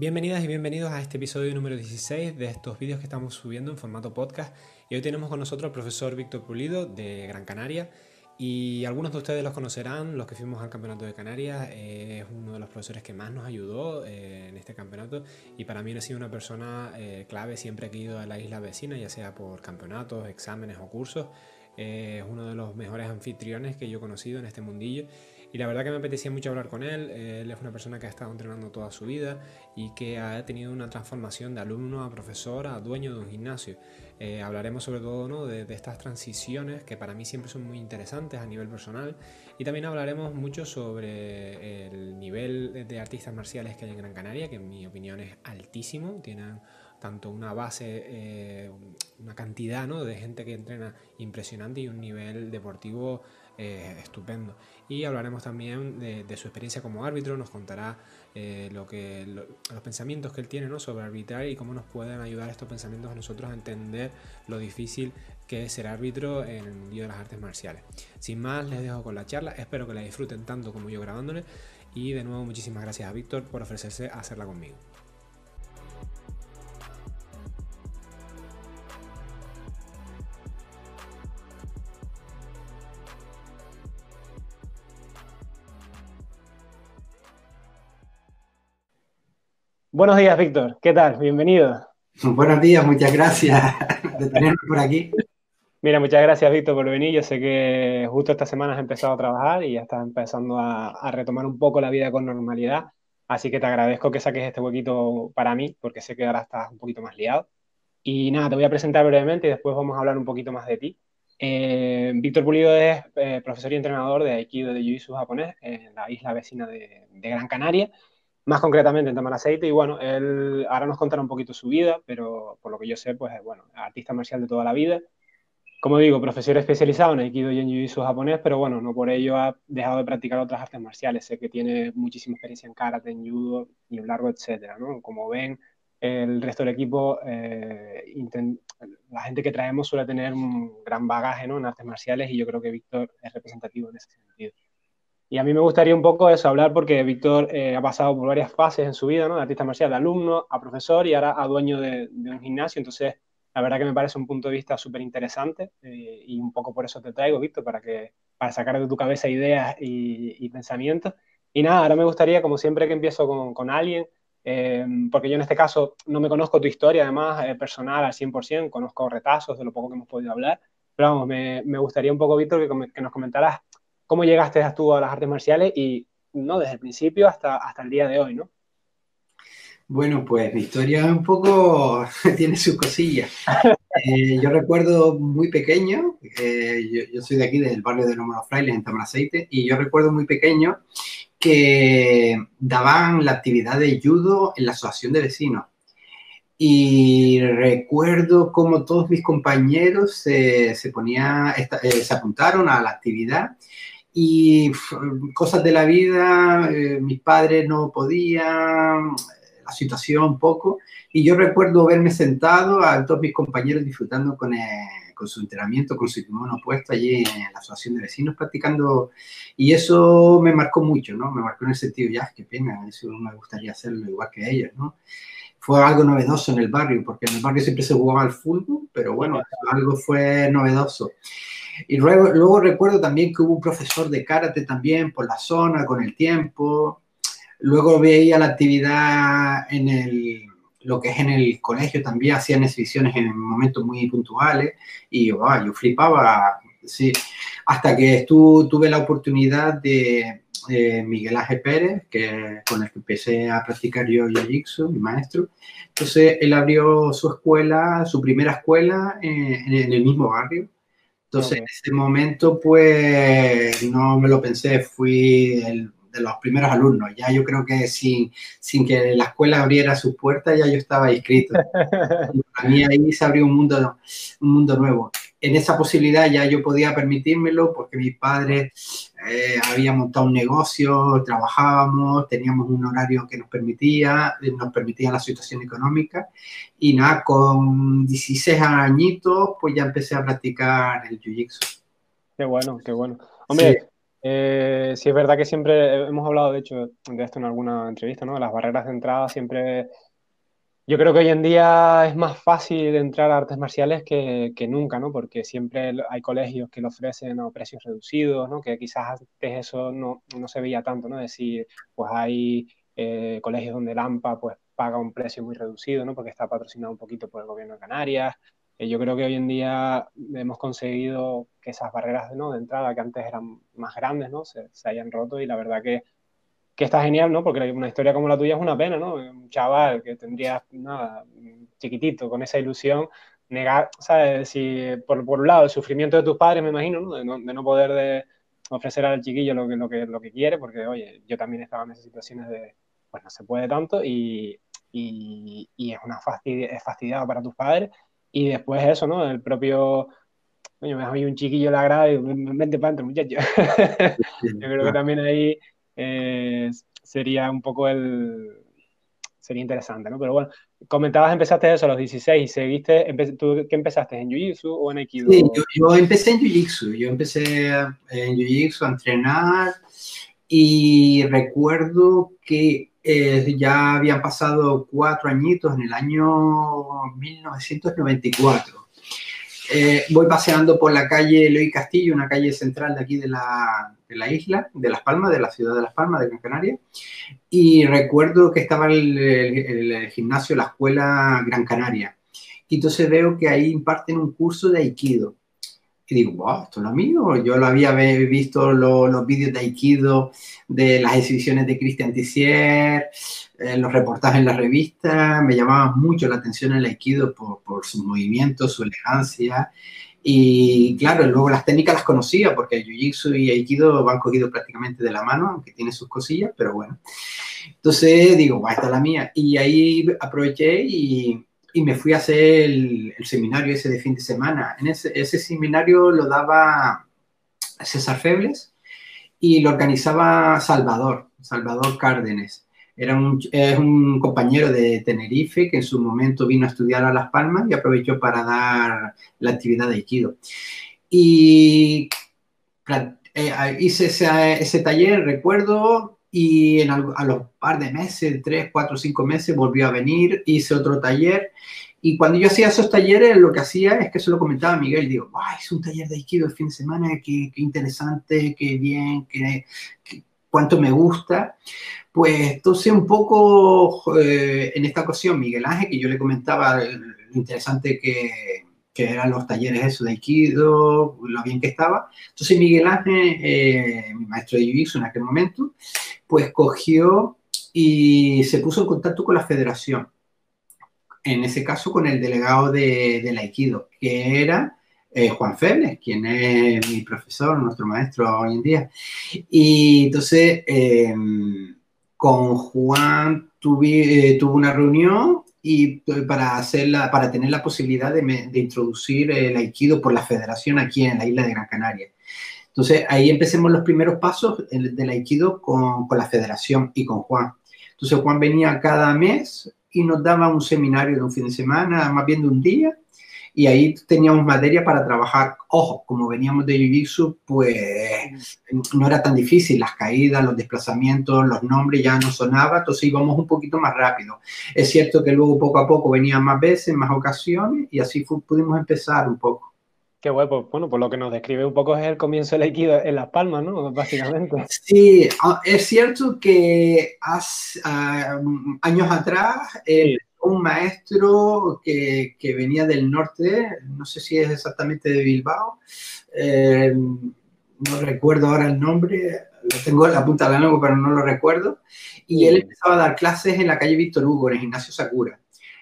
Bienvenidas y bienvenidos a este episodio número 16 de estos vídeos que estamos subiendo en formato podcast. Y hoy tenemos con nosotros al profesor Víctor Pulido de Gran Canaria. Y algunos de ustedes los conocerán, los que fuimos al Campeonato de Canarias. Eh, es uno de los profesores que más nos ayudó eh, en este campeonato. Y para mí ha sido una persona eh, clave siempre que he ido a la isla vecina, ya sea por campeonatos, exámenes o cursos. es uno de los mejores anfitriones que yo he conocido en este mundillo. Y la verdad que me apetecía mucho hablar con él. Él es una persona que ha estado entrenando toda su vida y que ha tenido una transformación de alumno a profesor a dueño de un gimnasio. Eh, hablaremos sobre todo ¿no? de, estas transiciones que para mí siempre son muy interesantes a nivel personal y también hablaremos mucho sobre el nivel de artistas marciales que hay en Gran Canaria, que en mi opinión es altísimo. Tienen tanto una base, eh, una cantidad ¿no? de gente que entrena impresionante y un nivel deportivo eh, estupendo. Y hablaremos también de, su experiencia como árbitro, nos contará eh, lo que, los pensamientos que él tiene ¿no? sobre arbitrar y cómo nos pueden ayudar estos pensamientos a nosotros a entender lo difícil que es ser árbitro en el mundo de las artes marciales. Sin más, les dejo con la charla, espero que la disfruten tanto como yo grabándole y de nuevo muchísimas gracias a Víctor por ofrecerse a hacerla conmigo. Buenos días, Víctor. ¿Qué tal? Bienvenido. Buenos días, muchas gracias de tenerme por aquí. Mira, muchas gracias, Víctor, por venir. Yo sé que justo esta semana has empezado a trabajar y ya estás empezando a, retomar un poco la vida con normalidad. Así que te agradezco que saques este huequito para mí, porque sé que ahora estás un poquito más liado. Y nada, te voy a presentar brevemente y después vamos a hablar un poquito más de ti. Eh, Víctor Pulido es eh, profesor y entrenador de Aikido de Jiu-Jitsu japonés en la isla vecina de, de Gran Canaria más concretamente en aceite Y bueno, él ahora nos contará un poquito su vida, pero por lo que yo sé, pues bueno, artista marcial de toda la vida. Como digo, profesor especializado en Aikido y en Jiu-Jitsu japonés, pero bueno, no por ello ha dejado de practicar otras artes marciales. Sé que tiene muchísima experiencia en karate, en judo y en largo, etcétera, ¿no? Como ven, el resto del equipo, eh, la gente que traemos suele tener un gran bagaje ¿no? en artes marciales y yo creo que Víctor es representativo en ese sentido. Y a mí me gustaría un poco eso, hablar porque Víctor eh, ha pasado por varias fases en su vida, ¿no? De artista marcial, de alumno a profesor y ahora a dueño de, un gimnasio. Entonces, la verdad que me parece un punto de vista súper interesante eh, y un poco por eso te traigo, Víctor, para, que, para sacar de tu cabeza ideas y, pensamientos. Y nada, ahora me gustaría, como siempre que empiezo con, alguien, eh, porque yo en este caso no me conozco tu historia, además, personal al 100%, conozco retazos de lo poco que hemos podido hablar, pero vamos, me, me gustaría un poco, Víctor, que, que nos comentaras cómo llegaste tú a las artes marciales y no desde el principio hasta, hasta el día de hoy, ¿no? Bueno, pues mi historia un poco tiene sus cosillas. Eh, yo recuerdo muy pequeño, eh, yo, soy de aquí, del barrio de Los Frailes, en Tamaraceite, y yo recuerdo muy pequeño que daban la actividad de judo en la asociación de vecinos. Y recuerdo como todos mis compañeros se, se, ponía, eh, se apuntaron a la actividad y cosas de la vida, eh, mis padres no podían, la situación poco, y yo recuerdo verme sentado a todos mis compañeros disfrutando con, eh, con su entrenamiento, con su kimono puesto allí en la asociación de vecinos practicando, y eso me marcó mucho, ¿no? Me marcó en el sentido, ya, qué pena, eso me gustaría hacerlo igual que ellos, ¿no? Fue algo novedoso en el barrio, porque en el barrio siempre se jugaba al fútbol, pero bueno, algo fue novedoso. Y luego, luego recuerdo también que hubo un profesor de karate también por la zona con el tiempo. Luego veía la actividad en el, lo que es en el colegio también, hacían exhibiciones en momentos muy puntuales y yo, yo flipaba, sí, hasta que tuve la oportunidad de, Miguel Ángel Pérez, que, con el que empecé a practicar yo Jiu-Jitsu, mi maestro. Entonces él abrió su escuela, su primera escuela en el mismo barrio entonces, en ese momento, pues, no me lo pensé, fui el, de los primeros alumnos. Ya yo creo que sin, sin que la escuela abriera sus puertas, ya yo estaba inscrito. Para mí ahí se abrió un mundo, un mundo nuevo en esa posibilidad ya yo podía permitírmelo porque mis padres eh, habían montado un negocio, trabajábamos, teníamos un horario que nos permitía, nos permitía la situación económica y nada, con 16 añitos pues ya empecé a practicar el jiu-jitsu. Qué bueno, qué bueno. Hombre, Eh, sí, es verdad que siempre hemos hablado, de hecho, de esto en alguna entrevista, ¿no? Las barreras de entrada siempre... Yo creo que hoy en día es más fácil entrar a artes marciales que, que nunca, ¿no? Porque siempre hay colegios que lo ofrecen a precios reducidos, ¿no? Que quizás antes eso no, no se veía tanto, ¿no? Es decir, pues hay eh, colegios donde el AMPA pues paga un precio muy reducido, ¿no? Porque está patrocinado un poquito por el gobierno de Canarias. Eh, yo creo que hoy en día hemos conseguido que esas barreras ¿no? de entrada que antes eran más grandes, ¿no? Se, se, hayan roto y la verdad que, que está genial, ¿no? Porque una historia como la tuya es una pena, ¿no? Un chaval que tendría, nada, chiquitito, con esa ilusión, negar, ¿sabes? Si, por, por un lado, el sufrimiento de tus padres, me imagino, ¿no? De no, de no poder de ofrecer al chiquillo lo que, lo, que, lo que quiere, porque, oye, yo también estaba en esas situaciones de, pues no se puede tanto y, y, y es una fastidi es fastidiado para tus padres. Y después eso, ¿no? El propio, coño, me un chiquillo la grada y vente para adentro, muchacho. Yo creo que también ahí eh, sería un poco el, sería interesante, ¿no? Pero bueno, comentabas, empezaste eso a los 16 y seguiste, empe ¿tú qué empezaste, en Jiu-Jitsu o en Aikido? Sí, yo, yo empecé en Jiu-Jitsu, yo empecé en Jiu-Jitsu a entrenar y recuerdo que eh, ya habían pasado cuatro añitos en el año 1994. Eh, voy paseando por la calle Eloy Castillo, una calle central de aquí de la, de la, isla, de Las Palmas, de la ciudad de Las Palmas, de Gran Canaria, y recuerdo que estaba el, el, el gimnasio, la escuela Gran Canaria. Y entonces veo que ahí imparten un curso de Aikido. Y digo, wow, esto es mío. Yo lo había visto lo, los vídeos de Aikido, de las exhibiciones de Christian Tissier, eh, los reportajes en la revista. Me llamaba mucho la atención el Aikido por, por sus movimientos, su elegancia. Y claro, luego las técnicas las conocía porque Jiu-Jitsu y Aikido van cogidos prácticamente de la mano, aunque tiene sus cosillas, pero bueno. Entonces digo, wow, esta es la mía. Y ahí aproveché y y me fui a hacer el, seminario ese de fin de semana. En ese, ese seminario lo daba César Febles y lo organizaba Salvador, Salvador Cárdenes. Era un, es un compañero de Tenerife que en su momento vino a estudiar a Las Palmas y aprovechó para dar la actividad de Aikido. Y eh, hice ese, ese taller, recuerdo, y en, a los par de meses, tres, cuatro, cinco meses, volvió a venir, hice otro taller. Y cuando yo hacía esos talleres, lo que hacía es que se lo comentaba a Miguel, digo, es un taller de Aikido el fin de semana, qué, qué interesante, qué bien, qué, qué, cuánto me gusta. Pues entonces un poco eh, en esta ocasión, Miguel Ángel, que yo le comentaba lo interesante que, que eran los talleres eso de Aikido, lo bien que estaba. Entonces Miguel Ángel, eh, mi maestro de Jiu-Jitsu en aquel momento, pues cogió y se puso en contacto con la federación. En ese caso con el delegado de, del Aikido, que era eh, Juan Febles, quien es mi profesor, nuestro maestro hoy en día. Y entonces eh, con Juan tuve, eh, una reunión y para, hacerla, para tener la posibilidad de, introducir el aikido por la federación aquí en la isla de Gran Canaria. Entonces ahí empecemos los primeros pasos del aikido con, con, la federación y con Juan. Entonces Juan venía cada mes y nos daba un seminario de un fin de semana, más bien de un día, y ahí teníamos materia para trabajar. Ojo, como veníamos de Jiu-Jitsu, pues no era tan difícil, las caídas, los desplazamientos, los nombres ya no sonaban, entonces íbamos un poquito más rápido. Es cierto que luego poco a poco venían más veces, más ocasiones, y así fue, pudimos empezar un poco. Qué bueno, pues, bueno, por lo que nos describe un poco es el comienzo del Aikido en Las Palmas, ¿no? Básicamente. Sí, es cierto que hace uh, años atrás eh, sí un maestro que, que, venía del norte, no sé si es exactamente de Bilbao, eh, no recuerdo ahora el nombre, lo tengo en la punta de la lengua, pero no lo recuerdo, y él empezaba a dar clases en la calle Víctor Hugo, en el gimnasio Sakura.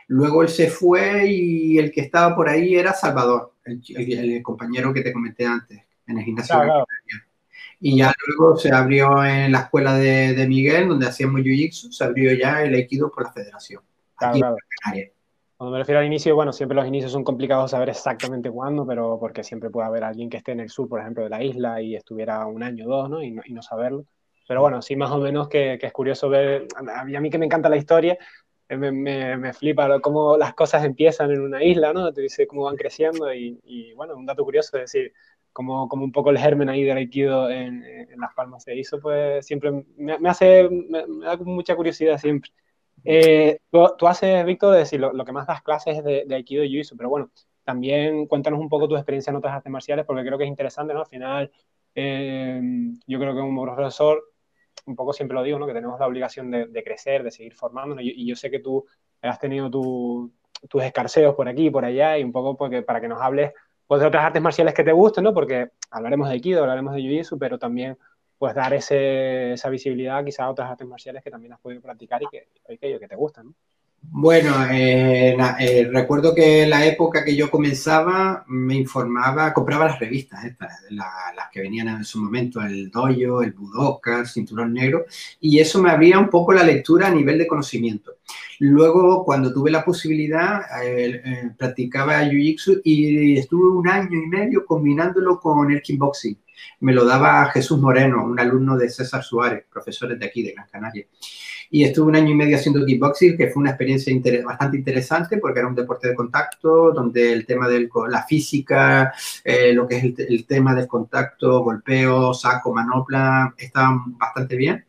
Luego él se fue y el que estaba por ahí era Salvador, el, el, el compañero que te comenté antes, en el gimnasio. Claro, claro. Y ya luego se abrió en la escuela de, de Miguel, donde hacíamos Jiu-Jitsu, se abrió ya el Aikido por la federación. Claro, claro. Cuando me refiero al inicio, bueno, siempre los inicios son complicados saber exactamente cuándo, pero porque siempre puede haber alguien que esté en el sur, por ejemplo, de la isla y estuviera un año o dos, ¿no? Y, ¿no? y no saberlo. Pero bueno, sí, más o menos que, que, es curioso ver, a mí que me encanta la historia, me, me, me, flipa cómo las cosas empiezan en una isla, ¿no? Te dice cómo van creciendo y, y bueno, un dato curioso es decir, como, como un poco el germen ahí del Aikido en, en Las Palmas se hizo, pues siempre me, me hace, me, da mucha curiosidad siempre. Eh, tú, haces, Víctor, decir, lo, lo, que más das clases es de, de Aikido y Jiu-Jitsu, pero bueno, también cuéntanos un poco tu experiencia en otras artes marciales, porque creo que es interesante, ¿no? Al final, eh, yo creo que como profesor, un poco siempre lo digo, ¿no? Que tenemos la obligación de, de crecer, de seguir formándonos, y, y, yo sé que tú has tenido tu, tus escarceos por aquí y por allá, y un poco porque, para que nos hables pues, de otras artes marciales que te gusten, ¿no? Porque hablaremos de Aikido, hablaremos de Jiu-Jitsu, pero también pues dar ese, esa visibilidad quizá a otras artes marciales que también has podido practicar y que, que, que te gustan, ¿no? Bueno, eh, eh, recuerdo que en la época que yo comenzaba me informaba, compraba las revistas, las que venían en su momento, el Dojo, el Budoka, el Cinturón Negro, y eso me abría un poco la lectura a nivel de conocimiento. Luego, cuando tuve la posibilidad, eh, practicaba Jiu-Jitsu y estuve un año y medio combinándolo con el kickboxing. Me lo daba Jesús Moreno, un alumno de César Suárez, profesores de aquí, de Gran Canaria y estuve un año y medio haciendo kickboxing, que fue una experiencia inter bastante interesante porque era un deporte de contacto, donde el tema de la física, eh, lo que es el, el, tema del contacto, golpeo, saco, manopla, estaban bastante bien.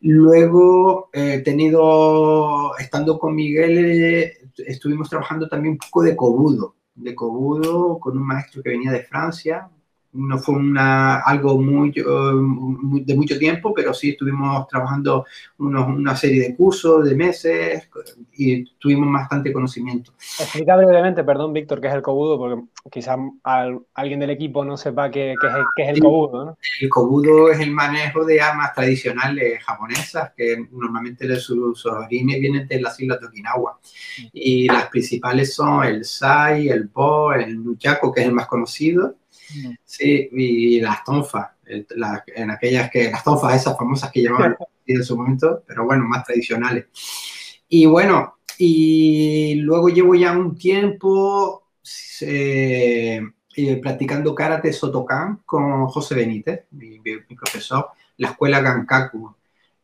Luego he eh, tenido, estando con Miguel, eh, estuvimos trabajando también un poco de cobudo, de cobudo con un maestro que venía de Francia, no fue una, algo muy, uh, de mucho tiempo, pero sí estuvimos trabajando unos, una serie de cursos, de meses, y tuvimos bastante conocimiento. Explica brevemente, perdón, Víctor, qué es el Kobudo, porque quizás alguien del equipo no sepa qué, qué, es, qué es, el Kobudo. ¿no? El Kobudo es el manejo de armas tradicionales japonesas, que normalmente de sus, sus orígenes vienen de las islas de Okinawa. Y las principales son el Sai, el Bo, el Nunchaku, que es el más conocido, Sí, y las tonfas, la, en aquellas que, las tonfas esas famosas que llevaban en su momento, pero bueno, más tradicionales. Y bueno, y luego llevo ya un tiempo eh, eh, practicando karate Sotokan con José Benítez, mi, mi profesor, la escuela Gankaku.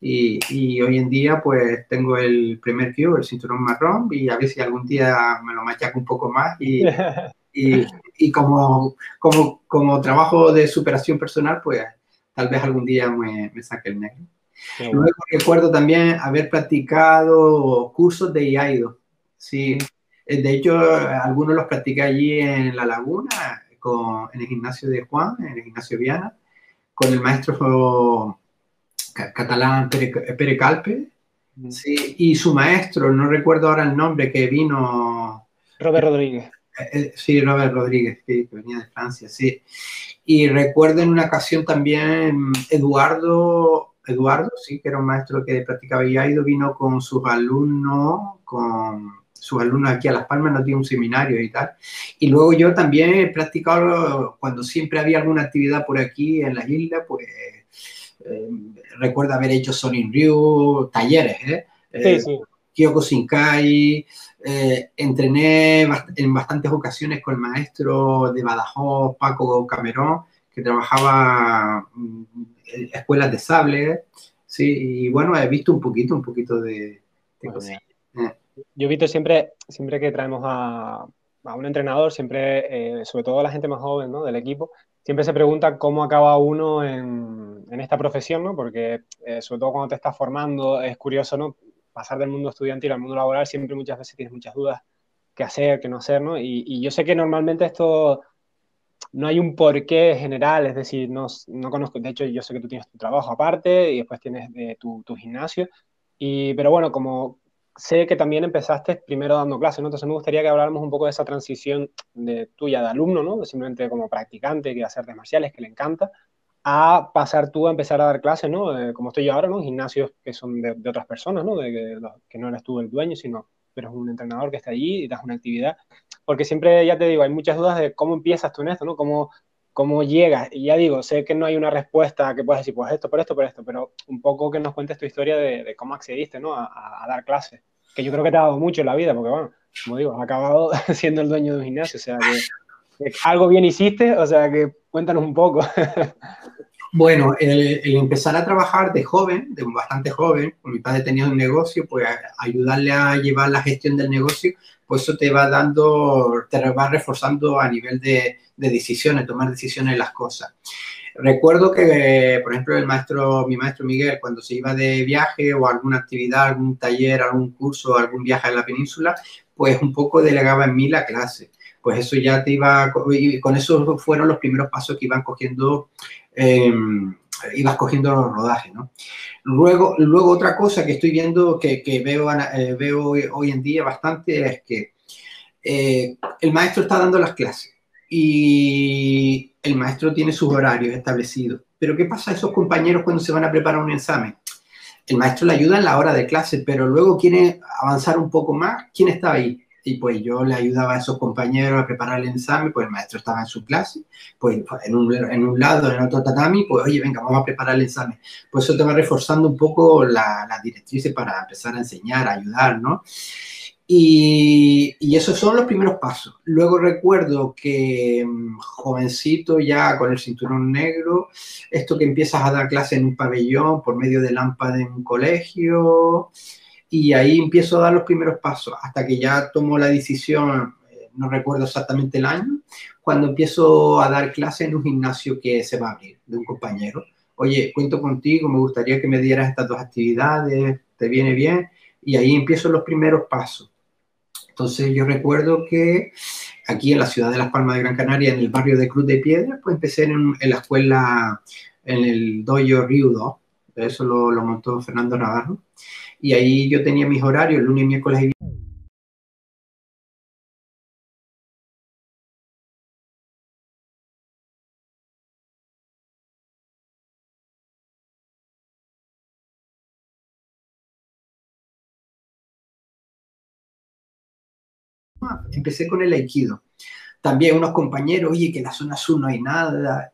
Y, y, hoy en día pues tengo el primer Q, el cinturón marrón, y a ver si algún día me lo machaco un poco más y, y, y como, como, como, trabajo de superación personal, pues tal vez algún día me, me saque el negro. Sí, Luego recuerdo también haber practicado cursos de IAIDO. Sí, de hecho, algunos los practiqué allí en La Laguna, con, en el gimnasio de Juan, en el gimnasio Viana, con el maestro catalán Pere, Pere Calpe. Mm. Sí, y su maestro, no recuerdo ahora el nombre, que vino. Robert Rodríguez. Eh, sí, Robert Rodríguez, que, que, venía de Francia, sí. Y recuerdo en una ocasión también Eduardo, Eduardo, sí, que era un maestro que practicaba Iaido, vino con sus alumnos, con sus alumnos aquí a Las Palmas, nos dio un seminario y tal. Y luego yo también he practicado, cuando siempre había alguna actividad por aquí en las islas, pues eh, recuerdo haber hecho Sonin Ryu, talleres, ¿eh? Sí, sí. Kyoko Shinkai, eh, entrené en bastantes ocasiones con el maestro de Badajoz, Paco Camerón, que trabajaba en escuelas de sable, sí, y bueno, he visto un poquito, un poquito de, de cosas. Eh. Yo he visto siempre, siempre que traemos a, a un entrenador, siempre, eh, sobre todo la gente más joven ¿no? del equipo, siempre se pregunta cómo acaba uno en, en esta profesión, ¿no? Porque eh, sobre todo cuando te estás formando es curioso, ¿no? Pasar del mundo estudiantil al mundo laboral, siempre muchas veces tienes muchas dudas qué hacer, qué no hacer, ¿no? Y, yo sé que normalmente esto no hay un porqué general, es decir, no, no, conozco, de hecho yo sé que tú tienes tu trabajo aparte y después tienes eh, tu, tu, gimnasio, y, pero bueno, como sé que también empezaste primero dando clases, ¿no? Entonces me gustaría que habláramos un poco de esa transición de tuya de alumno, ¿no? De simplemente como practicante que hace artes marciales, que le encanta, a pasar tú a empezar a dar clases, ¿no? Eh, como estoy yo ahora, ¿no? Gimnasios que son de, de otras personas, ¿no? De que, que, no eres tú el dueño, sino pero es un entrenador que está allí y das una actividad. Porque siempre, ya te digo, hay muchas dudas de cómo empiezas tú en esto, ¿no? Cómo, cómo llegas. Y ya digo, sé que no hay una respuesta que puedas decir, pues esto, por esto, por esto, pero un poco que nos cuentes tu historia de, de cómo accediste, ¿no? A, a, dar clases. Que yo creo que te ha dado mucho en la vida, porque bueno, como digo, has acabado siendo el dueño de un gimnasio, o sea que algo bien hiciste, o sea que cuéntanos un poco. Bueno, el, empezar a trabajar de joven, de bastante joven, mi padre tenía un negocio, pues ayudarle a llevar la gestión del negocio, pues eso te va dando, te va reforzando a nivel de, de decisiones, tomar decisiones en las cosas. Recuerdo que, por ejemplo, el maestro, mi maestro Miguel, cuando se iba de viaje o alguna actividad, algún taller, algún curso, algún viaje en la península, pues un poco delegaba en mí la clase. Pues eso ya te iba, y con eso fueron los primeros pasos que iban cogiendo, em, ibas cogiendo los rodajes, ¿no? Luego, luego otra cosa que estoy viendo, que, que veo, eh, veo hoy en día bastante, es que eh, el maestro está dando las clases y el maestro tiene sus horarios establecidos. Pero ¿qué pasa a esos compañeros cuando se van a preparar un examen? El maestro le ayuda en la hora de clase, pero luego quiere avanzar un poco más. ¿Quién está ahí? Y pues yo le ayudaba a esos compañeros a preparar el examen, pues el maestro estaba en su clase, pues en un, en un lado, en otro tatami, pues oye, venga, vamos a preparar el examen. Pues eso te va reforzando un poco las la directrices para empezar a enseñar, a ayudar, ¿no? Y, esos son los primeros pasos. Luego recuerdo que mm, jovencito ya con el cinturón negro, esto que empiezas a dar clase en un pabellón por medio de lámpara en un colegio, y ahí empiezo a dar los primeros pasos hasta que ya tomo la decisión, eh, no recuerdo exactamente el año, cuando empiezo a dar clase en un gimnasio que se va a abrir de un compañero. Oye, cuento contigo, me gustaría que me dieras estas dos actividades, ¿te viene bien? Y ahí empiezo los primeros pasos entonces yo recuerdo que aquí en la ciudad de Las Palmas de Gran Canaria, en el barrio de Cruz de Piedra, pues empecé en, la escuela, en el dojo 2, eso lo, montó Fernando Navarro, y ahí yo tenía mis horarios, lunes, miércoles y empecé con el aikido. También unos compañeros, oye, que en la zona sur no hay nada.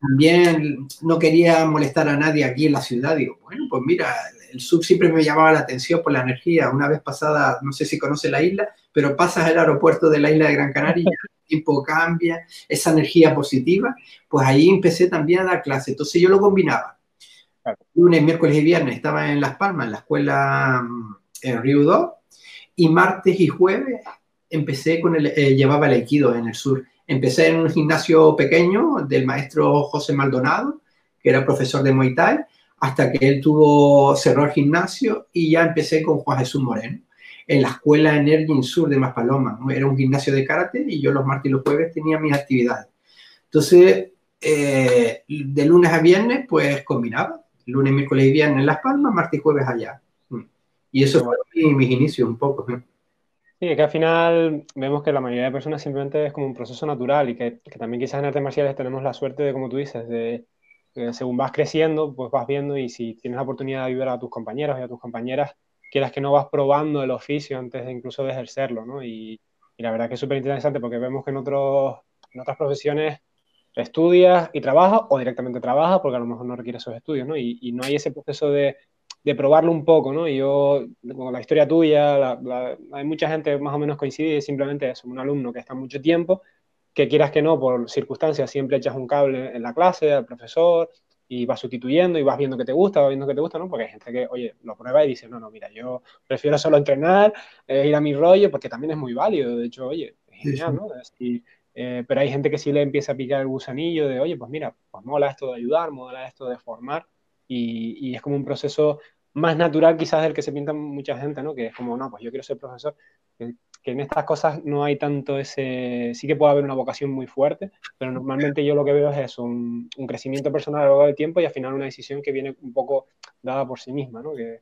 También no quería molestar a nadie aquí en la ciudad. Digo, bueno, pues mira, el sur siempre me llamaba la atención por la energía. Una vez pasada, no sé si conoce la isla, pero pasas el aeropuerto de la isla de Gran Canaria, el tiempo cambia, esa energía positiva, pues ahí empecé también a dar clases. Entonces yo lo combinaba. Lunes, miércoles y viernes estaba en Las Palmas, en la escuela mm, en Río 2, y martes y jueves empecé con el, eh, llevaba el Aikido en el sur. Empecé en un gimnasio pequeño del maestro José Maldonado, que era profesor de Muay Thai, hasta que él tuvo, cerró el gimnasio y ya empecé con Juan Jesús Moreno en la escuela Energy Sur de Maspaloma. Era un gimnasio de karate y yo los martes y los jueves tenía mis actividades. Entonces, eh, de lunes a viernes, pues combinaba. Lunes, miércoles y viernes en Las Palmas, martes y jueves allá. Y eso fue mis inicios un poco. Sí, que al final vemos que la mayoría de personas simplemente es como un proceso natural y que, también quizás en artes marciales tenemos la suerte de, como tú dices, de, según vas creciendo, pues vas viendo y si tienes la oportunidad de ayudar a tus compañeros y a tus compañeras, quieras que no vas probando el oficio antes de incluso de ejercerlo, ¿no? Y, la verdad que es súper interesante porque vemos que en, otros, en otras profesiones estudias y trabajas o directamente trabajas porque a lo mejor no requiere esos estudios, ¿no? Y, y no hay ese proceso de de probarlo un poco, ¿no? Y yo, con la historia tuya, hay mucha gente más o menos coincide, simplemente es un alumno que está mucho tiempo, que quieras que no, por circunstancias, siempre echas un cable en la clase al profesor y vas sustituyendo y vas viendo que te gusta, vas viendo que te gusta, ¿no? Porque hay gente que, oye, lo prueba y dice, no, no, mira, yo prefiero solo entrenar, eh, ir a mi rollo, porque también es muy válido, de hecho, oye, es genial, ¿no? Eh, pero hay gente que sí le empieza a picar el gusanillo de, oye, pues mira, pues mola esto de ayudar, mola esto de formar, y, es como un proceso más natural quizás del que se pinta mucha gente, ¿no? Que es como, no, pues yo quiero ser profesor. Que, en estas cosas no hay tanto ese... Sí que puede haber una vocación muy fuerte, pero normalmente yo lo que veo es un, crecimiento personal a lo largo del tiempo y al final una decisión que viene un poco dada por sí misma, ¿no? Que,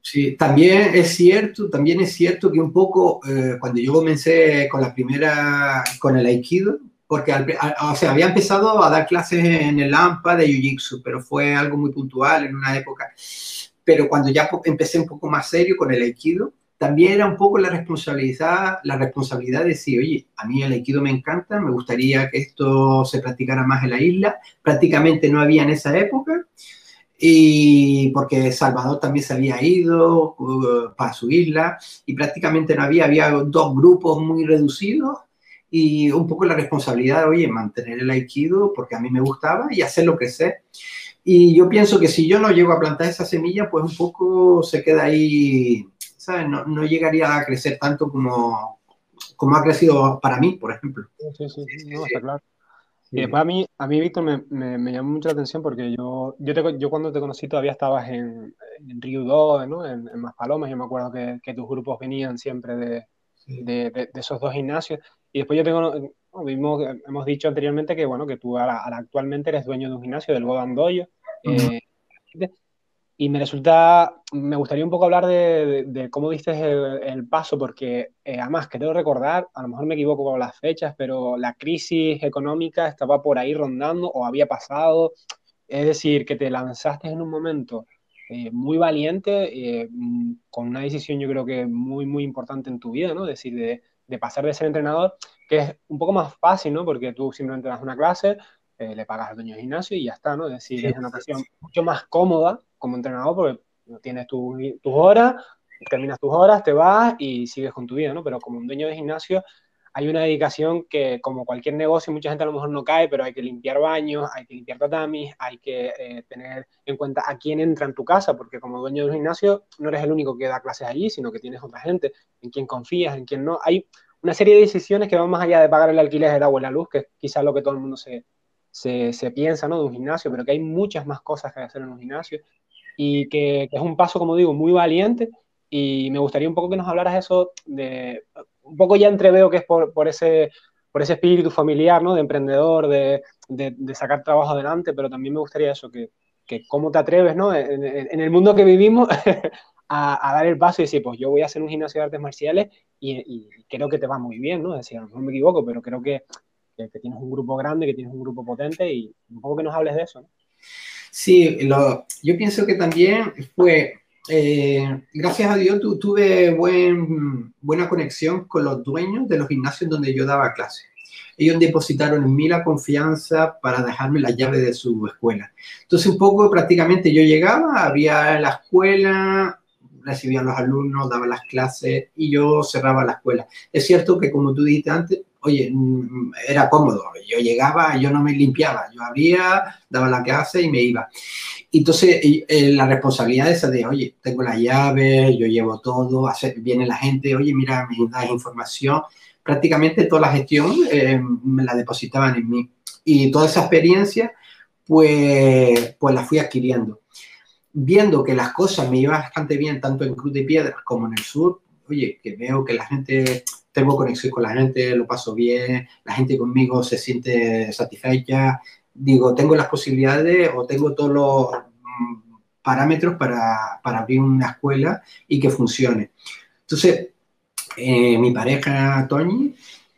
Sí, también es cierto, también es cierto que un poco eh, cuando yo comencé con la primera, con el Aikido, porque o sea, había empezado a dar clases en el AMPA de Jiu-Jitsu, pero fue algo muy puntual en una época. Pero cuando ya empecé un poco más serio con el Aikido, también era un poco la responsabilidad, la responsabilidad de decir, oye, a mí el Aikido me encanta, me gustaría que esto se practicara más en la isla. Prácticamente no había en esa época, y porque Salvador también se había ido uh, para su isla, y prácticamente no había, había dos grupos muy reducidos, y un poco la responsabilidad de, oye, mantener el aikido porque a mí me gustaba y hacerlo crecer. Y yo pienso que si yo no llego a plantar esa semilla, pues un poco se queda ahí, ¿sabes? No, no llegaría a crecer tanto como, como ha crecido para mí, por ejemplo. Sí, sí, sí, no, está claro. Y después a mí, a mí Víctor, me, me, me, llamó mucho la atención porque yo, yo, te, yo cuando te conocí todavía estabas en, en Río 2, ¿no? En, en Maspalomas, yo me acuerdo que, que, tus grupos venían siempre de, de, de, esos dos gimnasios. Y después yo tengo, vimos, hemos dicho anteriormente que, bueno, que tú ahora, ahora actualmente eres dueño de un gimnasio, del Godan Doyo. Eh, y me resulta, me gustaría un poco hablar de, de, de cómo diste el, el, paso, porque eh, además quiero recordar, a lo mejor me equivoco con las fechas, pero la crisis económica estaba por ahí rondando o había pasado. Es decir, que te lanzaste en un momento eh, muy valiente, eh, con una decisión yo creo que muy, muy importante en tu vida, ¿no? Es decir, de, de, pasar de ser entrenador, que es un poco más fácil, ¿no? Porque tú simplemente das una clase, eh, le pagas al dueño del gimnasio y ya está, ¿no? Es decir, sí, es una posición mucho más cómoda como entrenador porque tienes tu, tus horas, terminas tus horas, te vas y sigues con tu vida, ¿no? Pero como un dueño de gimnasio hay una dedicación que, como cualquier negocio, mucha gente a lo mejor no cae, pero hay que limpiar baños, hay que limpiar tatamis, hay que eh, tener en cuenta a quién entra en tu casa, porque como dueño de un gimnasio no eres el único que da clases allí, sino que tienes otra gente en quien confías, en quien no. Hay una serie de decisiones que van más allá de pagar el alquiler del agua y la luz, que es quizás lo que todo el mundo se, se, se, piensa ¿no? de un gimnasio, pero que hay muchas más cosas que hacer en un gimnasio y que, que, es un paso, como digo, muy valiente. Y me gustaría un poco que nos hablaras eso de, un poco ya entreveo que es por, por ese, por ese espíritu familiar, ¿no? De emprendedor, de, de, de, sacar trabajo adelante, pero también me gustaría eso, que, que cómo te atreves, ¿no? En, en, en el mundo que vivimos, a, a, dar el paso y decir, pues yo voy a hacer un gimnasio de artes marciales y, y, creo que te va muy bien, ¿no? Es decir, a lo mejor me equivoco, pero creo que, que, que, tienes un grupo grande, que tienes un grupo potente y un poco que nos hables de eso, ¿no? Sí, lo, yo pienso que también fue, eh, gracias a Dios, tu, tuve buen, buena conexión con los dueños de los gimnasios donde yo daba clases. Ellos depositaron en mí la confianza para dejarme la llave de su escuela. Entonces, un poco prácticamente yo llegaba, había la escuela, recibía a los alumnos, daba las clases y yo cerraba la escuela. Es cierto que, como tú dijiste antes, oye, mm, era cómodo. Yo llegaba, yo no me limpiaba, yo abría, daba la clase y me iba. Entonces, eh, la responsabilidad esa de, oye, tengo la llave, yo llevo todo, hace, viene la gente, oye, mira, me das información. Prácticamente toda la gestión eh, me la depositaban en mí. Y toda esa experiencia, pues, pues la fui adquiriendo. Viendo que las cosas me iban bastante bien, tanto en Cruz de Piedras como en el sur, oye, que veo que la gente tengo conexión con la gente, lo paso bien, la gente conmigo se siente satisfecha, digo, tengo las posibilidades o tengo todos los mm, parámetros para, para abrir una escuela y que funcione. Entonces, eh, mi pareja, Toñi,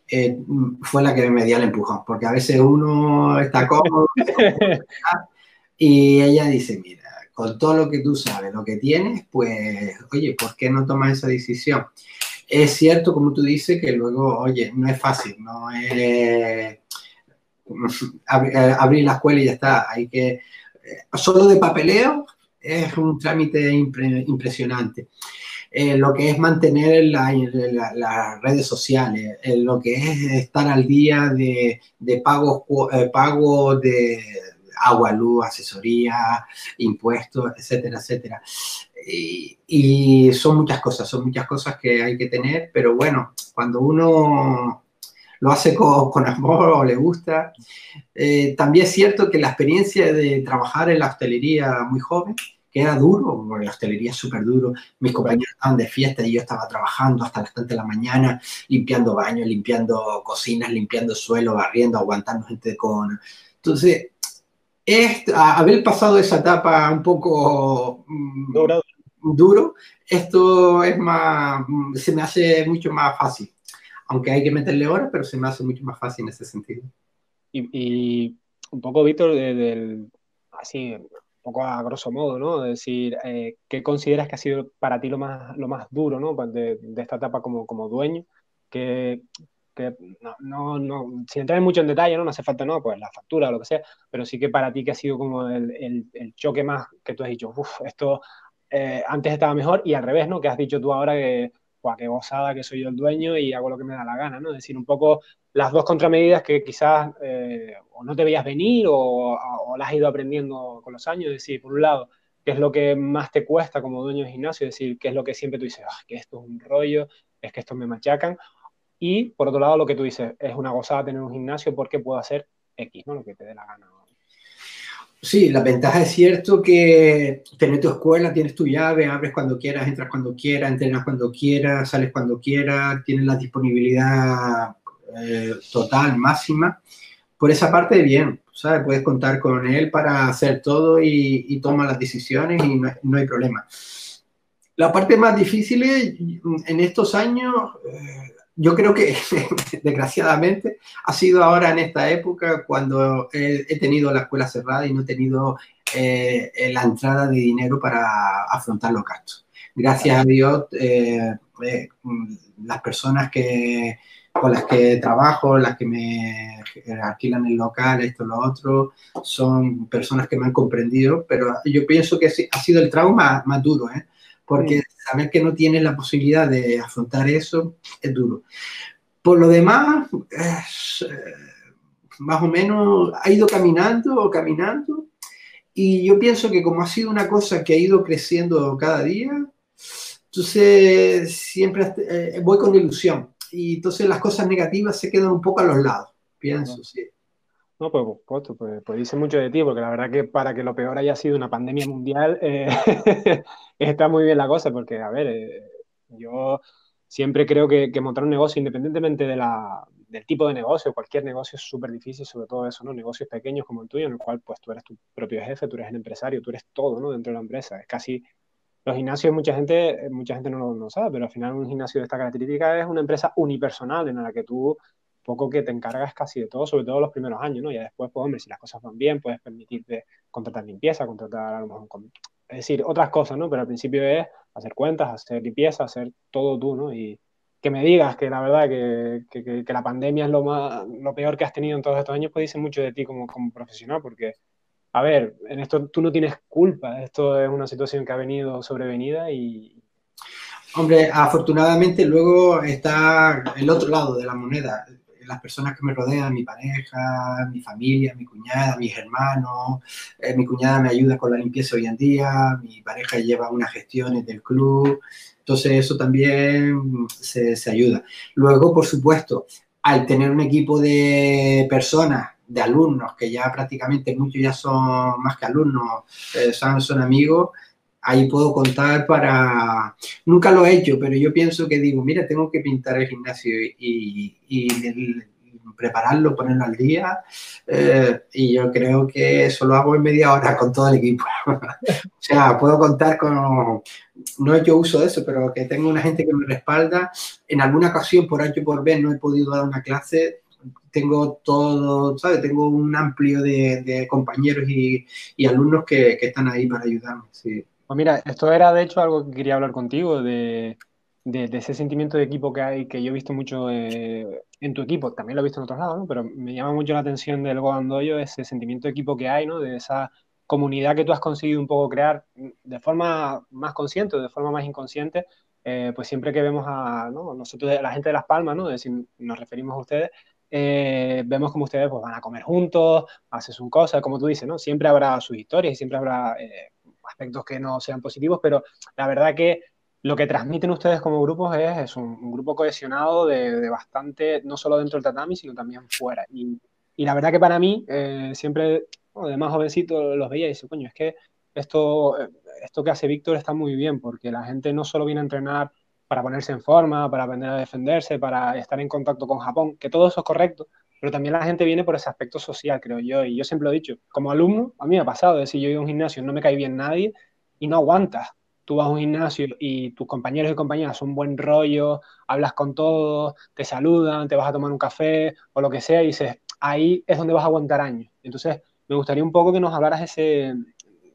eh, fue la que me dio el empujón, porque a veces uno está cómodo y ella dice, mira, con todo lo que tú sabes, lo que tienes, pues, oye, ¿por qué no tomas esa decisión? Es cierto, como tú dices, que luego, oye, no es fácil, no es abrir la escuela y ya está. Hay que, eh, solo de papeleo es un trámite impre, impresionante. Eh, lo que es mantener las la, la redes sociales, eh, lo que es estar al día de, de pagos, eh, pago de agua, luz, asesoría, impuestos, etcétera, etcétera. Y, y, son muchas cosas, son muchas cosas que hay que tener, pero bueno, cuando uno lo hace con, con amor o le gusta, eh, también es cierto que la experiencia de trabajar en la hostelería muy joven, que era duro, porque la hostelería es súper duro, mis compañeros estaban de fiesta y yo estaba trabajando hasta las tantas de la mañana, limpiando baños, limpiando cocinas, limpiando suelo, barriendo, aguantando gente con... Entonces, es, haber pasado esa etapa un poco... Duro duro, esto es más, se me hace mucho más fácil. Aunque hay que meterle horas, pero se me hace mucho más fácil en ese sentido. Y, y un poco, Víctor, de, de, así, un poco a grosso modo, ¿no? Es decir, eh, ¿qué consideras que ha sido para ti lo más, lo más duro, ¿no? De, de esta etapa como, como dueño? que que no, no, no, sin entrar mucho en detalle, ¿no? no hace falta, no, pues la factura o lo que sea, pero sí que para ti que ha sido como el, el, el choque más que tú has dicho, uff, esto eh, antes estaba mejor y al revés, ¿no? Que has dicho tú ahora que, guau, qué gozada, que soy yo el dueño y hago lo que me da la gana, ¿no? Es decir, un poco las dos contramedidas que quizás eh, o no te veías venir o, las has ido aprendiendo con los años. Es decir, por un lado, qué es lo que más te cuesta como dueño de gimnasio, es decir, qué es lo que siempre tú dices, ah, que esto es un rollo, es que esto me machacan. Y por otro lado, lo que tú dices, es una gozada tener un gimnasio porque puedo hacer X, ¿no? Lo que te dé la gana. Sí, la ventaja es cierto que tener tu escuela, tienes tu llave, abres cuando quieras, entras cuando quieras, entrenas cuando quieras, sales cuando quieras, tienes la disponibilidad eh, total, máxima. Por esa parte, bien, ¿sabes? Puedes contar con él para hacer todo y, toma las decisiones y no, hay problema. La parte más difícil en estos años, eh, yo creo que desgraciadamente ha sido ahora en esta época cuando he, tenido la escuela cerrada y no he tenido eh, la entrada de dinero para afrontar los gastos. Gracias a Dios, eh, eh, las personas que, con las que trabajo, las que me alquilan el local, esto, lo otro, son personas que me han comprendido, pero yo pienso que ha sido el trauma más duro, ¿eh? Porque saber que no tienes la posibilidad de afrontar eso es duro. Por lo demás, eh, más o menos ha ido caminando o caminando y yo pienso que como ha sido una cosa que ha ido creciendo cada día, entonces siempre eh, voy con ilusión y entonces las cosas negativas se quedan un poco a los lados, pienso, sí. No, pues, pues, pues, dice mucho de ti, porque la verdad que para que lo peor haya sido una pandemia mundial, eh, está muy bien la cosa, porque, a ver, eh, yo siempre creo que, montar un negocio, independientemente de la, del tipo de negocio, cualquier negocio es súper difícil, sobre todo eso, ¿no? Negocios pequeños como el tuyo, en el cual, pues, tú eres tu propio jefe, tú eres el empresario, tú eres todo, ¿no? Dentro de la empresa. Es casi... Los gimnasios, mucha gente, mucha gente no lo no sabe, pero al final un gimnasio de esta característica es una empresa unipersonal en la que tú poco que te encargas casi de todo, sobre todo los primeros años, ¿no? Ya después, pues, hombre, si las cosas van bien, puedes permitirte contratar limpieza, contratar a lo mejor, es decir, otras cosas, ¿no? Pero al principio es hacer cuentas, hacer limpieza, hacer todo tú, ¿no? Y que me digas que la verdad que, que, que la pandemia es lo, más, lo peor que has tenido en todos estos años, pues dice mucho de ti como, como profesional, porque, a ver, en esto tú no tienes culpa, esto es una situación que ha venido sobrevenida y, Hombre, afortunadamente luego está el otro lado de la moneda las personas que me rodean, mi pareja, mi familia, mi cuñada, mis hermanos, eh, mi cuñada me ayuda con la limpieza hoy en día, mi pareja lleva unas gestiones del club, entonces eso también se, se ayuda. Luego, por supuesto, al tener un equipo de personas de alumnos, que ya prácticamente muchos ya son más que alumnos, eh, son, son, amigos, ahí puedo contar para... Nunca lo he hecho, pero yo pienso que digo, mira, tengo que pintar el gimnasio y, prepararlo, ponerlo al día. Eh, y yo creo que eso lo hago en media hora con todo el equipo. o sea, puedo contar con... No he hecho uso de eso, pero que tengo una gente que me respalda. En alguna ocasión, por año por ver, no he podido dar una clase tengo todo, ¿sabes? Tengo un amplio de, compañeros y, alumnos que, que, están ahí para ayudarme. Sí. Pues mira, esto era de hecho algo que quería hablar contigo, de, ese sentimiento de equipo que hay, que yo he visto mucho eh, en tu equipo, también lo he visto en otros lados, ¿no? pero me llama mucho la atención del Godandoyo ese sentimiento de equipo que hay, ¿no? de esa comunidad que tú has conseguido un poco crear de forma más consciente o de forma más inconsciente, eh, pues siempre que vemos a ¿no? nosotros, la gente de Las Palmas, ¿no? si nos referimos a ustedes, eh, vemos como ustedes pues, van a comer juntos, hacen sus cosas, como tú dices, ¿no? Siempre habrá sus historias y siempre habrá aspectos que no sean positivos, pero la verdad que lo que transmiten ustedes como grupos es, un, grupo cohesionado de, bastante, no solo dentro del tatami, sino también fuera. Y, la verdad que para mí, eh, siempre, de más jovencito, los veía y decía, coño, es que esto, esto que hace Víctor está muy bien, porque la gente no solo viene a entrenar para ponerse en forma, para aprender a defenderse, para estar en contacto con Japón, que todo eso es correcto, pero también la gente viene por ese aspecto social, creo yo, y yo siempre lo he dicho, como alumno, a mí me ha pasado, es decir, yo he ido a un gimnasio, no me cae bien nadie y no aguantas. Tú vas a un gimnasio y tus compañeros y compañeras son buen rollo, hablas con todos, te saludan, te vas a tomar un café o lo que sea y dices, ahí es donde vas a aguantar años. Entonces, me gustaría un poco que nos hablaras ese,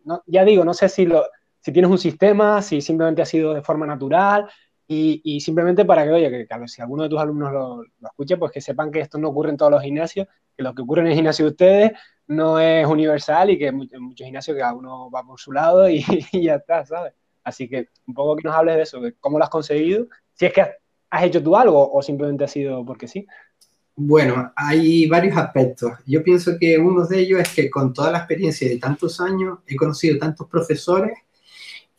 no, ya digo, no sé si, lo, si tienes un sistema, si simplemente ha sido de forma natural, y, simplemente para que, oye, que, si alguno de tus alumnos lo, lo, escuche, pues que sepan que esto no ocurre en todos los gimnasios, que lo que ocurre en el gimnasio de ustedes no es universal y que en muchos gimnasios cada uno va por su lado y, ya está, ¿sabes? Así que un poco que nos hables de eso, de cómo lo has conseguido, si es que has, hecho tú algo o simplemente ha sido porque sí. Bueno, hay varios aspectos. Yo pienso que uno de ellos es que con toda la experiencia de tantos años he conocido tantos profesores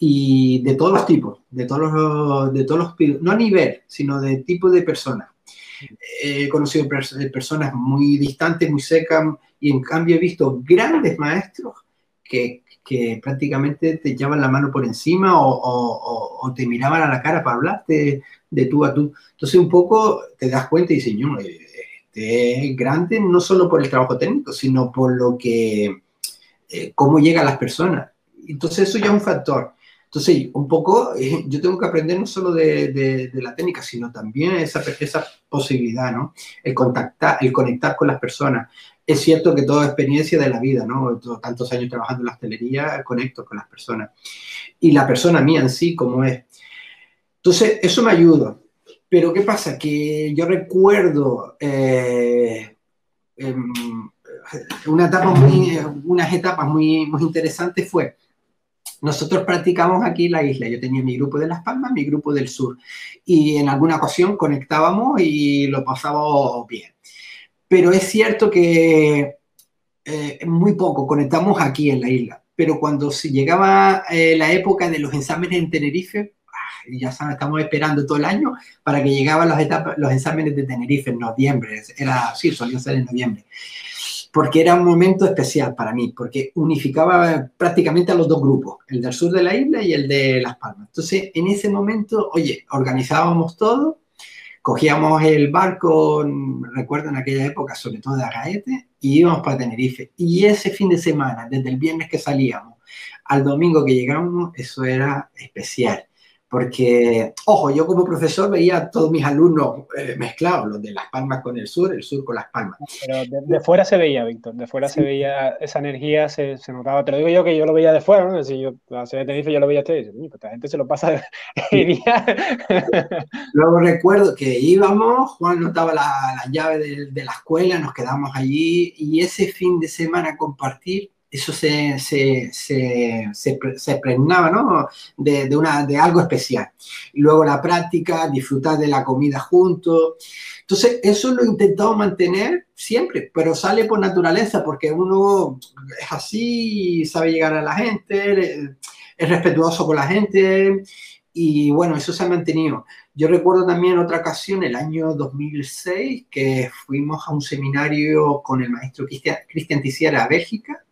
y de todos los tipos, de todos los, de todos los, no nivel, sino de tipo de personas. He conocido personas muy distantes, muy secas, y en cambio he visto grandes maestros que, que prácticamente te llevaban la mano por encima o, o, o, te miraban a la cara para hablarte de tú a tú. Entonces un poco te das cuenta y dices, yo, este es grande no solo por el trabajo técnico, sino por lo que, eh, cómo llega a las personas. Entonces eso ya es un factor. Entonces, un poco, eh, yo tengo que aprender no solo de, de, la técnica, sino también esa, esa posibilidad, ¿no? El contactar, el conectar con las personas. Es cierto que toda experiencia de la vida, ¿no? tantos años trabajando en la hostelería, conecto con las personas. Y la persona mía en sí, como es. Entonces, eso me ayuda. Pero ¿qué pasa? Que yo recuerdo eh, em, una etapa muy, unas etapas muy, muy interesantes fue nosotros practicamos aquí la isla. Yo tenía mi grupo de Las Palmas, mi grupo del sur. Y en alguna ocasión conectábamos y lo pasábamos bien. Pero es cierto que eh, muy poco conectamos aquí en la isla. Pero cuando se llegaba eh, la época de los exámenes en Tenerife, ah, ya estamos esperando todo el año para que llegaban los, etapas, los exámenes de Tenerife en noviembre. Era, sí, solía ser en noviembre porque era un momento especial para mí, porque unificaba prácticamente a los dos grupos, el del sur de la isla y el de Las Palmas. Entonces, en ese momento, oye, organizábamos todo, cogíamos el barco, recuerdo en aquella época, sobre todo de Agaete, y íbamos para Tenerife. Y ese fin de semana, desde el viernes que salíamos al domingo que llegamos, eso era especial porque, ojo, yo como profesor veía a todos mis alumnos eh, mezclados, los de Las Palmas con el sur, el sur con Las Palmas. Pero de, fuera se veía, Víctor, de fuera se veía esa energía, se, se, notaba. Te lo digo yo que yo lo veía de fuera, ¿no? Si yo, la de Tenerife yo lo veía a ustedes, pues esta gente se lo pasa genial. Luego recuerdo que íbamos, Juan notaba la, la llave de, de la escuela, nos quedamos allí y ese fin de semana compartir eso se, se, se, se, pregnaba ¿no? de, de, una, de algo especial. Y luego la práctica, disfrutar de la comida juntos. Entonces, eso lo he intentado mantener siempre, pero sale por naturaleza, porque uno es así, sabe llegar a la gente, es respetuoso con la gente, y bueno, eso se ha mantenido. Yo recuerdo también otra ocasión, el año 2006, que fuimos a un seminario con el maestro Cristian, Cristian a Bélgica,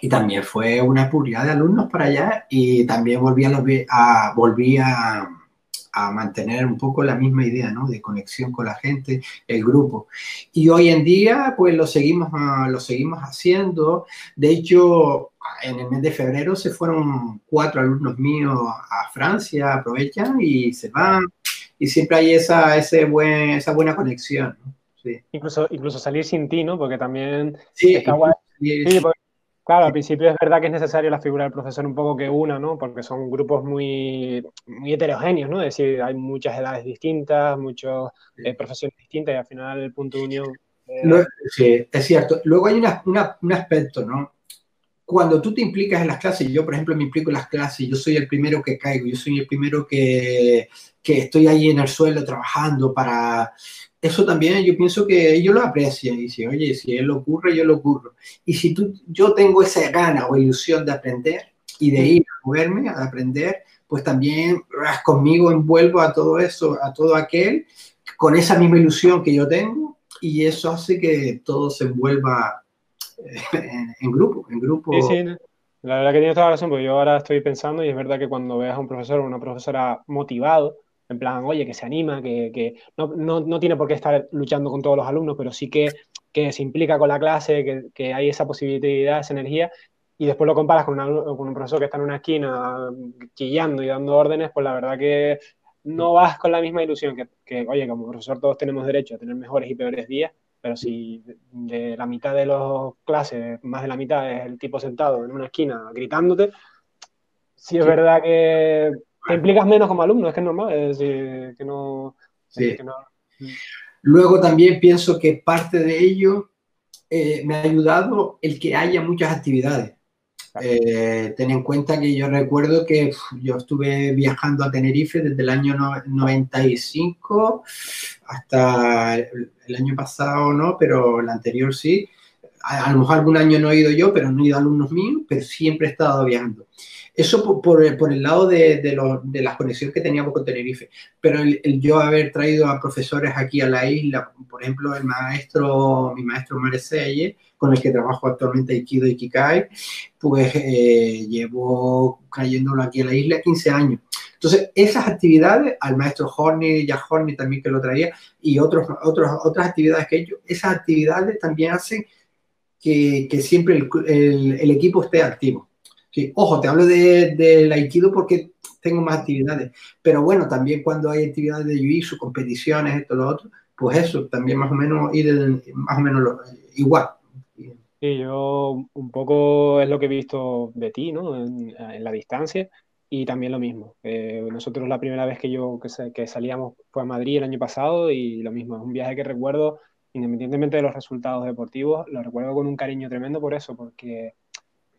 y también fue una puridad de alumnos para allá y también volví a, volví a, a, mantener un poco la misma idea, ¿no? De conexión con la gente, el grupo. Y hoy en día, pues lo seguimos, ah, lo seguimos haciendo. De hecho, en el mes de febrero se fueron cuatro alumnos míos a Francia, aprovechan y se van. Y siempre hay esa, ese buen, esa buena conexión. Sí. Incluso, incluso salir sin ti, ¿no? Porque también sí, está guay. Sí, Claro, al principio es verdad que es necesario la figura del profesor un poco que una, ¿no? Porque son grupos muy, muy heterogéneos, ¿no? Es decir, hay muchas edades distintas, muchas eh, profesiones distintas y al final el punto de unión... Eh... sí, es cierto. Luego hay una, una, un aspecto, ¿no? Cuando tú te implicas en las clases, yo por ejemplo me implico en las clases, yo soy el primero que caigo, yo soy el primero que, que estoy ahí en el suelo trabajando para eso también yo pienso que ellos lo aprecian y dicen, oye, si él lo ocurre, yo lo ocurro. Y si tú, yo tengo esa gana o ilusión de aprender y de ir a moverme, a aprender, pues también ah, conmigo envuelvo a todo eso, a todo aquel, con esa misma ilusión que yo tengo y eso hace que todo se envuelva eh, en, grupo, en grupo. Sí, sí, la verdad que tienes toda la razón, porque yo ahora estoy pensando y es verdad que cuando veas a un profesor o una profesora motivado, en plan, oye, que se anima, que, que no, no, no, tiene por qué estar luchando con todos los alumnos, pero sí que, que se implica con la clase, que, que, hay esa posibilidad, esa energía, y después lo comparas con, una, con, un profesor que está en una esquina chillando y dando órdenes, pues la verdad que no vas con la misma ilusión que, que oye, como profesor todos tenemos derecho a tener mejores y peores días, pero si de la mitad de las clases, más de la mitad es el tipo sentado en una esquina gritándote, sí es verdad que te implicas menos como alumno, es que es normal, es decir, que no... Sí. Que no... Luego también pienso que parte de ello eh, me ha ayudado el que haya muchas actividades. Eh, ten en cuenta que yo recuerdo que yo estuve viajando a Tenerife desde el año 95 hasta el, año pasado, no, pero el anterior sí. A, a, lo mejor algún año no he ido yo, pero no he ido alumnos míos, pero siempre he estado viajando. Eso por, el, lado de, de, las conexiones que teníamos con Tenerife. Pero yo haber traído a profesores aquí a la isla, por ejemplo, el maestro, mi maestro Mareselle, con el que trabajo actualmente Aikido y Kikai, pues eh, llevo trayéndolo aquí a la isla 15 años. Entonces, esas actividades, al maestro Horny, ya Horny también que lo traía, y otros, otros, otras actividades que hecho, esas actividades también hacen que, siempre el, equipo esté activo ojo, te hablo del de, Aikido porque tengo más actividades, pero bueno, también cuando hay actividades de jiu competiciones, esto, lo otro, pues eso, también más o menos ir más o menos igual. Sí, yo un poco es lo que he visto de ti, ¿no? En, la distancia y también lo mismo. Eh, nosotros la primera vez que yo que, que, salíamos fue a Madrid el año pasado y lo mismo, es un viaje que recuerdo, independientemente de los resultados deportivos, lo recuerdo con un cariño tremendo por eso, porque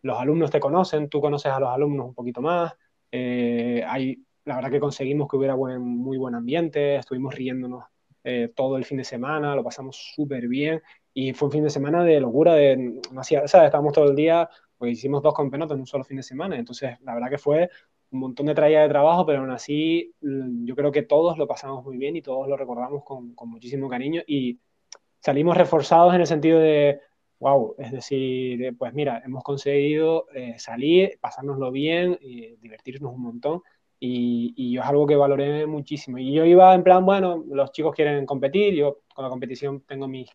los alumnos te conocen, tú conoces a los alumnos un poquito más, eh, hay, la verdad que conseguimos que hubiera buen, muy buen ambiente, estuvimos riéndonos eh, todo el fin de semana, lo pasamos súper bien y fue un fin de semana de locura, de, no hacía. Estábamos todo el día, pues hicimos dos campeonatos en un solo fin de semana, entonces la verdad que fue un montón de traída de trabajo, pero aún así yo creo que todos lo pasamos muy bien y todos lo recordamos con, con muchísimo cariño y salimos reforzados en el sentido de, wow, es decir, eh, pues mira, hemos conseguido eh, salir, pasárnoslo bien, y divertirnos un montón. Y, y, es algo que valoré muchísimo. Y yo iba en plan, bueno, los chicos quieren competir, yo con la competición tengo mis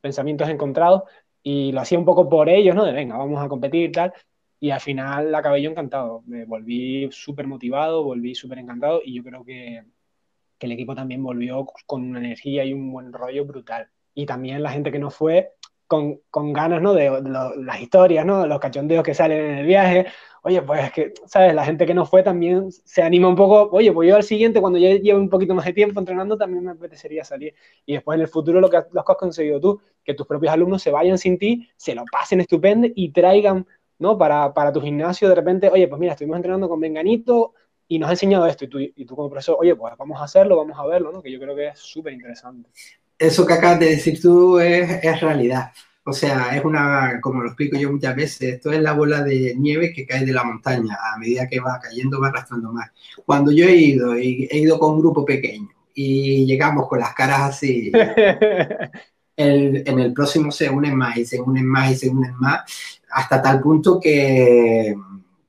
pensamientos encontrados y lo hacía un poco por ellos, ¿no? De venga, vamos a competir y tal. Y al final acabé yo encantado. Me volví súper motivado, volví súper encantado y yo creo que, que el equipo también volvió con una energía y un buen rollo brutal. Y también la gente que no fue, con, con ganas, ¿no? De, las historias, ¿no? Los cachondeos que salen en el viaje. Oye, pues es que, ¿sabes? La gente que no fue también se anima un poco. Oye, pues yo al siguiente, cuando ya lleve un poquito más de tiempo entrenando, también me apetecería salir. Y después en el futuro lo que, lo que has conseguido tú, que tus propios alumnos se vayan sin ti, se lo pasen estupendo y traigan, ¿no? Para, para tu gimnasio de repente, oye, pues mira, estuvimos entrenando con Venganito y nos ha enseñado esto. Y tú, y tú como profesor, oye, pues vamos a hacerlo, vamos a verlo, ¿no? Que yo creo que es súper interesante eso que acabas de decir tú es, es, realidad. O sea, es una, como lo explico yo muchas veces, esto es la bola de nieve que cae de la montaña. A medida que va cayendo, va arrastrando más. Cuando yo he ido, he, he ido con un grupo pequeño y llegamos con las caras así, el, en el próximo se unen más y se unen más y se unen más, hasta tal punto que,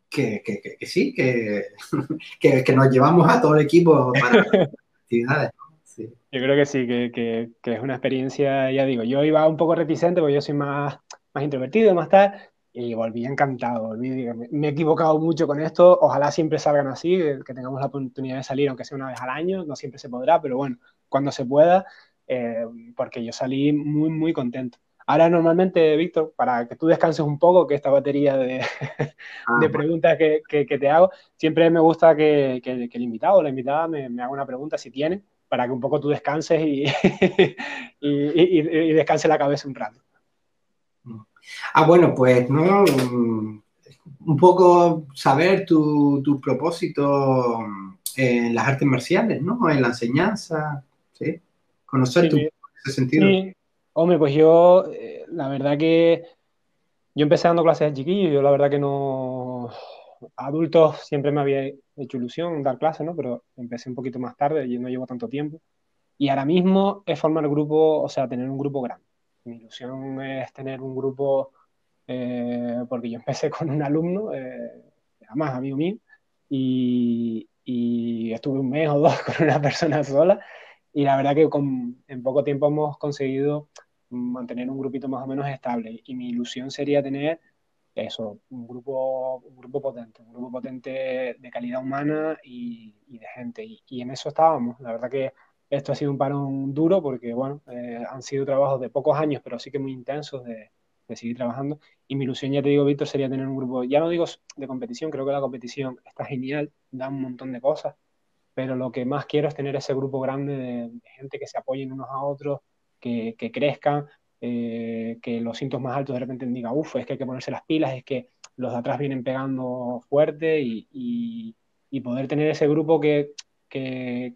que, que, que sí, que, que, nos llevamos a todo el equipo para actividades. Yo creo que sí, que, que, que, es una experiencia, ya digo, yo iba un poco reticente porque yo soy más, más introvertido, más tal, y volví encantado, volví, me, me, he equivocado mucho con esto, ojalá siempre salgan así, que tengamos la oportunidad de salir, aunque sea una vez al año, no siempre se podrá, pero bueno, cuando se pueda, eh, porque yo salí muy, muy contento. Ahora normalmente, Víctor, para que tú descanses un poco, que esta batería de, ah, de preguntas que, que, que, te hago, siempre me gusta que, el invitado o la invitada me, me haga una pregunta si tiene para que un poco tú descanses y, y, y, descanse la cabeza un rato. Ah, bueno, pues no, un poco saber tu, tu propósito en las artes marciales, ¿no? En la enseñanza, ¿sí? Conocer tu, ese sentido. Sí. Hombre, pues yo, eh, la verdad que yo empecé dando clases de chiquillo, yo la verdad que no, adultos siempre me había hecho ilusión dar clases, ¿no? Pero empecé un poquito más tarde y no llevo tanto tiempo. Y ahora mismo es formar grupo, o sea, tener un grupo grande. Mi ilusión es tener un grupo, eh, porque yo empecé con un alumno, eh, además amigo mío, y, y, estuve un mes o dos con una persona sola. Y la verdad que con, en poco tiempo hemos conseguido mantener un grupito más o menos estable. Y mi ilusión sería tener eso, un grupo, un grupo potente, un grupo potente de calidad humana y, y de gente. Y, y, en eso estábamos. La verdad que esto ha sido un parón duro porque, bueno, eh, han sido trabajos de pocos años, pero sí que muy intensos de, de, seguir trabajando. Y mi ilusión, ya te digo, Víctor, sería tener un grupo, ya no digo de competición, creo que la competición está genial, da un montón de cosas, pero lo que más quiero es tener ese grupo grande de, de gente que se apoyen unos a otros, que, que crezcan, eh, que los síntomas más altos de repente digan, uff, es que hay que ponerse las pilas, es que los de atrás vienen pegando fuerte y, poder tener ese grupo que, que,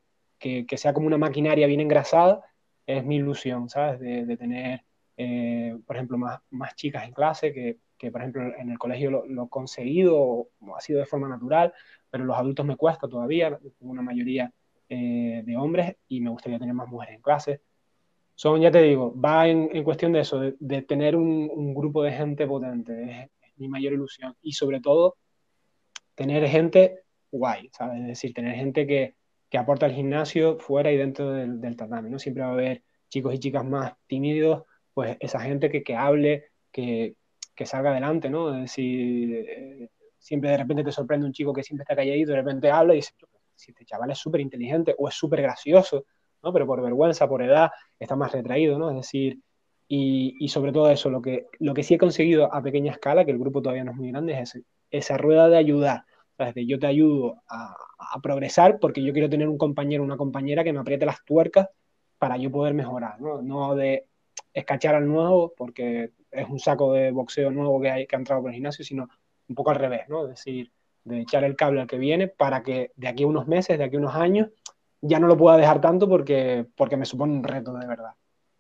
sea como una maquinaria bien engrasada es mi ilusión, ¿sabes? De, tener, eh, por ejemplo, más, más chicas en clase que, que, por ejemplo, en el colegio lo, he conseguido, ha sido de forma natural, pero los adultos me cuesta todavía, tengo una mayoría eh, de hombres y me gustaría tener más mujeres en clase. Son, ya te digo, va en, cuestión de eso, de, tener un, grupo de gente potente, es, mi mayor ilusión. Y sobre todo, tener gente guay, ¿sabes? Es decir, tener gente que, que aporta al gimnasio fuera y dentro del, del tatami, ¿no? Siempre va a haber chicos y chicas más tímidos, pues esa gente que, que hable, que, que salga adelante, ¿no? Es decir, eh, siempre de repente te sorprende un chico que siempre está calladito, de repente habla y dices, si este chaval es súper inteligente o es súper gracioso, ¿no? Pero por vergüenza, por edad, está más retraído, ¿no? Es decir, y, y, sobre todo eso, lo que, lo que sí he conseguido a pequeña escala, que el grupo todavía no es muy grande, es esa rueda de ayudar. ¿sabes? De yo te ayudo a, a, progresar porque yo quiero tener un compañero, una compañera que me apriete las tuercas para yo poder mejorar, ¿no? No de escachar al nuevo porque es un saco de boxeo nuevo que, hay, que ha entrado por el gimnasio, sino un poco al revés, ¿no? Es decir, de echar el cable al que viene para que de aquí a unos meses, de aquí a unos años, ya no lo pueda dejar tanto porque, porque me supone un reto de verdad.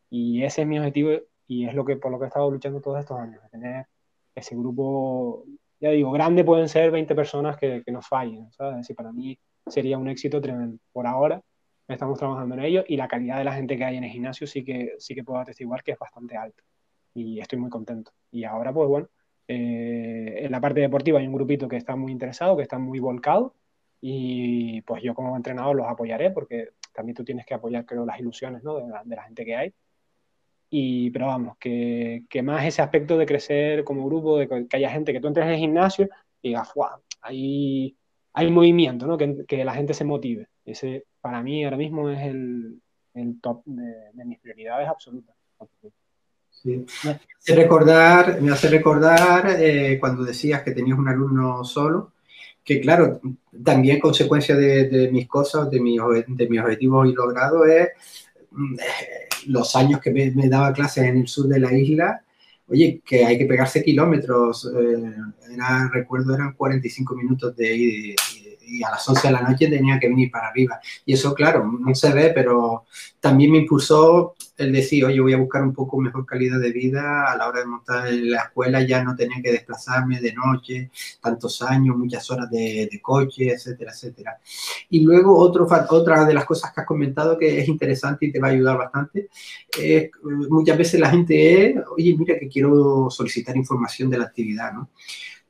Y ese es mi objetivo y es lo que por lo que he estado luchando todos estos años, tener ese grupo, ya digo, grande pueden ser 20 personas que, que no fallen, ¿sabes? Es decir, para mí sería un éxito tremendo. Por ahora estamos trabajando en ello y la calidad de la gente que hay en el gimnasio sí que, sí que puedo atestiguar que es bastante alta y estoy muy contento. Y ahora, pues bueno, eh, en la parte deportiva hay un grupito que está muy interesado, que está muy volcado y pues yo como entrenador los apoyaré porque también tú tienes que apoyar, creo, las ilusiones ¿no? de, la, gente que hay. Y, pero vamos, que, que, más ese aspecto de crecer como grupo, de que, haya gente que tú entres en el gimnasio y digas, ¡guau! Hay, hay movimiento, ¿no? Que, que, la gente se motive. Ese para mí ahora mismo es el, el top de, de mis prioridades absolutas. Me hace recordar, me hace recordar eh, cuando decías que tenías un alumno solo, que claro, también consecuencia de, mis cosas, de, mis, de mis objetivos y logrados es mm, los años que me, daba clases en el sur de la isla, oye, que hay que pegarse kilómetros, eh, era, recuerdo eran 45 minutos de ir y a las 11 de la noche tenía que venir para arriba. Y eso, claro, no se ve, pero también me impulsó el decir, oye, voy a buscar un poco mejor calidad de vida a la hora de montar la escuela, ya no tenía que desplazarme de noche, tantos años, muchas horas de, coche, etcétera, etcétera. Y luego otro, otra de las cosas que has comentado que es interesante y te va a ayudar bastante, muchas veces la gente es, oye, mira que quiero solicitar información de la actividad, ¿no?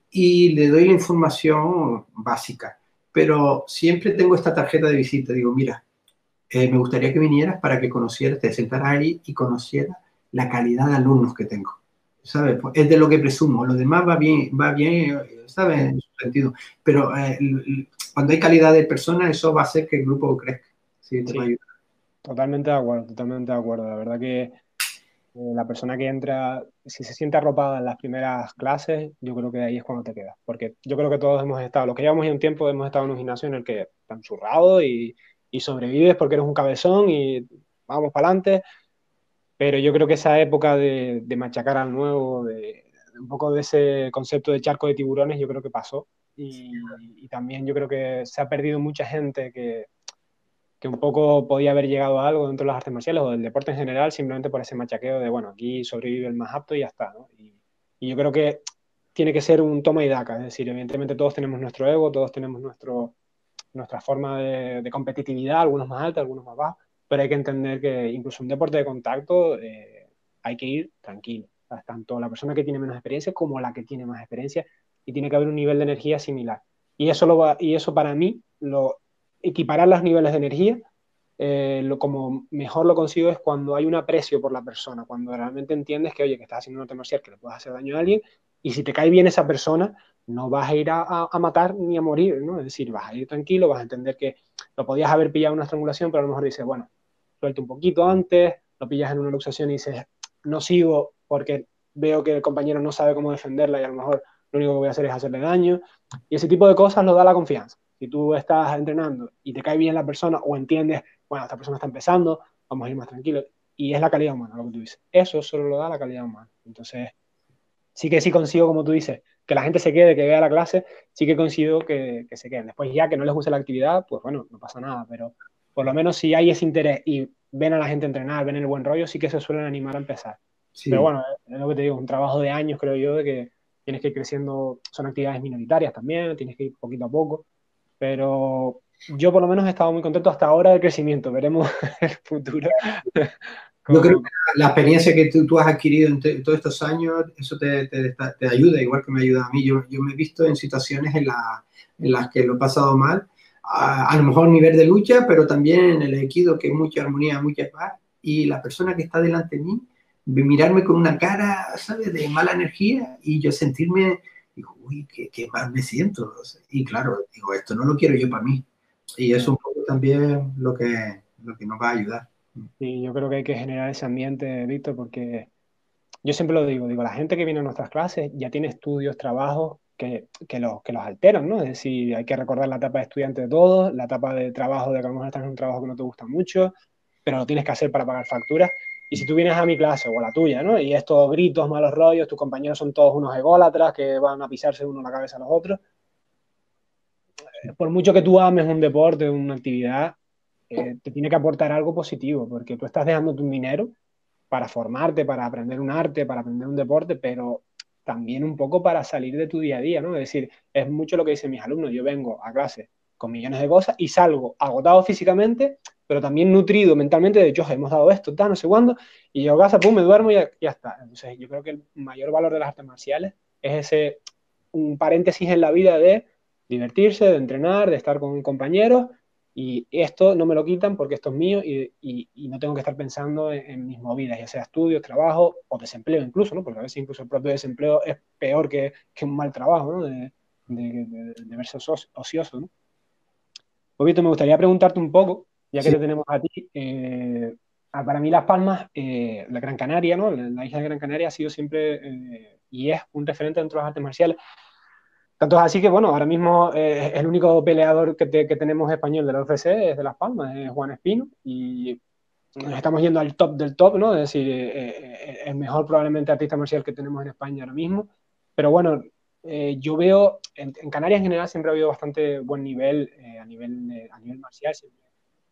Y le doy la información básica pero siempre tengo esta tarjeta de visita. Digo, mira, eh, me gustaría que vinieras para que conocieras, te sentaras ahí y conocieras la calidad de alumnos que tengo. ¿Sabes? Pues es de lo que presumo. Lo demás va bien, va bien, ¿sabes? En su sentido. Pero eh, cuando hay calidad de personas, eso va a hacer que el grupo crezca. Sí, Totalmente de acuerdo, totalmente de acuerdo. La verdad que la persona que entra, si se siente arropada en las primeras clases, yo creo que ahí es cuando te quedas. Porque yo creo que todos hemos estado, los que llevamos ya un tiempo, hemos estado en un gimnasio en el que están zurrado y, y sobrevives porque eres un cabezón y vamos para adelante. Pero yo creo que esa época de, de machacar al nuevo, de, un poco de ese concepto de charco de tiburones, yo creo que pasó. Y también yo creo que se ha perdido mucha gente que, que un poco podía haber llegado algo dentro de las artes marciales o del deporte en general simplemente por ese machaqueo de, bueno, aquí sobrevive el más apto y ya está. Y, yo creo que tiene que ser un toma y daca, es decir, evidentemente todos tenemos nuestro ego, todos tenemos nuestro, nuestra forma de, competitividad, algunos más altos, algunos más bajos, pero hay que entender que incluso un deporte de contacto eh, hay que ir tranquilo, tanto la persona que tiene menos experiencia como la que tiene más experiencia y tiene que haber un nivel de energía similar. Y eso, lo va, y eso para mí lo, equiparar los niveles de energía, eh, lo, como mejor lo consigo es cuando hay un aprecio por la persona, cuando realmente entiendes que, oye, que estás haciendo un arte que le puedes hacer daño a alguien, y si te cae bien esa persona, no vas a ir a, a, matar ni a morir, ¿no? Es decir, vas a ir tranquilo, vas a entender que lo podías haber pillado en una estrangulación, pero a lo mejor dices, bueno, suelta un poquito antes, lo pillas en una luxación y dices, no sigo porque veo que el compañero no sabe cómo defenderla y a lo mejor lo único que voy a hacer es hacerle daño. Y ese tipo de cosas lo da la confianza. Si tú estás entrenando y te cae bien la persona o entiendes, bueno, esta persona está empezando, vamos a ir más tranquilos. Y es la calidad humana, lo que tú dices. Eso solo lo da la calidad humana. Entonces, sí que sí consigo, como tú dices, que la gente se quede, que vea la clase, sí que coincido que, que se queden. Después ya que no les guste la actividad, pues bueno, no pasa nada, pero por lo menos si hay ese interés y ven a la gente entrenar, ven el buen rollo, sí que se suelen animar a empezar. Pero bueno, es lo que te digo, un trabajo de años creo yo, de que tienes que ir creciendo, son actividades minoritarias también, tienes que ir poquito a poco, pero yo por lo menos he estado muy contento hasta ahora del crecimiento, veremos el futuro. Yo creo que la experiencia que tú, tú has adquirido en, todos estos años, eso te, te, te, ayuda, igual que me ayuda a mí. Yo, yo me he visto en situaciones en, la, en las que lo he pasado mal, a, a, lo mejor nivel de lucha, pero también en el equido, que es mucha armonía, mucha paz, y la persona que está delante de mí, mirarme con una cara, ¿sabes?, de mala energía y yo sentirme, digo, uy, qué, qué mal me siento. Y claro, digo, esto no lo quiero yo para mí. Y es un poco también lo que, lo que nos va a ayudar. Sí, yo creo que hay que generar ese ambiente, Víctor, porque yo siempre lo digo, digo, la gente que viene a nuestras clases ya tiene estudios, trabajos que, que, los, que los alteran, ¿no? Es decir, hay que recordar la etapa de estudiante de todos, la etapa de trabajo de que a lo mejor estás en un trabajo que no te gusta mucho, pero lo tienes que hacer para pagar facturas. Y si tú vienes a mi clase o a la tuya, ¿no? Y estos gritos, malos rollos, tus compañeros son todos unos ególatras que van a pisarse uno la cabeza a los otros. Por mucho que tú ames un deporte, una actividad, eh, te tiene que aportar algo positivo, porque tú estás dejando tu dinero para formarte, para aprender un arte, para aprender un deporte, pero también un poco para salir de tu día a día, ¿no? Es decir, es mucho lo que dicen mis alumnos. Yo vengo a clase con millones de cosas y salgo agotado físicamente, pero también nutrido mentalmente, de hecho, hemos dado esto, tal, no sé cuándo, y yo casa, pum, me duermo y ya, está. Entonces, yo creo que el mayor valor de las artes marciales es ese, un paréntesis en la vida de divertirse, de entrenar, de estar con compañeros, y esto no me lo quitan porque esto es mío y, y, no tengo que estar pensando en, mis movidas, ya sea estudios, trabajo o desempleo incluso, ¿no? Porque a veces incluso el propio desempleo es peor que, que un mal trabajo, ¿no? De, de, de, verse ocioso, ¿no? Poquito, me gustaría preguntarte un poco, ya que te tenemos a ti, eh, para mí Las Palmas, eh, la Gran Canaria, ¿no? La, isla de Gran Canaria ha sido siempre eh, y es un referente dentro de las artes marciales. Tanto es así que, bueno, ahora mismo el único peleador que, que, tenemos español de la UFC es de Las Palmas, es Juan Espino, y nos estamos yendo al top del top, ¿no? Es decir, el mejor probablemente artista marcial que tenemos en España ahora mismo. Pero bueno, yo veo, en, Canarias en general siempre ha habido bastante buen nivel a, nivel, a nivel marcial, siempre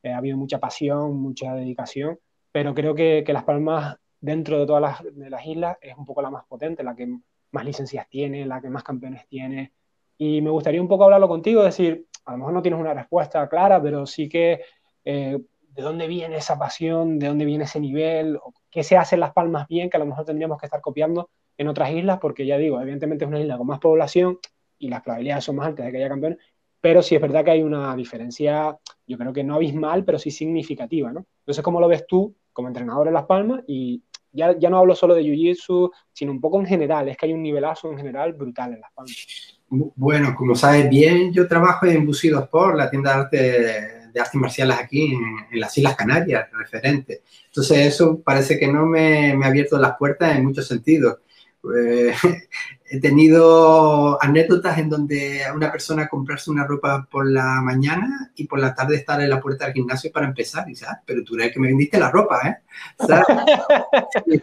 ha habido mucha pasión, mucha dedicación, pero creo que, Las Palmas, dentro de todas las, islas, es un poco la más potente, la que más licencias tiene, la que más campeones tiene. Y me gustaría un poco hablarlo contigo, decir, a lo mejor no tienes una respuesta clara, pero sí que eh, de dónde viene esa pasión, de dónde viene ese nivel, qué se hace en Las Palmas bien, que a lo mejor tendríamos que estar copiando en otras islas, porque ya digo, evidentemente es una isla con más población y las probabilidades son más altas de que haya campeones, pero sí es verdad que hay una diferencia, yo creo que no abismal, pero sí significativa, ¿no? Entonces, ¿cómo lo ves tú como entrenador en Las Palmas? Y ya, ya no hablo solo de Jiu-Jitsu, sino un poco en general, es que hay un nivelazo en general brutal en Las Palmas. Bueno, como sabes bien, yo trabajo en Busido Sport, la tienda de arte de artes marciales aquí en, las Islas Canarias, referente. Entonces eso parece que no me, me, ha abierto las puertas en muchos sentidos. Eh, he tenido anécdotas en donde una persona comprarse una ropa por la mañana y por la tarde estar en la puerta del gimnasio para empezar. Y dice, ah, pero tú eres que me vendiste la ropa, ¿eh?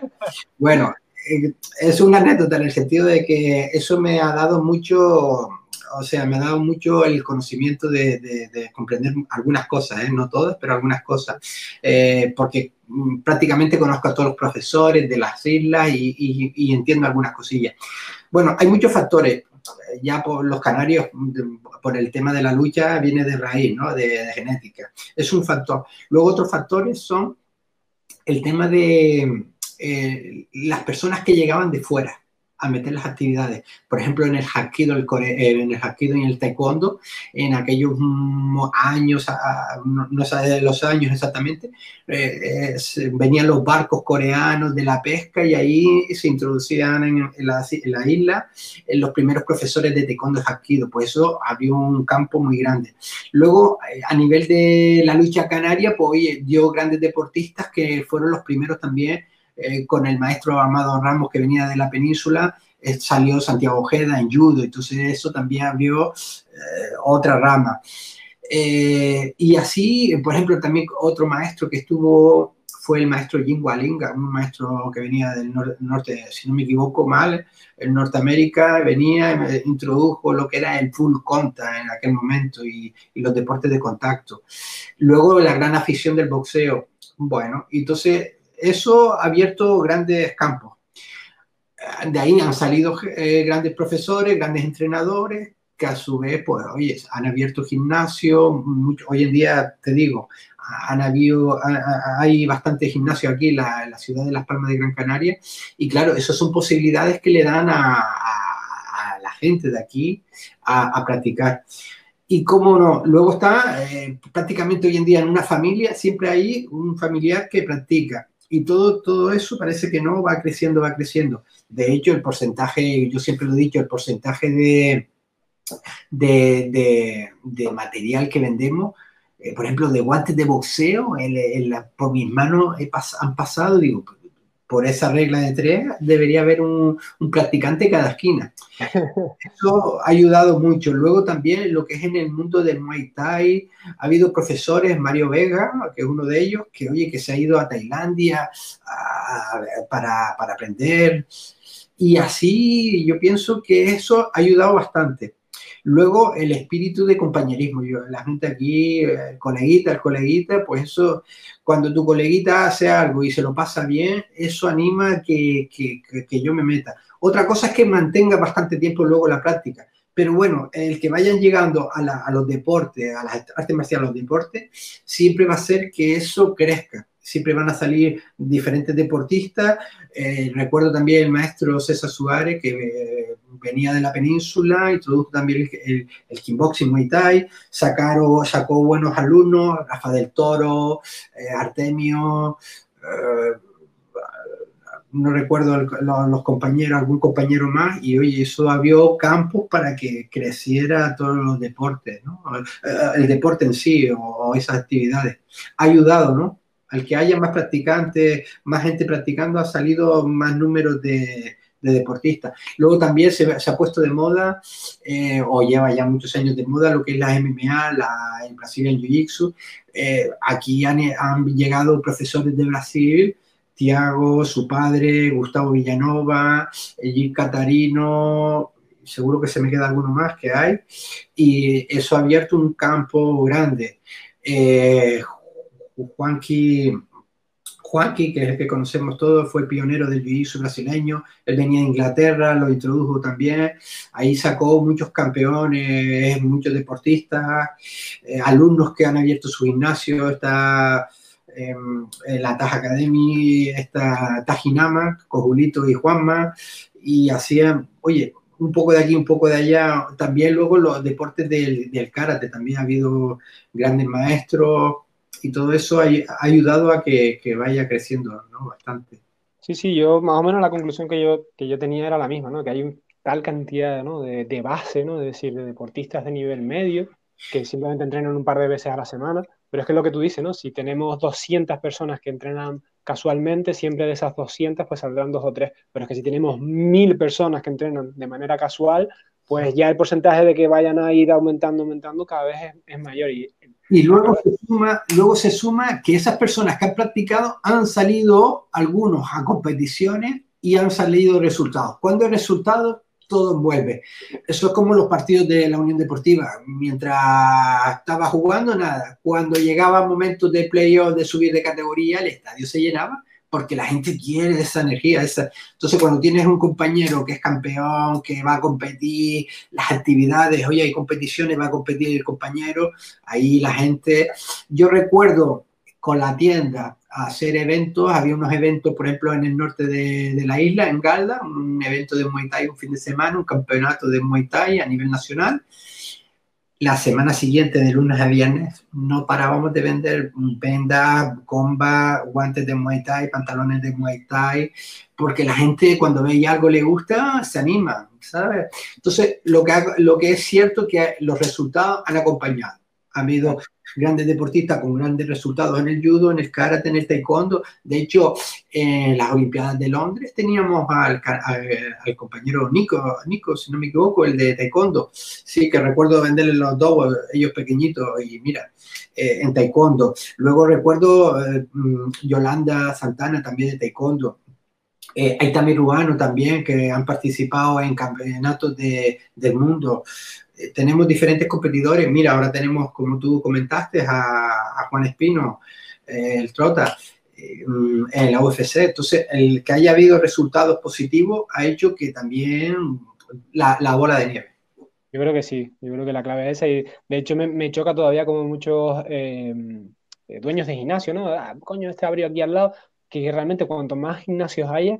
bueno, eh, es una anécdota en el sentido de que eso me ha dado mucho o sea, me ha dado mucho el conocimiento de, comprender algunas cosas, ¿eh? no todas, pero algunas cosas, eh, porque mm, prácticamente conozco a todos los profesores de las islas y, entiendo algunas cosillas. Bueno, hay muchos factores. Ya por los canarios, por el tema de la lucha, viene de raíz, ¿no? de, genética. Es un factor. Luego otros factores son el tema de eh, las personas que llegaban de fuera a meter las actividades. Por ejemplo, en el Hapkido, el eh, en el Hapkido y en el Taekwondo, en aquellos años, no, sé de los años exactamente, eh, venían los barcos coreanos de la pesca y ahí se introducían en, la, isla en los primeros profesores de Taekwondo y Hapkido. Pues eso abrió un campo muy grande. Luego, eh, a nivel de la lucha canaria, pues dio grandes deportistas que fueron los primeros también eh, con el maestro Amado Ramos que venía de la península, eh, salió Santiago Ojeda en judo, entonces eso también abrió eh, otra rama. y así, por ejemplo, también otro maestro que estuvo fue el maestro Jim Walinga, un maestro que venía del norte, si no me equivoco mal, en Norteamérica, venía introdujo lo que era el full contact en aquel momento y, y los deportes de contacto. Luego la gran afición del boxeo. Bueno, entonces eso ha abierto grandes campos. De ahí han salido eh, grandes profesores, grandes entrenadores, que a su vez, pues, oye, han abierto gimnasio, hoy en día, te digo, han habido, hay bastante gimnasio aquí en la, ciudad de Las Palmas de Gran Canaria, y claro, esas son posibilidades que le dan a, la gente de aquí a, practicar. Y cómo no, luego está eh, prácticamente hoy en día en una familia, siempre hay un familiar que practica. Y todo, todo eso parece que no va creciendo, va creciendo. De hecho, el porcentaje, yo siempre lo he dicho, el porcentaje de, de, material que vendemos, eh, por ejemplo, de guantes de boxeo, por mis manos han pasado, digo, por esa regla de tres, debería haber un, practicante cada esquina. Eso ha ayudado mucho. Luego también lo que es en el mundo del Muay Thai, ha habido profesores, Mario Vega, que es uno de ellos, que oye, que se ha ido a Tailandia para, para aprender. Y así yo pienso que eso ha ayudado bastante. Luego, el espíritu de compañerismo. Yo, la gente aquí, el coleguita, el coleguita, pues eso, cuando tu coleguita hace algo y se lo pasa bien, eso anima que, que, que yo me meta. Otra cosa es que mantenga bastante tiempo luego la práctica. Pero bueno, el que vayan llegando a, los deportes, a las artes marciales, a los deportes, siempre va a ser que eso crezca siempre van a salir diferentes deportistas. Eh, recuerdo también el maestro César Suárez, que eh, venía de la península, introdujo también el, el, kickboxing Muay Thai, sacaron, sacó buenos alumnos, Rafa del Toro, eh, Artemio, no recuerdo los compañeros, algún compañero más, y oye, eso abrió campos para que creciera todos los deportes, ¿no? El, deporte en sí o, o esas actividades. Ha ayudado, ¿no? Al que haya más practicantes, más gente practicando, ha salido más números de, deportistas. Luego también se, ha puesto de moda, eh, o lleva ya muchos años de moda, lo que es la MMA, la, el Brazilian Jiu-Jitsu. Eh, aquí han, llegado profesores de Brasil, Tiago, su padre, Gustavo Villanova, Gil Catarino, seguro que se me queda alguno más que hay, y eso ha abierto un campo grande. Eh, Juanqui, Juanqui, que es el que conocemos todos, fue pionero del jiu brasileño, él venía de Inglaterra, lo introdujo también, ahí sacó muchos campeones, muchos deportistas, eh, alumnos que han abierto su gimnasio, está em, la Taj Academy, está Tajinama, con Julito y Juanma, y hacían, oye, un poco de aquí, un poco de allá, también luego los deportes del, del karate, también ha habido grandes maestros, y todo eso ha, ayudado a que, vaya creciendo bastante. Sí, sí, yo más o menos la conclusión que yo, que yo tenía era la misma, ¿no? que hay tal cantidad ¿no? de, base, ¿no? es decir, de deportistas de nivel medio que simplemente entrenan un par de veces a la semana, pero es que lo que tú dices, ¿no? si tenemos 200 personas que entrenan casualmente, siempre de esas 200 pues saldrán dos o tres, pero es que si tenemos mil personas que entrenan de manera casual, pues ya el porcentaje de que vayan a ir aumentando, aumentando cada vez es, es mayor. Y y luego se, suma, luego se suma que esas personas que han practicado han salido algunos a competiciones y han salido resultados. Cuando hay resultados, todo envuelve. Eso es como los partidos de la Unión Deportiva. Mientras estaba jugando, nada. Cuando llegaba momentos de playoff, de subir de categoría, el estadio se llenaba porque la gente quiere esa energía. Esa... Entonces, cuando tienes un compañero que es campeón, que va a competir, las actividades, oye, hay competiciones, va a competir el compañero, ahí la gente... Yo recuerdo con la tienda hacer eventos, había unos eventos, por ejemplo, en el norte de, de la isla, en Galda, un evento de Muay Thai un fin de semana, un campeonato de Muay Thai a nivel nacional, la semana siguiente, de lunes a viernes, no parábamos de vender vendas, comba, guantes de Muay Thai, pantalones de Muay Thai, porque la gente cuando ve algo le gusta, se anima, ¿sabes? Entonces, lo que, lo que es cierto es que los resultados han acompañado. Ha habido grandes deportistas con grandes resultados en el judo, en el karate, en el taekwondo. De hecho, en las Olimpiadas de Londres teníamos al, al, compañero Nico, Nico, si no me equivoco, el de taekwondo. Sí, que recuerdo venderle los dos, ellos pequeñitos, y mira, eh, en taekwondo. Luego recuerdo eh, mm, Yolanda Santana también de taekwondo. Eh, hay también ruanos también que han participado en campeonatos de, del mundo. Eh, tenemos diferentes competidores. Mira, ahora tenemos, como tú comentaste, a, Juan Espino, eh, el Trota, eh, en la UFC. Entonces, el que haya habido resultados positivos ha hecho que también la, la bola de nieve. Yo creo que sí, yo creo que la clave es esa. Y de hecho, me, me choca todavía como muchos dueños de gimnasio, ¿no? Ah, coño, este abrió aquí al lado, que realmente cuanto más gimnasios haya,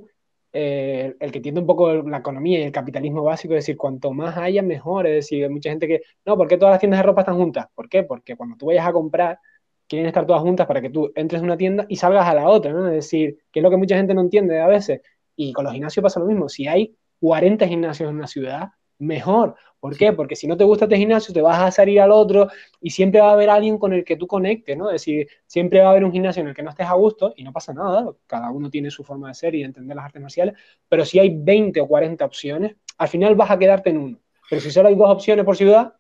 eh, el que entiende un poco la economía y el capitalismo básico, es decir, cuanto más haya, mejor. Es decir, hay mucha gente que, no, ¿por qué todas las tiendas de ropa están juntas? ¿Por qué? Porque cuando tú vayas a comprar, quieren estar todas juntas para que tú entres en una tienda y salgas a la otra, ¿no? Es decir, que es lo que mucha gente no entiende a veces. Y con los gimnasios pasa lo mismo. Si hay 40 gimnasios en una ciudad, mejor. ¿Por qué? Porque si no te gusta este gimnasio, te vas a salir al otro y siempre va a haber alguien con el que tú conectes, ¿no? Es decir, siempre va a haber un gimnasio en el que no estés a gusto y no pasa nada, cada uno tiene su forma de ser y de entender las artes marciales, pero si hay 20 o 40 opciones, al final vas a quedarte en uno. Pero si solo hay dos opciones por ciudad,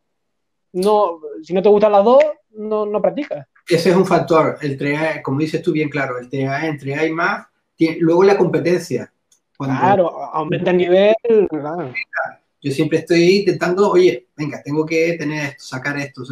no, si no te gustan las dos, no, no practicas. Ese es un factor, el como dices tú bien claro, el TEA, entre hay más, luego la competencia. claro, aumenta el nivel. Yo siempre estoy intentando, oye, venga, tengo que tener esto, sacar esto,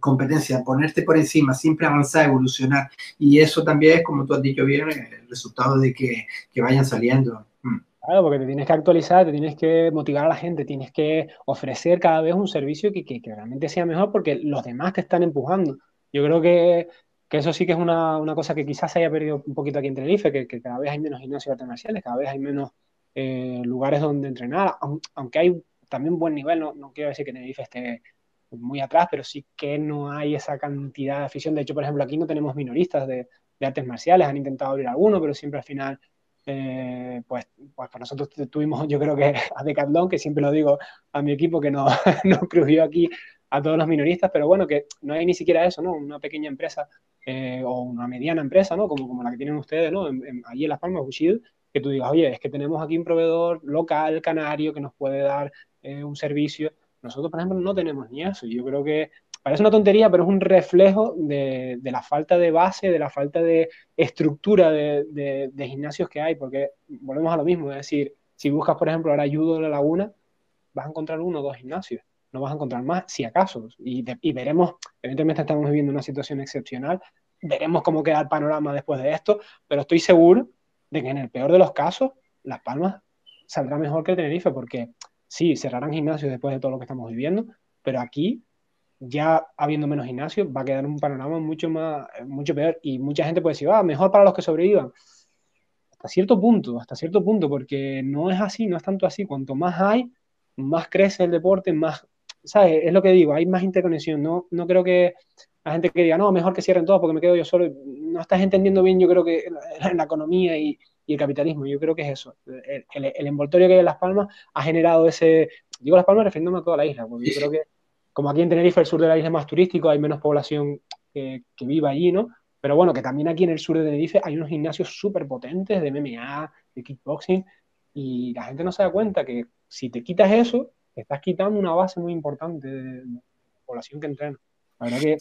competencia, ponerte por encima, siempre avanzar, evolucionar. Y eso también es, como tú has dicho bien, el resultado de que, que vayan saliendo. Mm. Claro, porque te tienes que actualizar, te tienes que motivar a la gente, tienes que ofrecer cada vez un servicio que, que, realmente sea mejor porque los demás te están empujando. Yo creo que, que eso sí que es una, una, cosa que quizás se haya perdido un poquito aquí en Tenerife, que, que cada vez hay menos gimnasios artes cada vez hay menos eh, lugares donde entrenar, aunque hay también buen nivel, no, no quiero decir que Tenerife esté muy atrás, pero sí que no hay esa cantidad de afición. De hecho, por ejemplo, aquí no tenemos minoristas de, artes marciales, han intentado abrir alguno, pero siempre al final, eh, pues, pues nosotros tuvimos, yo creo que a Decathlon, que siempre lo digo a mi equipo, que no, no aquí a todos los minoristas, pero bueno, que no hay ni siquiera eso, ¿no? Una pequeña empresa eh, o una mediana empresa, ¿no? Como, como la que tienen ustedes, ¿no? En, allí en Las Palmas, Bushido, que tú digas, oye, es que tenemos aquí un proveedor local, canario, que nos puede dar eh, un servicio. Nosotros, por ejemplo, no tenemos ni eso. Yo creo que parece una tontería, pero es un reflejo de, la falta de base, de la falta de estructura de, gimnasios que hay, porque volvemos a lo mismo, es decir, si buscas, por ejemplo, ahora ayudo en la laguna, vas a encontrar uno o dos gimnasios, no vas a encontrar más, si acaso, y, y veremos, evidentemente estamos viviendo una situación excepcional, veremos cómo queda el panorama después de esto, pero estoy seguro de que en el peor de los casos, Las Palmas saldrá mejor que Tenerife, porque sí, cerrarán gimnasios después de todo lo que estamos viviendo, pero aquí, ya habiendo menos gimnasios, va a quedar un panorama mucho, más, mucho peor y mucha gente puede decir, ah, mejor para los que sobrevivan. Hasta cierto punto, hasta cierto punto, porque no es así, no es tanto así. Cuanto más hay, más crece el deporte, más, ¿sabes? Es lo que digo, hay más interconexión. No, no creo que la gente que diga, no, mejor que cierren todos porque me quedo yo solo. No estás entendiendo bien, yo creo que en la economía y, y el capitalismo. Yo creo que es eso. El, envoltorio que hay en Las Palmas ha generado ese. Digo Las Palmas refiriéndome a toda la isla, porque yo creo que, como aquí en Tenerife, el sur de la isla es más turístico, hay menos población que, que viva allí, ¿no? Pero bueno, que también aquí en el sur de Tenerife hay unos gimnasios súper potentes de MMA, de kickboxing, y la gente no se da cuenta que si te quitas eso, te estás quitando una base muy importante de, de población que entrena. La verdad que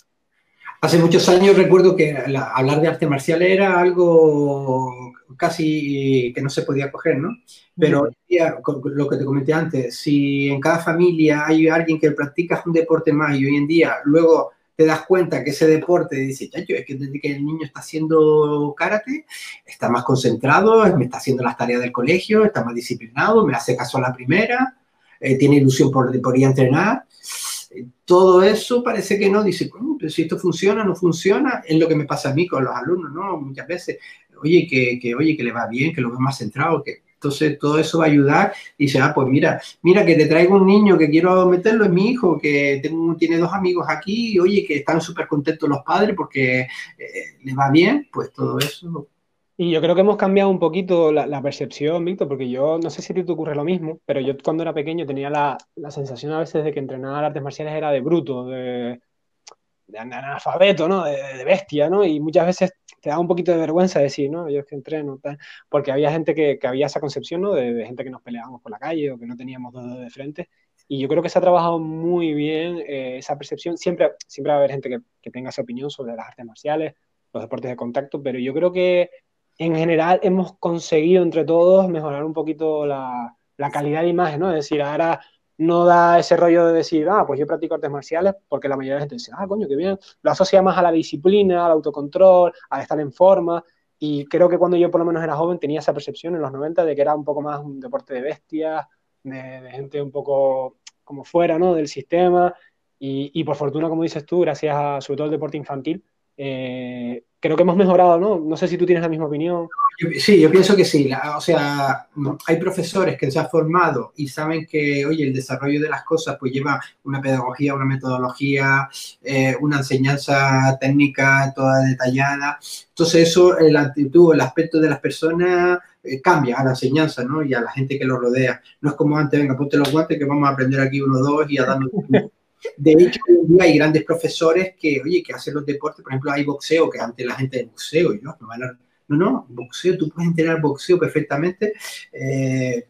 Hace muchos años recuerdo que hablar de arte marcial era algo casi que no se podía coger, ¿no? Pero día, lo que te comenté antes, si en cada familia hay alguien que practica un deporte más y hoy en día luego te das cuenta que ese deporte, dice, chacho, es que desde que el niño está haciendo karate, está más concentrado, me está haciendo las tareas del colegio, está más disciplinado, me hace caso a la primera, eh, tiene ilusión por, por ir a entrenar todo eso parece que no, dice, pero si esto funciona, no funciona, es lo que me pasa a mí con los alumnos, ¿no? Muchas veces, oye, que, que oye, que le va bien, que lo veo más centrado, que entonces todo eso va a ayudar. Y dice, ah, pues mira, mira que te traigo un niño que quiero meterlo, es mi hijo, que tengo, tiene dos amigos aquí, y, oye, que están súper contentos los padres porque eh, le va bien, pues todo eso. Y yo creo que hemos cambiado un poquito la, percepción, Víctor, porque yo no sé si a ti te ocurre lo mismo, pero yo cuando era pequeño tenía la, sensación a veces de que entrenar artes marciales era de bruto, de, de analfabeto, ¿no? De, bestia, ¿no? Y muchas veces te da un poquito de vergüenza decir, ¿no? Yo es que entreno, tal, porque había gente que, que había esa concepción, ¿no? De, gente que nos peleábamos por la calle o que no teníamos dos de frente. Y yo creo que se ha trabajado muy bien eh, esa percepción. Siempre, siempre va a haber gente que, que, tenga esa opinión sobre las artes marciales, los deportes de contacto, pero yo creo que en general hemos conseguido entre todos mejorar un poquito la, la calidad de imagen, ¿no? Es decir, ahora no da ese rollo de decir, ah, pues yo practico artes marciales, porque la mayoría de la gente dice, ah, coño, qué bien. Lo asocia más a la disciplina, al autocontrol, a estar en forma. Y creo que cuando yo por lo menos era joven tenía esa percepción en los 90 de que era un poco más un deporte de bestias, de, gente un poco como fuera, ¿no? Del sistema. Y, y, por fortuna, como dices tú, gracias a sobre todo el deporte infantil, eh, creo que hemos mejorado, ¿no? No sé si tú tienes la misma opinión. Sí, yo pienso que sí. o sea, hay profesores que se han formado y saben que, oye, el desarrollo de las cosas pues lleva una pedagogía, una metodología, eh, una enseñanza técnica toda detallada. Entonces eso, la actitud, el aspecto de las personas eh, cambia a la enseñanza, ¿no? Y a la gente que lo rodea. No es como antes, venga, ponte los guantes que vamos a aprender aquí uno, dos y a darnos... De hecho, hoy día hay grandes profesores que, oye, que hacen los deportes, por ejemplo, hay boxeo, que antes la gente de boxeo, yo, no, no, no, boxeo, tú puedes entrenar boxeo perfectamente, eh,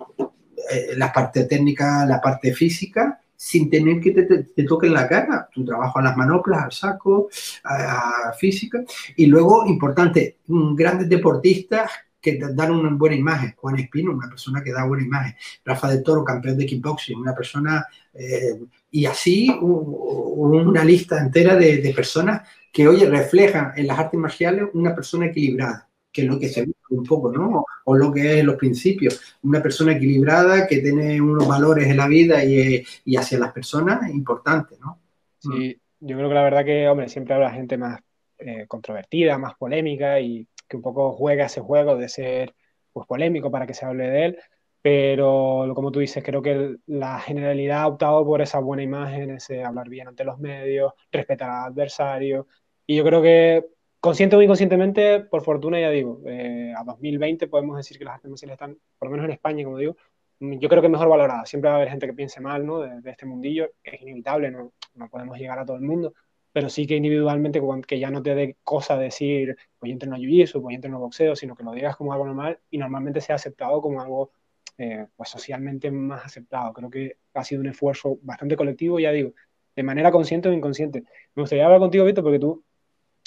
eh, la parte técnica, la parte física, sin tener que te, te, toquen la cara, tu trabajo a las manoplas, al saco, a, a física, y luego, importante, grandes deportistas que dan una buena imagen. Juan Espino, una persona que da buena imagen. Rafa de Toro, campeón de kickboxing, una persona... Eh, y así una lista entera de, personas que, oye, reflejan en las artes marciales una persona equilibrada, que es lo que se ve un poco, ¿no? O lo que es los principios. Una persona equilibrada que tiene unos valores en la vida y, y hacia las personas importantes, ¿no? Sí, yo creo que la verdad que, hombre, siempre habrá gente más eh, controvertida, más polémica y que un poco juega ese juego de ser pues, polémico para que se hable de él, pero como tú dices, creo que la generalidad ha optado por esa buena imagen, ese hablar bien ante los medios, respetar al adversario, y yo creo que consciente o inconscientemente, por fortuna ya digo, eh, a 2020 podemos decir que las artes marciales están, por lo menos en España, como digo, yo creo que mejor valoradas. Siempre va a haber gente que piense mal ¿no? de, de este mundillo, es inevitable, no, no podemos llegar a todo el mundo, pero sí que individualmente, que ya no te dé cosa decir, voy a entrenar jiu-jitsu, voy a entrenar boxeo, sino que lo digas como algo normal y normalmente sea aceptado como algo eh, pues socialmente más aceptado. Creo que ha sido un esfuerzo bastante colectivo, ya digo, de manera consciente o inconsciente. Me gustaría hablar contigo, Víctor, porque tú,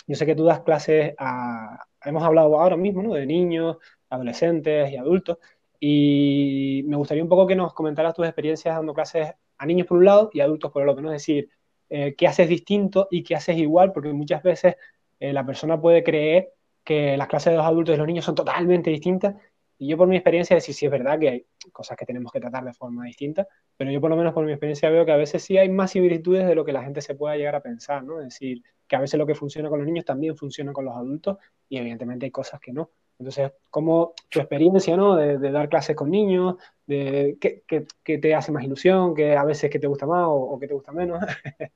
yo sé que tú das clases a, hemos hablado ahora mismo, ¿no? De niños, adolescentes y adultos, y me gustaría un poco que nos comentaras tus experiencias dando clases a niños por un lado y adultos por el otro, ¿no? Es decir, eh, qué haces distinto y qué haces igual, porque muchas veces eh, la persona puede creer que las clases de los adultos y los niños son totalmente distintas. Y yo por mi experiencia, decir, sí es verdad que hay cosas que tenemos que tratar de forma distinta, pero yo por lo menos por mi experiencia veo que a veces sí hay más similitudes de lo que la gente se pueda llegar a pensar, ¿no? Es decir, que a veces lo que funciona con los niños también funciona con los adultos y evidentemente hay cosas que no. Entonces, ¿cómo tu experiencia, ¿no? De, dar clases con niños, de qué, te hace más ilusión, que a veces que te gusta más o, que te gusta menos.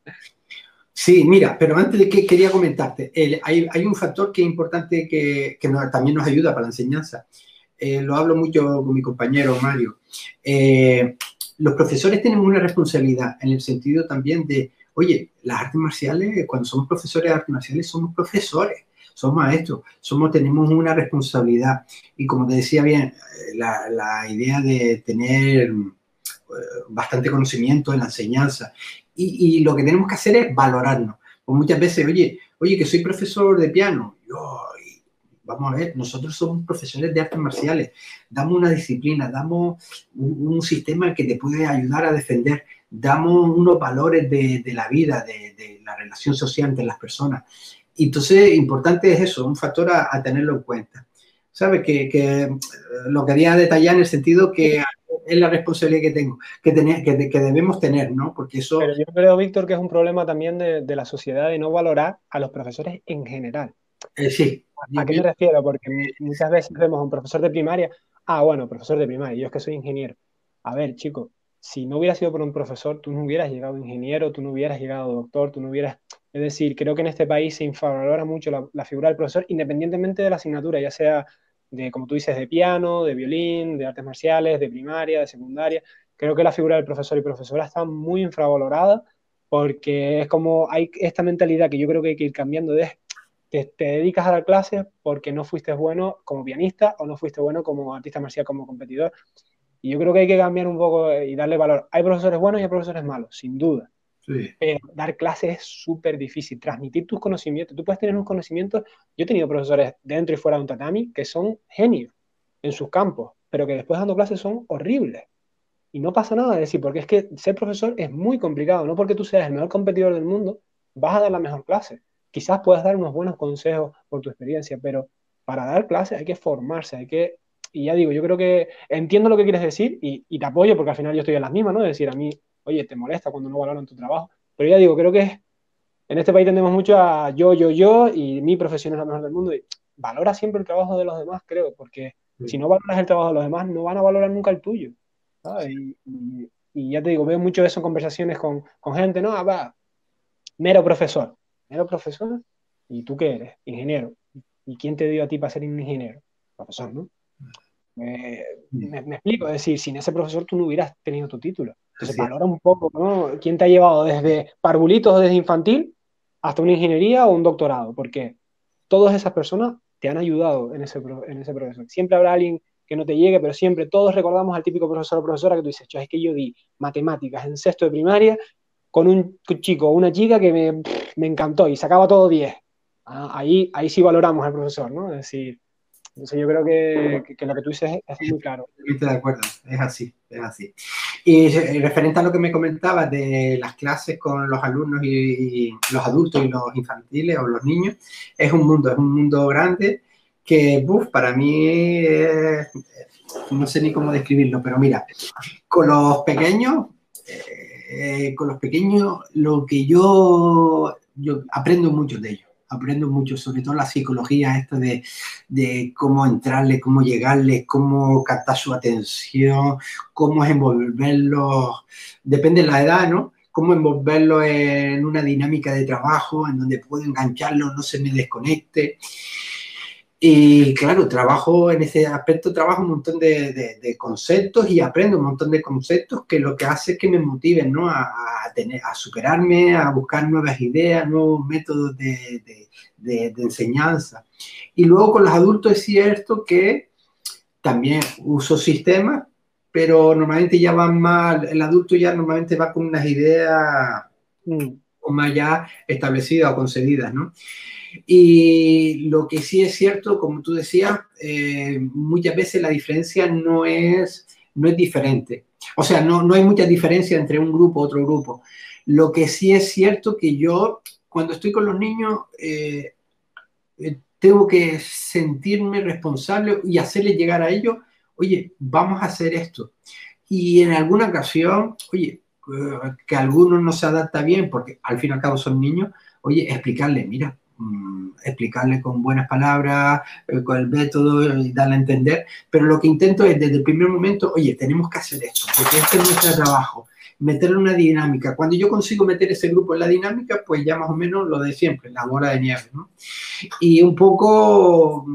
Sí, mira, pero antes de que quería comentarte, hay, un factor que es importante que, también nos ayuda para la enseñanza. Eh, lo hablo mucho con mi compañero Mario. Eh, los profesores tenemos una responsabilidad en el sentido también de, oye, las artes marciales, cuando somos profesores de artes marciales, somos profesores somos maestros, somos, tenemos una responsabilidad. Y como te decía bien, eh, la, idea de tener eh, bastante conocimiento en la enseñanza. Y, lo que tenemos que hacer es valorarnos. Pues muchas veces, oye, oye, que soy profesor de piano. Yo, vamos a ver, nosotros somos profesores de artes marciales. Damos una disciplina, damos un, sistema que te puede ayudar a defender. Damos unos valores de, la vida, de, de, la relación social entre las personas. Y entonces, importante es eso, un factor a, tenerlo en cuenta. ¿Sabes? Que, que, lo quería detallar en el sentido que es la responsabilidad que tengo, que, que, que, debemos tener, ¿no? Porque eso... Pero yo creo, Víctor, que es un problema también de, de la sociedad de no valorar a los profesores en general. Eh, sí. ¿A qué me refiero? Porque muchas veces vemos a un profesor de primaria, ah, bueno, profesor de primaria, yo es que soy ingeniero. A ver, chico, si no hubiera sido por un profesor, tú no hubieras llegado ingeniero, tú no hubieras llegado doctor, tú no hubieras es decir, creo que en este país se infravalora mucho la, figura del profesor, independientemente de la asignatura, ya sea de, como tú dices, de piano, de violín, de artes marciales, de primaria, de secundaria. Creo que la figura del profesor y profesora está muy infravalorada porque es como hay esta mentalidad que yo creo que hay que ir cambiando de te, dedicas a dar clases porque no fuiste bueno como pianista o no fuiste bueno como artista marcial, como competidor. Y yo creo que hay que cambiar un poco y darle valor. Hay profesores buenos y hay profesores malos, sin duda. Pero dar clases es súper difícil, transmitir tus conocimientos. Tú puedes tener unos conocimientos. Yo he tenido profesores dentro y fuera de un tatami que son genios en sus campos, pero que después dando clases son horribles. Y no pasa nada, es decir, porque es que ser profesor es muy complicado. No porque tú seas el mejor competidor del mundo, vas a dar la mejor clase. Quizás puedas dar unos buenos consejos por tu experiencia, pero para dar clases hay que formarse, hay que... Y ya digo, yo creo que entiendo lo que quieres decir y, y te apoyo porque al final yo estoy en las mismas, ¿no? Es decir, a mí, oye, te molesta cuando no valoran tu trabajo. Pero ya digo, creo que en este país tendemos mucho a yo, yo, yo y mi profesión es la mejor del mundo. Y valora siempre el trabajo de los demás, creo, porque si no valoras el trabajo de los demás, no van a valorar nunca el tuyo. Y, y, ya te digo, veo mucho eso en conversaciones con, con gente, ¿no? Ah, va, mero profesor ingeniero profesor, ¿y tú qué eres? Ingeniero. ¿Y quién te dio a ti para ser un ingeniero? Profesor, ¿no? me, explico, es decir, sin ese profesor tú no hubieras tenido tu título. Entonces valora un poco, ¿no? ¿Quién te ha llevado desde parvulitos desde infantil hasta una ingeniería o un doctorado? Porque todas esas personas te han ayudado en ese, en ese proceso. Siempre habrá alguien que no te llegue, pero siempre todos recordamos al típico profesor o profesora que tú dices, es que yo di matemáticas en sexto de primaria con un chico o una chica que me, me, encantó y sacaba todo 10. Ah, ahí, ahí sí valoramos al profesor, ¿no? Es decir, yo creo que, que, lo que tú dices es, muy claro. Estoy de acuerdo, es así, es así. Y referente a lo que me comentabas de las clases con los alumnos y, los adultos y los infantiles o los niños, es un mundo, es un mundo grande que, para mí, no sé ni cómo describirlo, pero mira, con los pequeños... Eh, eh, con los pequeños, lo que yo, yo aprendo mucho de ellos, aprendo mucho, sobre todo la psicología esta de, de cómo entrarle, cómo llegarle, cómo captar su atención, cómo envolverlos, depende de la edad, ¿no? Cómo envolverlo en una dinámica de trabajo en donde puedo engancharlo, no se me desconecte. Y claro, trabajo en ese aspecto, trabajo un montón de, de, conceptos y aprendo un montón de conceptos que lo que hace es que me motiven ¿no? a, tener, a superarme, a buscar nuevas ideas, nuevos métodos de, de, enseñanza. Y luego con los adultos es cierto que también uso sistemas, pero normalmente ya van más, el adulto ya normalmente va con unas ideas mm. más ya establecidas o concedidas, ¿no? Y lo que sí es cierto, como tú decías, eh, muchas veces la diferencia no es, no es diferente. O sea, no, no hay mucha diferencia entre un grupo y otro grupo. Lo que sí es cierto que yo, cuando estoy con los niños, eh, eh, tengo que sentirme responsable y hacerles llegar a ellos, oye, vamos a hacer esto. Y en alguna ocasión, oye, que alguno no se adapta bien, porque al fin y al cabo son niños, oye, explicarles, mira, Mm, explicarle con buenas palabras, eh, con el método y darle a entender, pero lo que intento es desde el primer momento, oye, tenemos que hacer esto, porque este es nuestro trabajo, meterle una dinámica. Cuando yo consigo meter ese grupo en la dinámica, pues ya más o menos lo de siempre, la bola de nieve, ¿no? Y un poco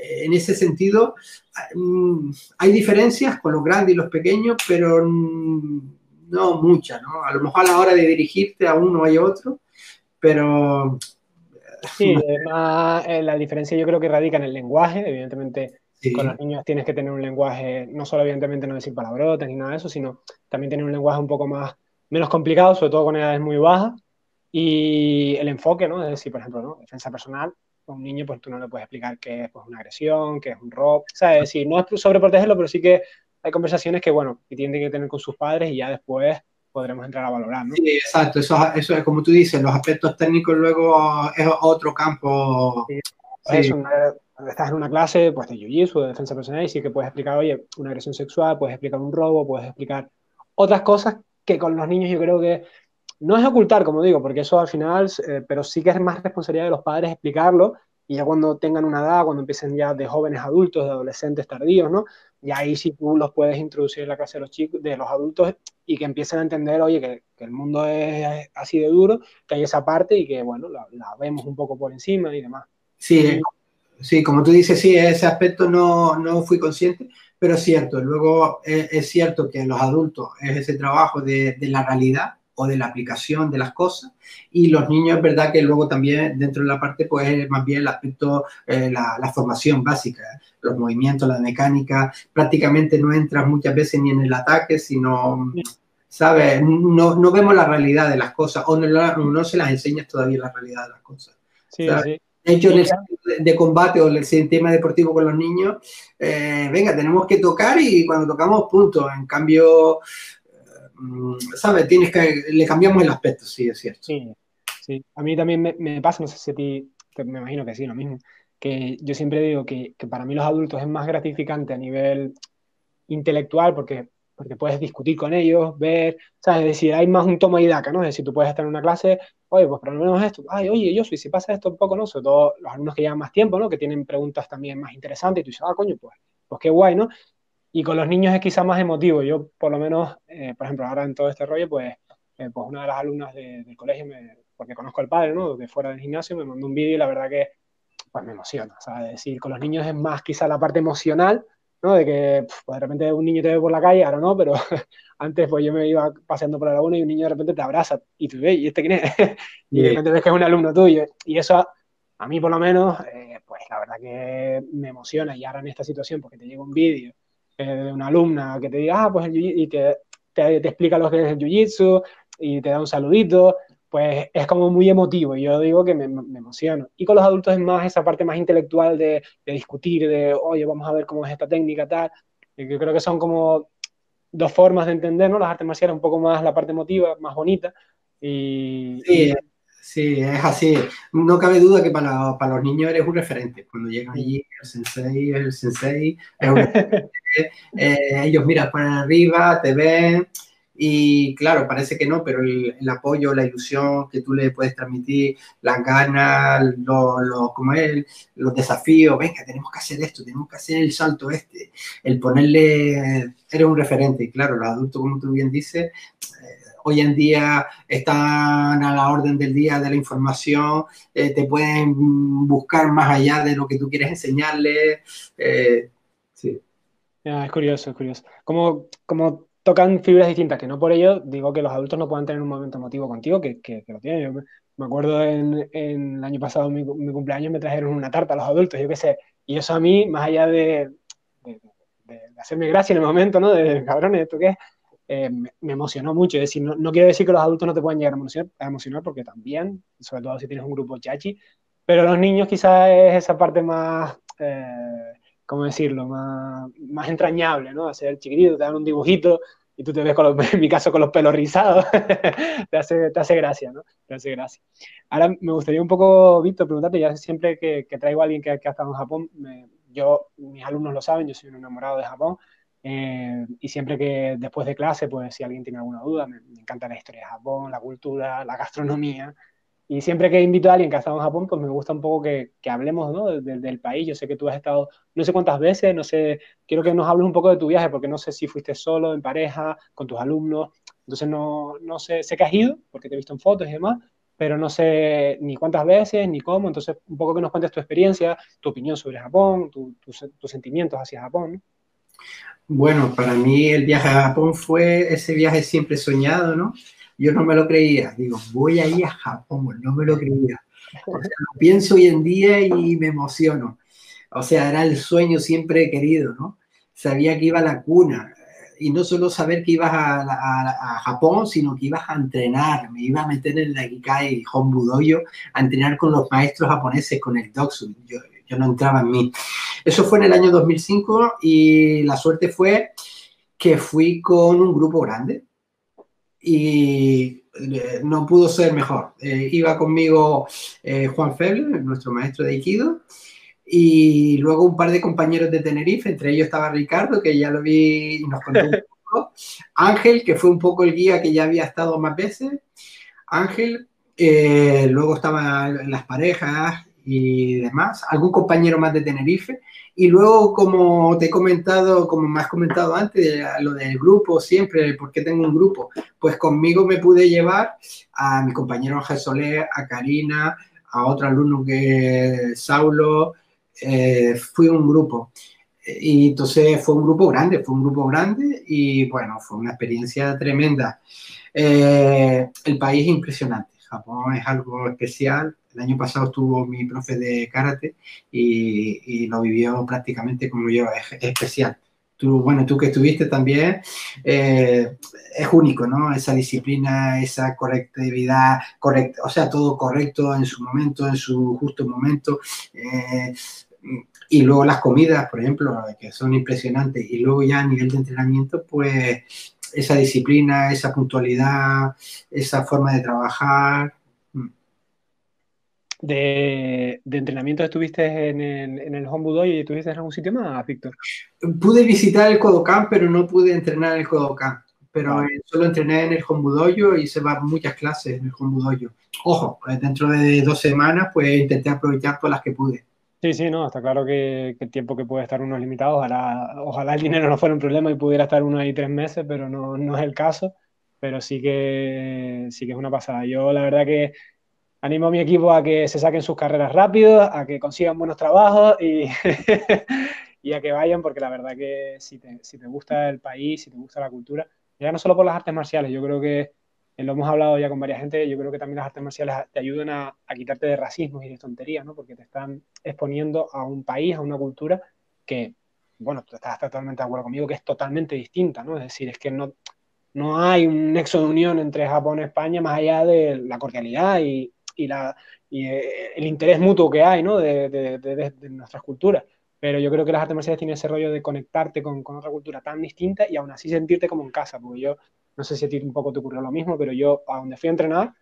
eh, en ese sentido, mm, hay diferencias con los grandes y los pequeños, pero no muchas, ¿no? A lo mejor a la hora de dirigirte a uno hay otro, pero Sí, además eh, la diferencia yo creo que radica en el lenguaje. Evidentemente, con los niños tienes que tener un lenguaje, no solo evidentemente no decir palabrotas ni nada de eso, sino también tener un lenguaje un poco más, menos complicado, sobre todo con edades muy bajas. Y el enfoque, ¿no? Es decir, por ejemplo, ¿no? defensa personal, a un niño pues tú no le puedes explicar qué es pues, una agresión, qué es un robo, sea, es decir, no es sobreprotegerlo, pero sí que hay conversaciones que, bueno, que tienen que tener con sus padres y ya después podremos entrar a valorar. ¿no? Sí, exacto, eso, eso es como tú dices, los aspectos técnicos luego es otro campo. Sí. estás en una clase pues, de jiu-jitsu, de defensa personal, y sí que puedes explicar, oye, una agresión sexual, puedes explicar un robo, puedes explicar otras cosas que con los niños yo creo que no es ocultar, como digo, porque eso al final, eh, pero sí que es más responsabilidad de los padres explicarlo y ya cuando tengan una edad, cuando empiecen ya de jóvenes adultos, de adolescentes tardíos, ¿no? Y ahí sí tú los puedes introducir en la clase de los chicos, de los adultos y que empiecen a entender, oye, que, el mundo es así de duro, que hay esa parte y que, bueno, la, vemos un poco por encima y demás. Sí, sí, como tú dices, sí, ese aspecto no, no fui consciente, pero es cierto. Luego es, es, cierto que los adultos es ese trabajo de, de la realidad, o de la aplicación de las cosas. Y los niños, es verdad que luego también dentro de la parte, pues más bien el aspecto, eh, la, formación básica, los movimientos, la mecánica, prácticamente no entras muchas veces ni en el ataque, sino, ¿sabes? No, no vemos la realidad de las cosas o no, no se las enseñas todavía la realidad de las cosas. Sí, sí. De hecho, en el de combate o el sistema deportivo con los niños, eh, venga, tenemos que tocar y cuando tocamos, punto. En cambio, ¿sabes? Tienes que, le cambiamos el aspecto, sí, es cierto. Sí, sí. A mí también me, pasa, no sé si a ti, me imagino que sí, lo mismo, que yo siempre digo que, que para mí los adultos es más gratificante a nivel intelectual porque porque puedes discutir con ellos, ver, ¿sabes? Es decir, hay más un toma y daca, ¿no? Es decir, tú puedes estar en una clase, oye, pues por lo menos esto, ay, oye, yo soy, si pasa esto un poco, ¿no? Sobre todo los alumnos que llevan más tiempo, ¿no? Que tienen preguntas también más interesantes y tú dices, ah, coño, pues, pues qué guay, ¿no? Y con los niños es quizá más emotivo. Yo, por lo menos, eh, por ejemplo, ahora en todo este rollo, pues, eh, pues una de las alumnas del colegio, me, porque conozco al padre, ¿no? De fuera del gimnasio, me mandó un vídeo y la verdad que, pues me emociona, ¿sabes? Es decir, con los niños es más quizá la parte emocional, ¿no? De que pues, de repente un niño te ve por la calle, ahora no, pero antes pues yo me iba paseando por la laguna y un niño de repente te abraza y tú ves, ¿y este quién es? y de repente ves que es un alumno tuyo. Y eso a mí por lo menos, eh, pues la verdad que me emociona y ahora en esta situación, porque te llega un vídeo de una alumna que te diga, ah, pues el y te, te, te, explica lo que es el jiu-jitsu y te da un saludito pues es como muy emotivo y yo digo que me, me, emociono. Y con los adultos es más esa parte más intelectual de, de, discutir, de, oye, vamos a ver cómo es esta técnica, tal. Y yo creo que son como dos formas de entender, ¿no? Las artes marciales, un poco más la parte emotiva, más bonita. Y, sí, sí, es así. No cabe duda que para, para, los niños eres un referente. Cuando llegan allí, el sensei, el sensei, es un eh, ellos miran para arriba, te ven y claro, parece que no, pero el, apoyo, la ilusión que tú le puedes transmitir, las ganas, lo, lo, como es, los desafíos, venga, tenemos que hacer esto, tenemos que hacer el salto este, el ponerle, eres un referente. Y claro, los adultos, como tú bien dices, eh, hoy en día están a la orden del día de la información, eh, te pueden buscar más allá de lo que tú quieres enseñarles. Eh, sí. es curioso, es curioso. Como, como tocan fibras distintas, que no por ello digo que los adultos no puedan tener un momento emotivo contigo, que, que, lo tienen. Me, acuerdo en, el año pasado, mi, mi, cumpleaños, me trajeron una tarta a los adultos, yo qué sé. Y eso a mí, más allá de, de, de hacerme gracia en el momento, ¿no? De cabrones, ¿esto qué es? Eh, me, emocionó mucho. Es decir, no, no, quiero decir que los adultos no te puedan llegar a emocionar, a porque también, sobre todo si tienes un grupo chachi, pero los niños quizás es esa parte más... Eh, ¿cómo decirlo?, más, más entrañable, ¿no? Hacer chiquitito, te dan un dibujito y tú te ves, con los, en mi caso, con los pelos rizados, te, hace, te hace gracia, ¿no? Te hace gracia. Ahora me gustaría un poco, Víctor, preguntarte, ya siempre que, traigo a alguien que, ha estado en Japón, yo, mis alumnos lo saben, yo soy un enamorado de Japón, eh, y siempre que después de clase, pues si alguien tiene alguna duda, me, me encanta la historia de Japón, la cultura, la gastronomía, y siempre que invito a alguien que ha estado en Japón, pues me gusta un poco que, que hablemos ¿no? del país. Yo sé que tú has estado no sé cuántas veces, no sé, quiero que nos hables un poco de tu viaje, porque no sé si fuiste solo, en pareja, con tus alumnos. Entonces no, no sé, sé que has ido, porque te he visto en fotos y demás, pero no sé ni cuántas veces, ni cómo. Entonces, un poco que nos cuentes tu experiencia, tu opinión sobre Japón, tus sentimientos hacia Japón. Bueno, para mí el viaje a Japón fue ese viaje siempre soñado, ¿no? Yo no me lo creía. Digo, voy a ir a Japón, no me lo creía. lo pienso hoy en día y me emociono. O sea, era el sueño siempre querido, ¿no? Sabía que iba a la cuna. Y no solo saber que ibas a, Japón, sino que ibas a entrenar. Me iba a meter en la Gikai Honbudoyo a entrenar con los maestros japoneses, con el Doksu. Yo, yo no entraba en mí. Eso fue en el año 2005 y la suerte fue que fui con un grupo grande y eh, no pudo ser mejor. Eh, iba conmigo eh, Juan Feble, nuestro maestro de Aikido, y luego un par de compañeros de Tenerife, entre ellos estaba Ricardo, que ya lo vi y nos contó un poco, Ángel, que fue un poco el guía que ya había estado más veces, Ángel, luego estaban las parejas y demás, algún compañero más de Tenerife, y luego, como te he comentado, como me has comentado antes, lo del grupo siempre, ¿por qué tengo un grupo? Pues conmigo me pude llevar a mi compañero Ángel Soler, a Karina, a otro alumno que es Saulo, eh, fui un grupo. Y entonces fue un grupo grande, fue un grupo grande y bueno, fue una experiencia tremenda. Eh, el país es impresionante, Japón es algo especial. El año pasado estuvo mi profe de karate y, lo vivió prácticamente como yo, es especial tú, bueno, tú que estuviste también, eh, es único, ¿no? Esa disciplina, esa correctividad, o sea, todo correcto en su momento, en su justo momento. Eh, y luego las comidas, por ejemplo, que son impresionantes. Y luego ya a nivel de entrenamiento, pues esa disciplina, esa puntualidad, esa forma de trabajar, de, entrenamiento estuviste en el, en el Home y estuviste en algún sitio más, Víctor? Pude visitar el Kodokan, pero no pude entrenar en el Kodokan. Pero solo entrené en el Hombudoyo y se van muchas clases en el Hombudoyo. Ojo, pues dentro de dos semanas, pues intenté aprovechar todas las que pude. Sí, sí, no, está claro que, el tiempo que puede estar uno es limitado. Ojalá, ojalá el dinero no fuera un problema y pudiera estar uno ahí tres meses, pero no, no es el caso. Pero sí que, sí que es una pasada. Yo, la verdad que animo a mi equipo a que se saquen sus carreras rápido, a que consigan buenos trabajos y, y a que vayan, porque la verdad que si te, si te, gusta el país, si te gusta la cultura, ya no solo por las artes marciales, yo creo que eh, lo hemos hablado ya con varias gente, yo creo que también las artes marciales te ayudan a, a quitarte de racismo y de tonterías, ¿no? Porque te están exponiendo a un país, a una cultura que, bueno, tú estás totalmente de acuerdo conmigo, que es totalmente distinta, ¿no? Es decir, es que no, no hay un nexo de unión entre Japón y España más allá de la cordialidad y, y, la, y eh, el interés mutuo que hay ¿no? de, de, de, nuestras culturas. Pero yo creo que las artes marciales tienen ese rollo de conectarte con, con, otra cultura tan distinta y aún así sentirte como en casa, porque yo no sé si a ti un poco te ocurrió lo mismo, pero yo a donde fui a entrenar,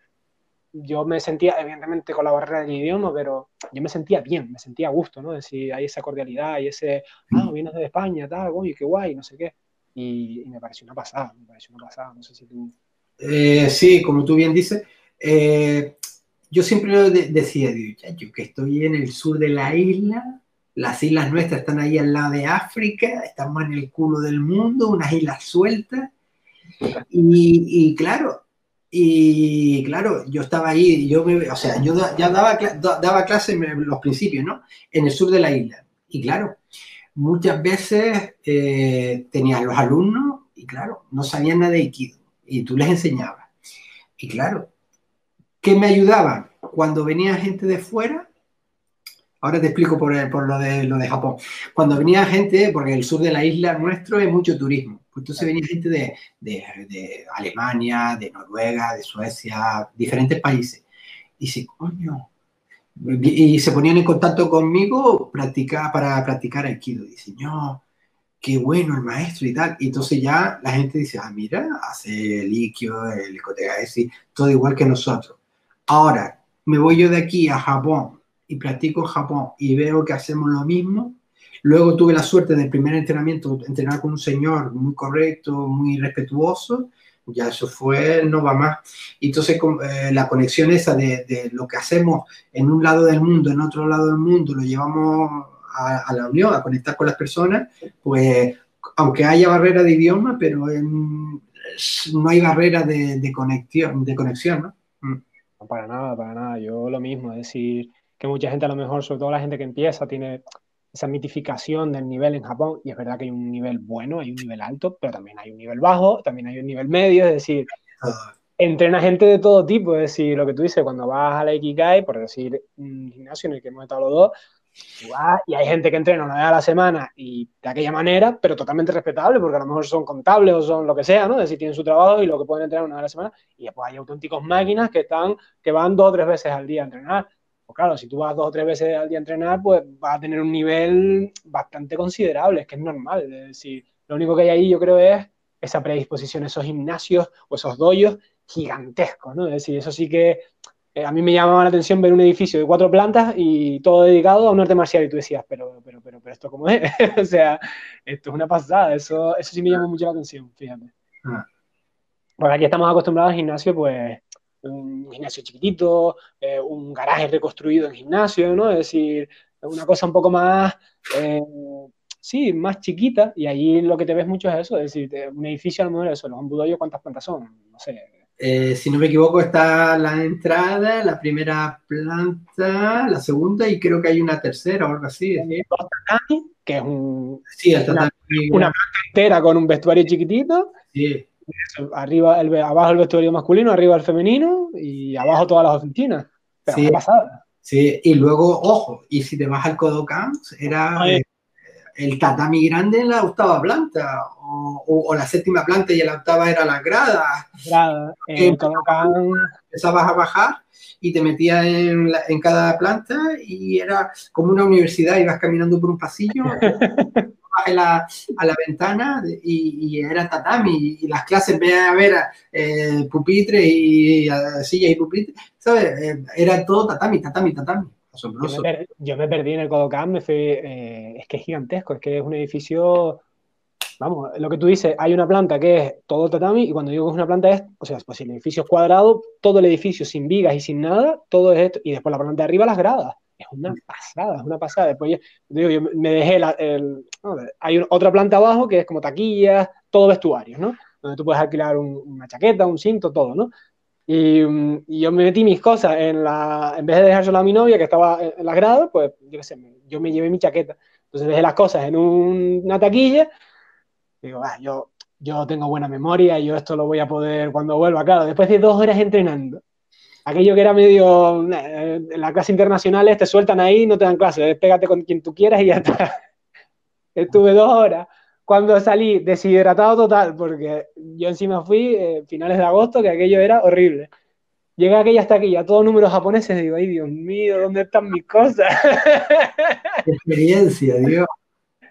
yo me sentía, evidentemente con la barrera del idioma, pero yo me sentía bien, me sentía a gusto, ¿no? Es decir, hay esa cordialidad y ese, ah, vienes de España, tal, uy, qué guay, no sé qué. Y, me pareció una pasada, me pareció una pasada, no sé si tú... Eh, sí, como tú bien dices, eh, yo siempre decía, yo que estoy en el sur de la isla, las islas nuestras están ahí al lado de África, estamos en el culo del mundo, unas islas sueltas. Y, claro, y claro, yo estaba ahí, yo me, o sea, yo ya daba, daba clase en los principios, ¿no? En el sur de la isla. Y claro, muchas veces eh, los alumnos y claro, no sabían nada de Aikido y tú les enseñabas. Y claro, ¿Qué me ayudaba? Cuando venía gente de fuera, ahora te explico por, lo, de, lo de Japón, cuando venía gente, porque el sur de la isla nuestro es mucho turismo, entonces venía gente de, de, Alemania, de Noruega, de Suecia, diferentes países. Y dice, coño, y se ponían en contacto conmigo practicar, para practicar Aikido. Dice, no, qué bueno el maestro y tal. Y entonces ya la gente dice, ah, mira, hace el Ikkyo, el Kotegaeshi, todo igual que nosotros. Ahora, me voy yo de aquí a Japón y practico en Japón y veo que hacemos lo mismo. Luego tuve la suerte del primer entrenamiento, entrenar con un señor muy correcto, muy respetuoso. Ya eso fue, no va más. Entonces eh, la conexión esa de, lo que hacemos en un lado del mundo, en otro lado del mundo, lo llevamos a, la unión, a conectar con las personas, pues aunque haya barrera de idioma, pero no hay barrera de, conexión, de conexión, ¿no? No, para nada, para nada. Yo lo mismo, es decir, que mucha gente a lo mejor, sobre todo la gente que empieza, tiene esa mitificación del nivel en Japón, y es verdad que hay un nivel bueno, hay un nivel alto, pero también hay un nivel bajo, también hay un nivel medio, es decir, entrena gente de todo tipo, es decir, lo que tú dices, cuando vas a la Ikigai, por decir un gimnasio en el que hemos estado los dos, y hay gente que entrena una vez a la semana y de aquella manera, pero totalmente respetable, porque a lo mejor son contables o son lo que sea, ¿no? Es decir, tienen su trabajo y lo que pueden entrenar una vez a la semana. Y después hay auténticos máquinas que están, que van dos o tres veces al día a entrenar. Pues claro, si tú vas dos o tres veces al día a entrenar, pues vas a tener un nivel bastante considerable, es que es normal. Es decir, lo único que hay ahí, yo creo, es esa predisposición, esos gimnasios o esos doyos gigantescos, ¿no? Es decir, eso sí que eh, a mí me llamaba la atención ver un edificio de cuatro plantas y todo dedicado a un arte marcial y tú decías, pero, pero, pero, pero esto cómo es, o sea, esto es una pasada, eso, eso sí me llamó mucho la atención, fíjate. Ah. Porque aquí estamos acostumbrados al gimnasio, pues, un gimnasio chiquitito, eh, un garaje reconstruido en gimnasio, ¿no? Es decir, una cosa un poco más, eh, sí, más chiquita, y ahí lo que te ves mucho es eso, es decir, un edificio a lo mejor eso, los embudoyos, ¿cuántas plantas son? No sé, Eh, si no me equivoco, está la entrada, la primera planta, la segunda y creo que hay una tercera o algo así. que es un, sí, una, una planta entera con un vestuario chiquitito. Sí. Arriba el, abajo el vestuario masculino, arriba el femenino y abajo todas las oficinas. Pero sí. pasada. Sí, y luego, ojo, y si te vas al Kodokan, era el tatami grande en la octava planta, o, o, la séptima planta y la octava era la grada. Grada. El Kodokan... Empezabas a bajar y te metías en, la, en, cada planta y era como una universidad, ibas caminando por un pasillo, a la, a la ventana y, y, era tatami y las clases vean a ver eh, pupitres y uh, sillas y pupitres, ¿sabes? Eh, era todo tatami, tatami, tatami. Yo me, yo me, perdí en el Kodokan, me fui, eh, es que es gigantesco, es que es un edificio, vamos, lo que tú dices, hay una planta que es todo tatami y cuando digo que es una planta es, o sea, pues si el edificio es cuadrado, todo el edificio sin vigas y sin nada, todo es esto, y después la planta de arriba las gradas. Es una pasada, es una pasada. Después yo, digo, yo me dejé la, el, no, hay otra planta abajo que es como taquillas, todo vestuario, ¿no? Donde tú puedes alquilar un, una chaqueta, un cinto, todo, ¿no? Y, y, yo me metí mis cosas en la, en vez de dejárselo a mi novia que estaba en, en la grada, pues yo qué sé, yo me llevé mi chaqueta. Entonces dejé las cosas en un, una taquilla. Digo, ah, yo, yo tengo buena memoria, yo esto lo voy a poder cuando vuelva. Claro, después de dos horas entrenando, aquello que era medio, en las clases internacionales te sueltan ahí, no te dan clases, pégate con quien tú quieras y ya está. Estuve dos horas. Cuando salí deshidratado total, porque yo encima fui eh, finales de agosto, que aquello era horrible. Llegué a aquella hasta aquí, a todos números japoneses, digo, ay Dios mío, ¿dónde están mis cosas? Qué experiencia, Dios.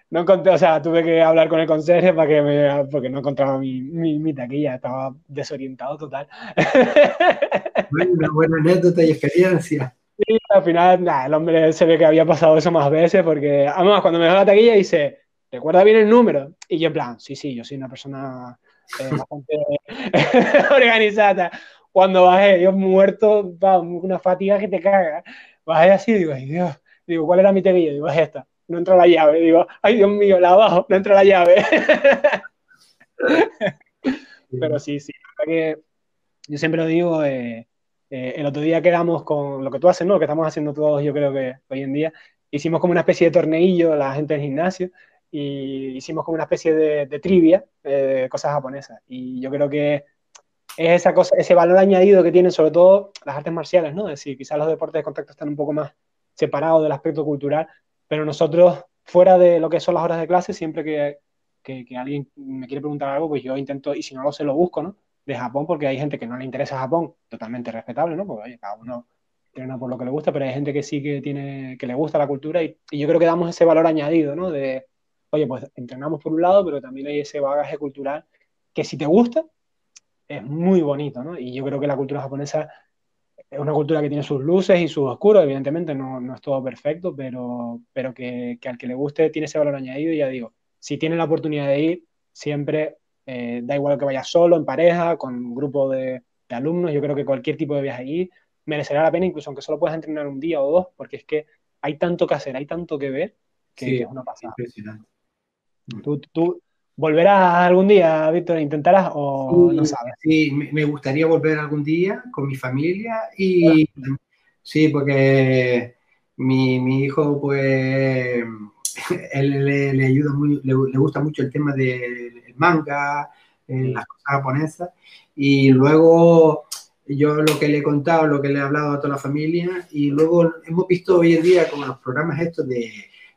No encontré, o sea, tuve que hablar con el conserje para que me, porque no encontraba mi, mi, mi taquilla, estaba desorientado total. Bueno, una buena anécdota y experiencia. Y al final, nah, el hombre se ve que había pasado eso más veces, porque además cuando me dejó la taquilla dice, ¿recuerda bien el número? Y yo en plan, sí, sí, yo soy una persona eh, bastante organizada. Cuando bajé, yo muerto, va, una fatiga que te caga. Bajé así, digo, ay Dios, digo, ¿cuál era mi taquilla? Digo, es esta no entra la llave. Digo, ay Dios mío, la abajo, no entra la llave. Pero sí, sí, que yo siempre lo digo, eh, eh, el otro día quedamos con lo que tú haces, ¿no? Lo que estamos haciendo todos, yo creo que hoy en día, hicimos como una especie de torneillo, la gente del gimnasio, y hicimos como una especie de, de trivia, eh, cosas japonesas. Y yo creo que es esa cosa, ese valor añadido que tienen sobre todo las artes marciales, ¿no? Es decir, quizás los deportes de contacto están un poco más separados del aspecto cultural, pero nosotros, fuera de lo que son las horas de clase, siempre que, que, que, alguien me quiere preguntar algo, pues yo intento, y si no lo sé, lo busco, ¿no? De Japón, porque hay gente que no le interesa Japón, totalmente respetable, ¿no? Porque oye, cada uno entrena por lo que le gusta, pero hay gente que sí que tiene, que le gusta la cultura y, y yo creo que damos ese valor añadido, ¿no? De, oye, pues entrenamos por un lado, pero también hay ese bagaje cultural que si te gusta, es muy bonito, ¿no? Y yo creo que la cultura japonesa es una cultura que tiene sus luces y sus oscuros, evidentemente no, no es todo perfecto, pero, pero que, que, al que le guste tiene ese valor añadido y ya digo, si tiene la oportunidad de ir, siempre eh, da igual que vayas solo, en pareja, con un grupo de, de, alumnos, yo creo que cualquier tipo de viaje allí merecerá la pena, incluso aunque solo puedas entrenar un día o dos, porque es que hay tanto que hacer, hay tanto que ver, que, Sí, es una pasada. impresionante. ¿Tú, tú volverás algún día, Víctor, intentarás o no sabes? sí, me gustaría volver algún día con mi familia y sí, porque mi, mi hijo, pues, él le, le ayuda muy, le, le gusta mucho el tema del manga, eh, las cosas japonesas, y luego yo lo que le he contado, lo que le he hablado a toda la familia, y luego hemos visto hoy en día como los programas estos de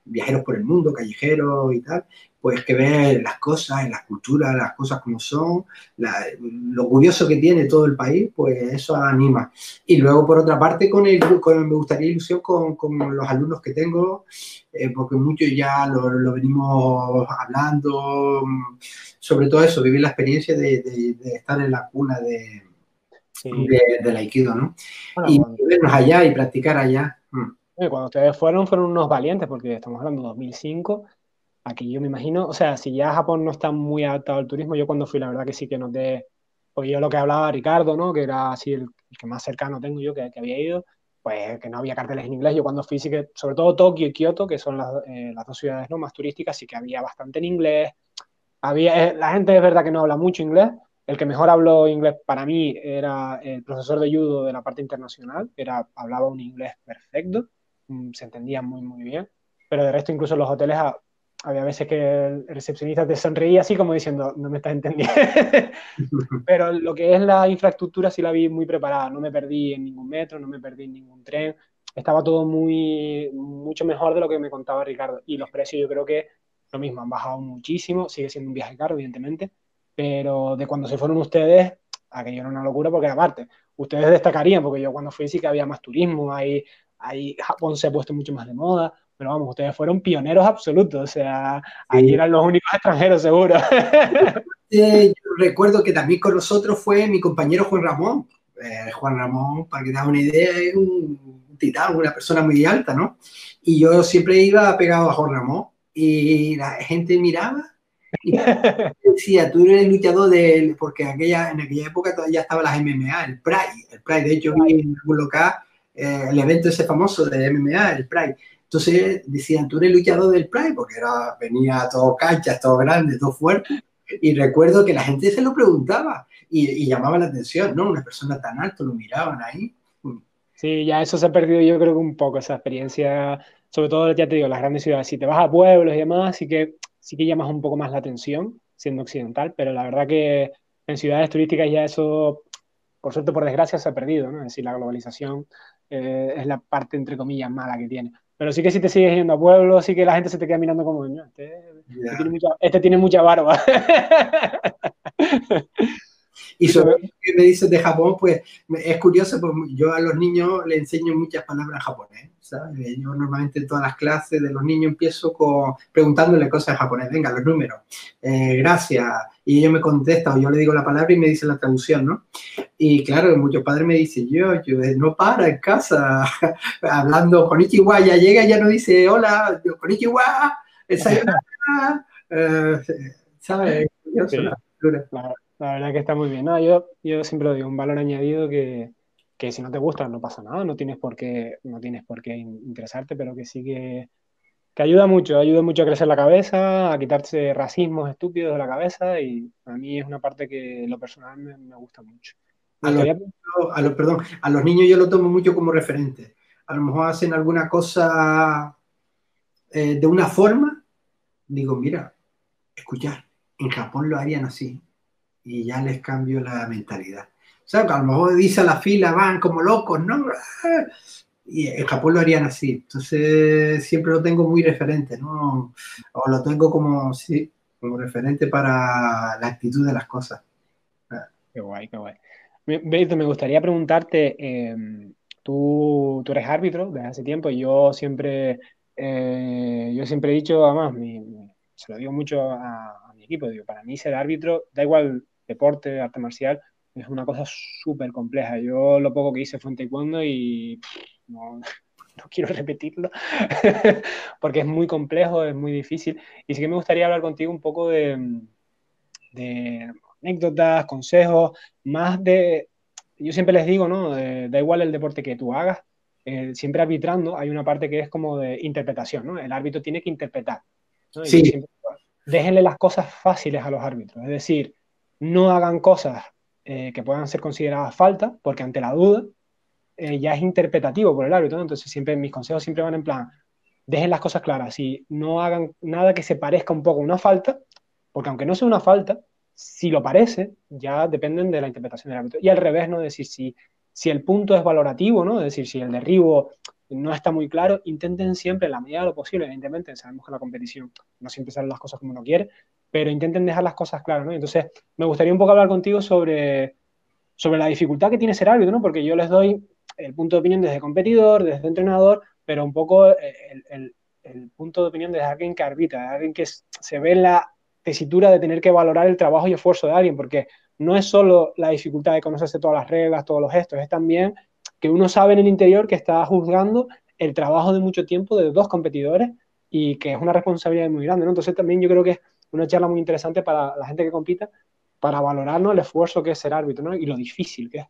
viajeros por el mundo, callejeros y tal, pues que ves las cosas, las culturas, las cosas como son, la, lo curioso que tiene todo el país, pues eso anima. Y luego, por otra parte, con el con, me gustaría ilusión con, con, los alumnos que tengo, eh, porque muchos ya lo, lo, venimos hablando, sobre todo eso, vivir la experiencia de, de, de estar en la cuna de, sí. de, del Aikido, ¿no? Bueno, y bueno. vernos allá y practicar allá. Mm. Cuando ustedes fueron, fueron unos valientes, porque estamos hablando de 2005 aquí. Yo me imagino, o sea, si ya Japón no está muy adaptado al turismo, yo cuando fui la verdad que sí que noté, porque yo lo que hablaba Ricardo, ¿no? Que era así el, el que más cercano tengo yo que, que, había ido, pues que no había carteles en inglés, yo cuando fui sí que, sobre todo Tokio y Kioto, que son las, eh, las dos ciudades ¿no? más turísticas, sí que había bastante en inglés, había, eh, la gente es verdad que no habla mucho inglés, el que mejor habló inglés para mí era el profesor de judo de la parte internacional, era, hablaba un inglés perfecto, mm, se entendía muy, muy bien, pero de resto incluso los hoteles había veces que el recepcionista te sonreía así como diciendo, no me estás entendiendo. pero lo que es la infraestructura sí la vi muy preparada, no me perdí en ningún metro, no me perdí en ningún tren, estaba todo muy, mucho mejor de lo que me contaba Ricardo. Y los precios yo creo que lo mismo, han bajado muchísimo, sigue siendo un viaje caro, evidentemente, pero de cuando se fueron ustedes, aquello era una locura porque aparte, ustedes destacarían, porque yo cuando fui sí que había más turismo, ahí, ahí Japón se ha puesto mucho más de moda, pero vamos, ustedes fueron pioneros absolutos, o sea, ahí eran los únicos extranjeros seguro. yo recuerdo que también con nosotros fue mi compañero Juan Ramón. Eh, Juan Ramón, para que te hagas una idea, es un titán, una persona muy alta, ¿no? Y yo siempre iba pegado a Juan Ramón y la gente miraba y decía, tú eres luchador del, porque aquella, en aquella época todavía estaban las MMA, el Pride, el Pride, de hecho vi en algún local eh, el evento ese famoso de MMA, el Pride. Entonces decían, tú eres luchador del Pride, porque era, venía todo canchas, todo grande, todo fuerte. Y recuerdo que la gente se lo preguntaba y, y llamaba la atención, ¿no? Una persona tan alta, lo miraban ahí. Sí, ya eso se ha perdido yo creo que un poco, esa experiencia, sobre todo, ya te digo, las grandes ciudades. Si te vas a pueblos y demás, sí que sí que llamas un poco más la atención, siendo occidental, pero la verdad que en ciudades turísticas ya eso, por suerte, por desgracia, se ha perdido, ¿no? Es decir, la globalización eh, es la parte, entre comillas, mala que tiene. Pero sí que si te sigues yendo a pueblos, sí que la gente se te queda mirando como, este, este, tiene mucha, este tiene mucha barba. Y sobre me dices de Japón, pues es curioso, porque yo a los niños les enseño muchas palabras japonés, ¿sabes? Yo normalmente en todas las clases de los niños empiezo con, preguntándole cosas en japonés, venga, los números, eh, gracias, y ellos me contestan, o yo le digo la palabra y me dicen la traducción, ¿no? Y claro, muchos padres me dicen, yo, yo no para en casa, hablando con Ichiwa, ya llega y ya no dice, hola, con Ichiwa, esa eh, ¿sabes? La verdad que está muy bien. yo, yo siempre lo digo, un valor añadido que, que, si no te gusta no pasa nada, no tienes por qué, no tienes por qué interesarte, pero que sí que, que ayuda mucho, ayuda mucho a crecer la cabeza, a quitarse racismos estúpidos de la cabeza y a mí es una parte que lo personal me, gusta mucho. A los, a perdón, a los niños yo lo tomo mucho como referente. A lo mejor hacen alguna cosa eh, de una forma, digo, mira, escuchar, en Japón lo harían así y ya les cambio la mentalidad. O sea, a lo mejor dice a la fila, van como locos, ¿no? Y en Japón lo harían así. Entonces, siempre lo tengo muy referente, ¿no? O lo tengo como, sí, como referente para la actitud de las cosas. Qué guay, qué guay. Beto, me gustaría preguntarte, em, tú, tú, eres árbitro desde hace tiempo y yo siempre, eh, yo siempre he dicho, además, se lo digo mucho a, a mi equipo, digo, para mí ser árbitro, da igual deporte, arte marcial, es una cosa súper compleja. Yo lo poco que hice fue en taekwondo y no, quiero repetirlo porque es muy complejo, es muy difícil. Y sí que me gustaría hablar contigo un poco de, anécdotas, consejos, más de... Yo siempre les digo, ¿no? da igual el deporte que tú hagas, eh, siempre arbitrando hay una parte que es como de interpretación, ¿no? El árbitro tiene que interpretar. Sí. déjenle las cosas fáciles a los árbitros, es decir, no hagan cosas eh, que puedan ser consideradas falta, porque ante la duda eh, ya es interpretativo por el árbitro, entonces siempre mis consejos siempre van en plan, dejen las cosas claras y no hagan nada que se parezca un poco a una falta, porque aunque no sea una falta, si lo parece, ya dependen de la interpretación del árbitro. Y al revés, ¿no? decir, si, si el punto es valorativo, ¿no? Es decir, si el derribo no está muy claro, intenten siempre, en la medida de lo posible, evidentemente, sabemos que la competición no siempre salen las cosas como uno quiere, pero intenten dejar las cosas claras, ¿no? Entonces, me gustaría un poco hablar contigo sobre, sobre la dificultad que tiene ser árbitro, ¿no? Porque yo les doy el punto de opinión desde competidor, desde entrenador, pero un poco eh, el, el, punto de opinión desde alguien que arbitra, de alguien que se ve en la tesitura de tener que valorar el trabajo y esfuerzo de alguien, porque no es solo la dificultad de conocerse todas las reglas, todos los gestos, es también que uno sabe en el interior que está juzgando el trabajo de mucho tiempo de dos competidores y que es una responsabilidad muy grande, ¿no? Entonces también yo creo que una charla muy interesante para la gente que compita, para valorarnos el esfuerzo que es ser árbitro ¿no? y lo difícil que es.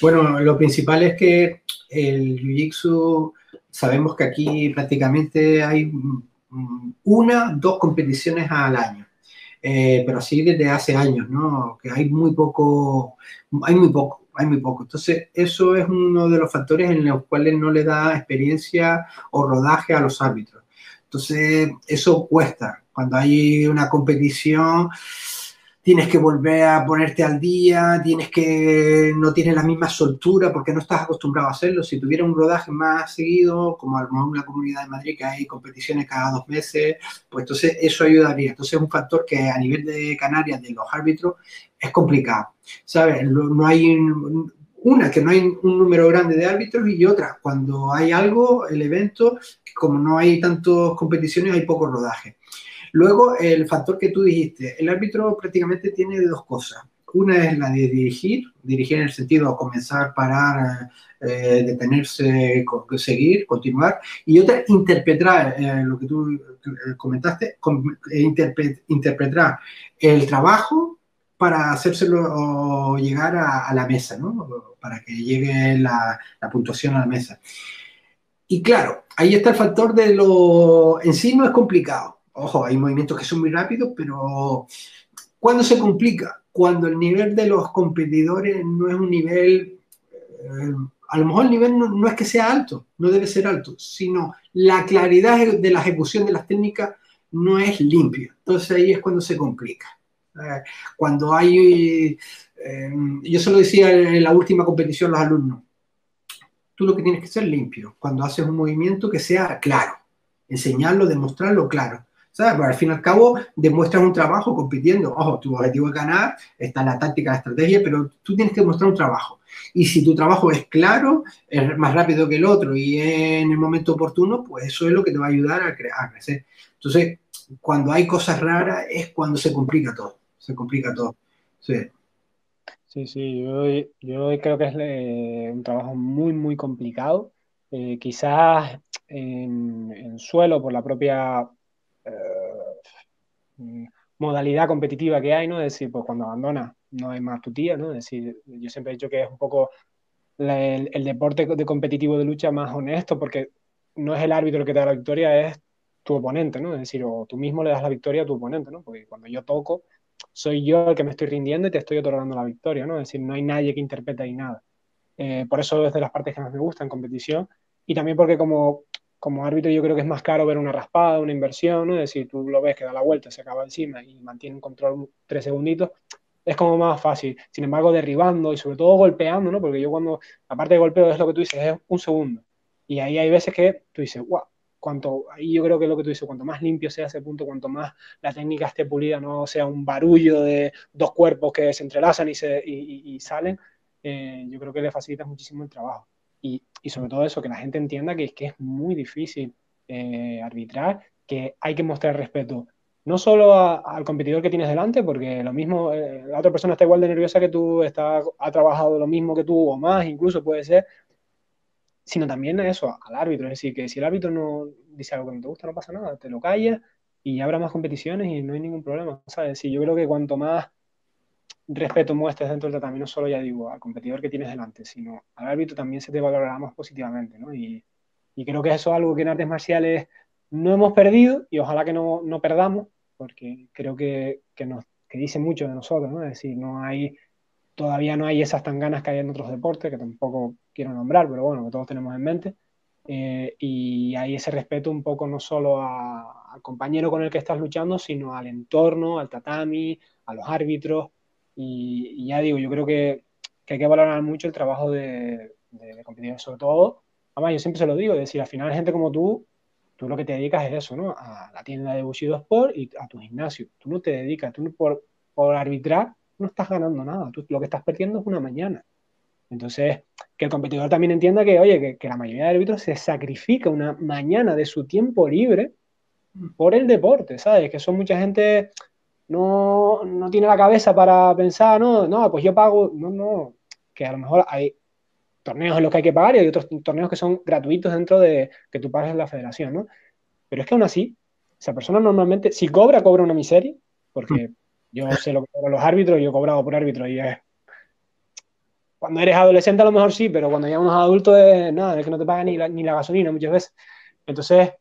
Bueno, lo principal es que el Jiu-Jitsu, sabemos que aquí prácticamente hay una, dos competiciones al año. eh, pero así desde hace años, ¿no? Que hay muy poco, hay muy poco, hay muy poco. Entonces, eso es uno de los factores en los cuales no le da experiencia o rodaje a los árbitros. Entonces, eso cuesta. Cuando hay una competición, tienes que volver a ponerte al día, tienes que no tienes la misma soltura porque no estás acostumbrado a hacerlo. Si tuviera un rodaje más seguido, como a lo mejor una comunidad de Madrid que hay competiciones cada dos meses, pues entonces eso ayudaría. Entonces es un factor que a nivel de Canarias, de los árbitros, es complicado. ¿Sabes? No hay una, que no hay un número grande de árbitros y otra, cuando hay algo, el evento, como no hay tantas competiciones, hay poco rodaje. Luego, el factor que tú dijiste, el árbitro prácticamente tiene dos cosas. Una es la de dirigir, dirigir en el sentido de comenzar, parar, eh, detenerse, seguir, continuar. Y otra, interpretar, eh, lo que tú eh, comentaste, interpretar el trabajo para hacérselo llegar a, la mesa, ¿no? Para que llegue la, la puntuación a la mesa. Y claro, ahí está el factor de lo en sí no es complicado ojo, hay movimientos que son muy rápidos, pero ¿cuándo se complica? Cuando el nivel de los competidores no es un nivel, eh, a lo mejor el nivel no, es que sea alto, no debe ser alto, sino la claridad de la ejecución de las técnicas no es limpia. Entonces ahí es cuando se complica. Cuando hay, eh, yo se lo decía en la última competición a los alumnos, tú lo que tienes que ser limpio, cuando haces un movimiento que sea claro, enseñarlo, demostrarlo claro. ¿Sabes? al fin y al cabo demuestras un trabajo compitiendo. Ojo, tu objetivo es ganar, está la táctica, la estrategia, pero tú tienes que demostrar un trabajo. Y si tu trabajo es claro, es más rápido que el otro y en el momento oportuno, pues eso es lo que te va a ayudar a, a crecer. Entonces, cuando hay cosas raras es cuando se complica todo. Se complica todo. Sí. Sí, sí, yo, creo que es eh, un trabajo muy, muy complicado. Eh, quizás en, suelo, por la propia eh, modalidad competitiva que hay, ¿no? Es decir, pues cuando abandona no hay más tu tía, ¿no? Es decir, yo siempre he dicho que es un poco el, deporte de competitivo de lucha más honesto porque no es el árbitro el que te da la victoria, es tu oponente, ¿no? Es decir, o tú mismo le das la victoria a tu oponente, ¿no? Porque cuando yo toco, soy yo el que me estoy rindiendo y te estoy otorgando la victoria, ¿no? Es decir, no hay nadie que interprete ahí nada. Eh, por eso es de las partes que más me gustan en competición y también porque como como árbitro yo creo que es más caro ver una raspada, una inversión, ¿no? Es decir, tú lo ves que da la vuelta, se acaba encima y mantiene un control tres segunditos, es como más fácil. Sin embargo, derribando y sobre todo golpeando, ¿no? Porque yo cuando, aparte de golpeo, es lo que tú dices, es un segundo. Y ahí hay veces que tú dices, wow, cuanto, ahí yo creo que es lo que tú dices, cuanto más limpio sea ese punto, cuanto más la técnica esté pulida, no sea un barullo de dos cuerpos que se entrelazan y, se, y, salen, eh, yo creo que le facilita muchísimo el trabajo y, sobre todo eso, que la gente entienda que, que es muy difícil eh, arbitrar, que hay que mostrar respeto no solo al competidor que tienes delante, porque lo mismo, eh, la otra persona está igual de nerviosa que tú, está, ha trabajado lo mismo que tú o más, incluso puede ser, sino también eso, al árbitro. Es decir, que si el árbitro no dice algo que no te gusta, no pasa nada, te lo callas y habrá más competiciones y no hay ningún problema. ¿sabes? Si yo creo que cuanto más respeto muestres dentro del tratamiento, no solo ya digo al competidor que tienes delante, sino al árbitro también se te valorará más positivamente, ¿no? Y, creo que eso es algo que en artes marciales no hemos perdido y ojalá que no, no perdamos, porque creo que, que, nos, que dice mucho de nosotros, ¿no? Es decir, no hay, todavía no hay esas tan ganas que hay en otros deportes, que tampoco quiero nombrar, pero bueno, que todos tenemos en mente. Eh, y hay ese respeto un poco no solo al compañero con el que estás luchando, sino al entorno, al tatami, a los árbitros, y, ya digo, yo creo que, que, hay que valorar mucho el trabajo de, de, competidores, sobre todo, además yo siempre se lo digo, es decir, al final gente como tú, tú lo que te dedicas es eso, ¿no? A la tienda de Bushido Sport y a tu gimnasio. Tú no te dedicas, tú por, por arbitrar no estás ganando nada, tú lo que estás perdiendo es una mañana. Entonces, que el competidor también entienda que, oye, que, que, la mayoría de árbitros se sacrifica una mañana de su tiempo libre por el deporte, ¿sabes? Que son mucha gente no, no tiene la cabeza para pensar, no, no, pues yo pago, no, no, que a lo mejor hay torneos en los que hay que pagar y hay otros torneos que son gratuitos dentro de que tú pagas en la federación, ¿no? Pero es que aún así, esa persona normalmente, si cobra, cobra una miseria, porque yo sé lo que cobran los árbitros, yo he cobrado por árbitro y es... Cuando eres adolescente a lo mejor sí, pero cuando ya unos adultos es nada, es que no te pagan ni la, ni la gasolina muchas veces. Entonces,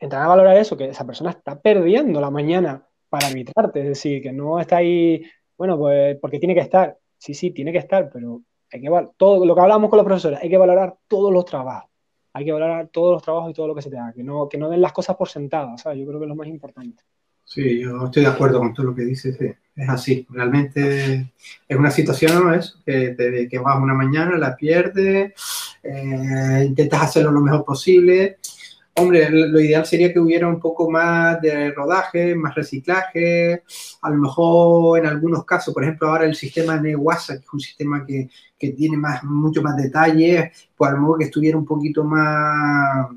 entrar a valorar eso, que esa persona está perdiendo la mañana para arbitrarte, es decir, que no está ahí, bueno, pues porque tiene que estar, sí, sí, tiene que estar, pero hay que todo lo que hablamos con los profesores, hay que valorar todos los trabajos, hay que valorar todos los trabajos y todo lo que se te haga, que no, que no den las cosas por sentadas, ¿sabes? Yo creo que es lo más importante. Sí, yo estoy de acuerdo con todo lo que dices, es así, realmente es una situación eso, que, te, que vas una mañana, la pierdes, eh, intentas hacerlo lo mejor posible, Hombre, lo ideal sería que hubiera un poco más de rodaje, más reciclaje, a lo mejor en algunos casos, por ejemplo, ahora el sistema de WhatsApp, que es un sistema que, que tiene más, mucho más detalles, pues a lo mejor que estuviera un poquito más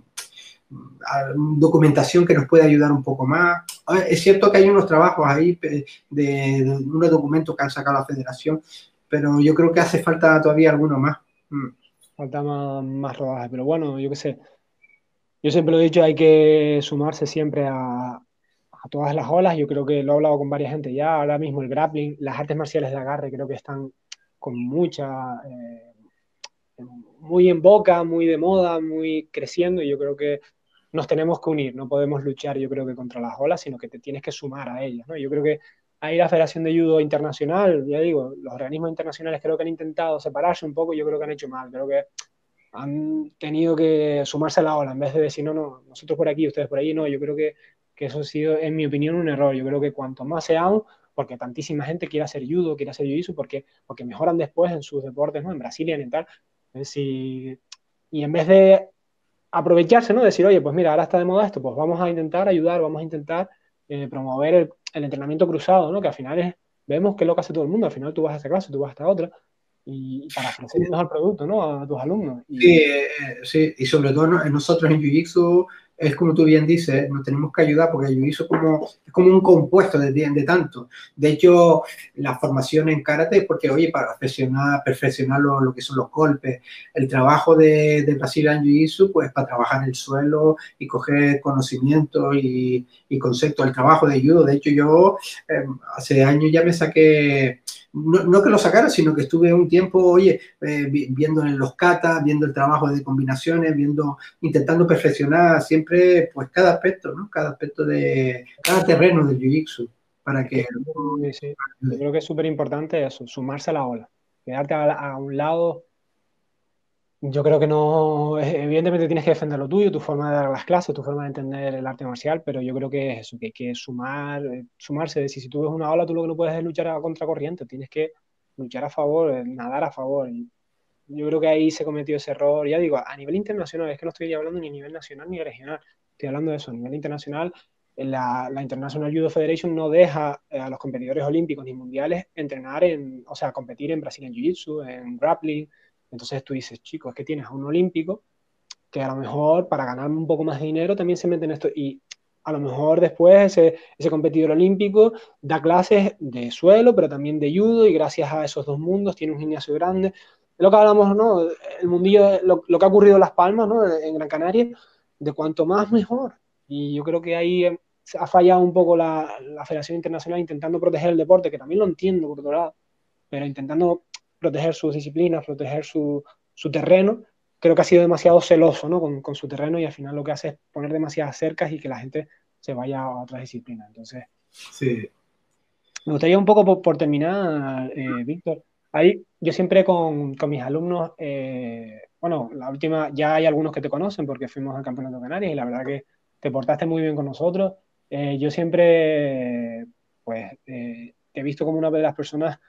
documentación que nos pueda ayudar un poco más. es cierto que hay unos trabajos ahí de, de, unos documentos que han sacado la federación, pero yo creo que hace falta todavía alguno más. Mm. Falta más, más rodaje, pero bueno, yo qué sé yo siempre lo he dicho, hay que sumarse siempre a, todas las olas. Yo creo que lo he hablado con varias gente ya. Ahora mismo el grappling, las artes marciales de agarre, creo que están con mucha. Eh, muy en boca, muy de moda, muy creciendo. Y yo creo que nos tenemos que unir. No podemos luchar, yo creo que contra las olas, sino que te tienes que sumar a ellas. Yo creo que ahí la Federación de Judo Internacional, ya digo, los organismos internacionales creo que han intentado separarse un poco. Yo creo que han hecho mal. Creo que han tenido que sumarse a la ola en vez de decir, no, no, nosotros por aquí, ustedes por ahí, no, yo creo que, que eso ha sido, en mi opinión, un error. Yo creo que cuanto más seamos, porque tantísima gente quiere hacer judo, quiere hacer jiu porque, porque mejoran después en sus deportes, ¿no? En Brasilia y tal. y en vez de aprovecharse, ¿no? Decir, oye, pues mira, ahora está de moda esto, pues vamos a intentar ayudar, vamos a intentar eh, promover el, el, entrenamiento cruzado, ¿no? Que al final es, vemos que es lo que hace todo el mundo, al final tú vas a esta clase, tú vas a esta otra, y, para ofrecer el producto ¿no? a tus alumnos. Y... Sí, eh, sí, y sobre todo nosotros en Jiu-Jitsu es como tú bien dices, nos tenemos que ayudar porque el jiu como, es como un compuesto de, de, tanto. De hecho, la formación en karate porque, oye, para perfeccionar, perfeccionar lo, lo que son los golpes, el trabajo de, de Brasil en jiu pues para trabajar el suelo y coger conocimiento y, y conceptos, el trabajo de judo. De hecho, yo eh, hace años ya me saqué no, que lo sacara, sino que estuve un tiempo, oye, eh, viendo en los katas, viendo el trabajo de combinaciones, viendo, intentando perfeccionar siempre, pues, cada aspecto, ¿no? Cada aspecto de, cada terreno del jiu-jitsu, para que... Sí, Yo creo que es súper importante eso, sumarse a la ola, quedarte a un lado yo creo que no, evidentemente tienes que defender lo tuyo, tu forma de dar las clases, tu forma de entender el arte marcial, pero yo creo que es eso, que hay que sumar, eh, sumarse, decir, si tú ves una ola, tú lo que no puedes es luchar a contracorriente, tienes que luchar a favor, eh, nadar a favor. Yo creo que ahí se cometió ese error, ya digo, a nivel internacional, es que no estoy hablando ni a nivel nacional ni regional, estoy hablando de eso, a nivel internacional, la, la International Judo Federation no deja eh, a los competidores olímpicos ni mundiales entrenar en, o sea, competir en Brasil en Jiu-Jitsu, en grappling, entonces tú dices, chicos, es que tienes a un olímpico que a lo mejor para ganar un poco más de dinero también se mete en esto y a lo mejor después ese, ese competidor olímpico da clases de suelo, pero también de judo y gracias a esos dos mundos tiene un gimnasio grande. Lo que hablamos, ¿no? El mundillo, lo, lo que ha ocurrido en Las Palmas, ¿no? En Gran Canaria, de cuanto más mejor. Y yo creo que ahí eh, ha fallado un poco la, la Federación Internacional intentando proteger el deporte, que también lo entiendo por otro lado, pero intentando proteger sus disciplinas, proteger su, su terreno, creo que ha sido demasiado celoso ¿no? con, con, su terreno y al final lo que hace es poner demasiadas cercas y que la gente se vaya a otras disciplinas. Entonces, sí. me gustaría un poco por, por terminar, eh, Víctor. Ahí yo siempre con, con mis alumnos, eh, bueno, la última, ya hay algunos que te conocen porque fuimos al Campeonato Canarias y la verdad que te portaste muy bien con nosotros. Eh, yo siempre, pues, te he visto como una de las personas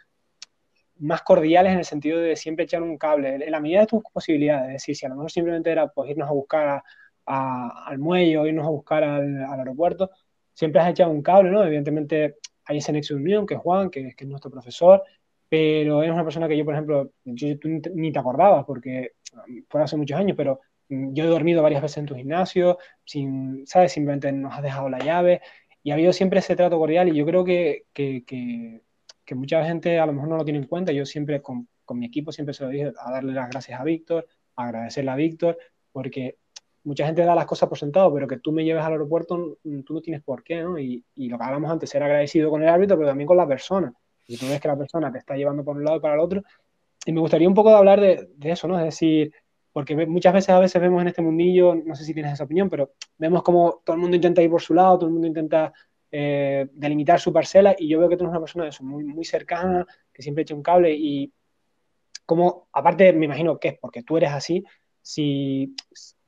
más cordiales en el sentido de siempre echar un cable, en la medida de tus posibilidades. Es decir, si a lo mejor simplemente era pues, irnos a buscar al muelle o irnos a buscar al, aeropuerto, siempre has echado un cable, ¿no? Evidentemente hay ese nexo de unión, que es Juan, que, que, es nuestro profesor, pero eres una persona que yo, por ejemplo, tú ni te acordabas porque fue hace muchos años, pero yo he dormido varias veces en tu gimnasio, sin, ¿sabes? Simplemente nos has dejado la llave y ha habido siempre ese trato cordial y yo creo que, que, que que mucha gente a lo mejor no lo tiene en cuenta. Yo siempre con, con mi equipo siempre se lo dije a darle las gracias a Víctor, a agradecerle a Víctor, porque mucha gente da las cosas por sentado, pero que tú me lleves al aeropuerto, tú no tienes por qué, ¿no? Y, y, lo que hablamos antes, ser agradecido con el árbitro, pero también con la persona. Y tú ves que la persona te está llevando por un lado y para el otro. Y me gustaría un poco de hablar de, de eso, ¿no? Es decir, porque muchas veces a veces vemos en este mundillo, no sé si tienes esa opinión, pero vemos como todo el mundo intenta ir por su lado, todo el mundo intenta eh, delimitar su parcela y yo veo que tú eres una persona de eso, muy, muy cercana, que siempre echa un cable y como, aparte me imagino que es porque tú eres así, si,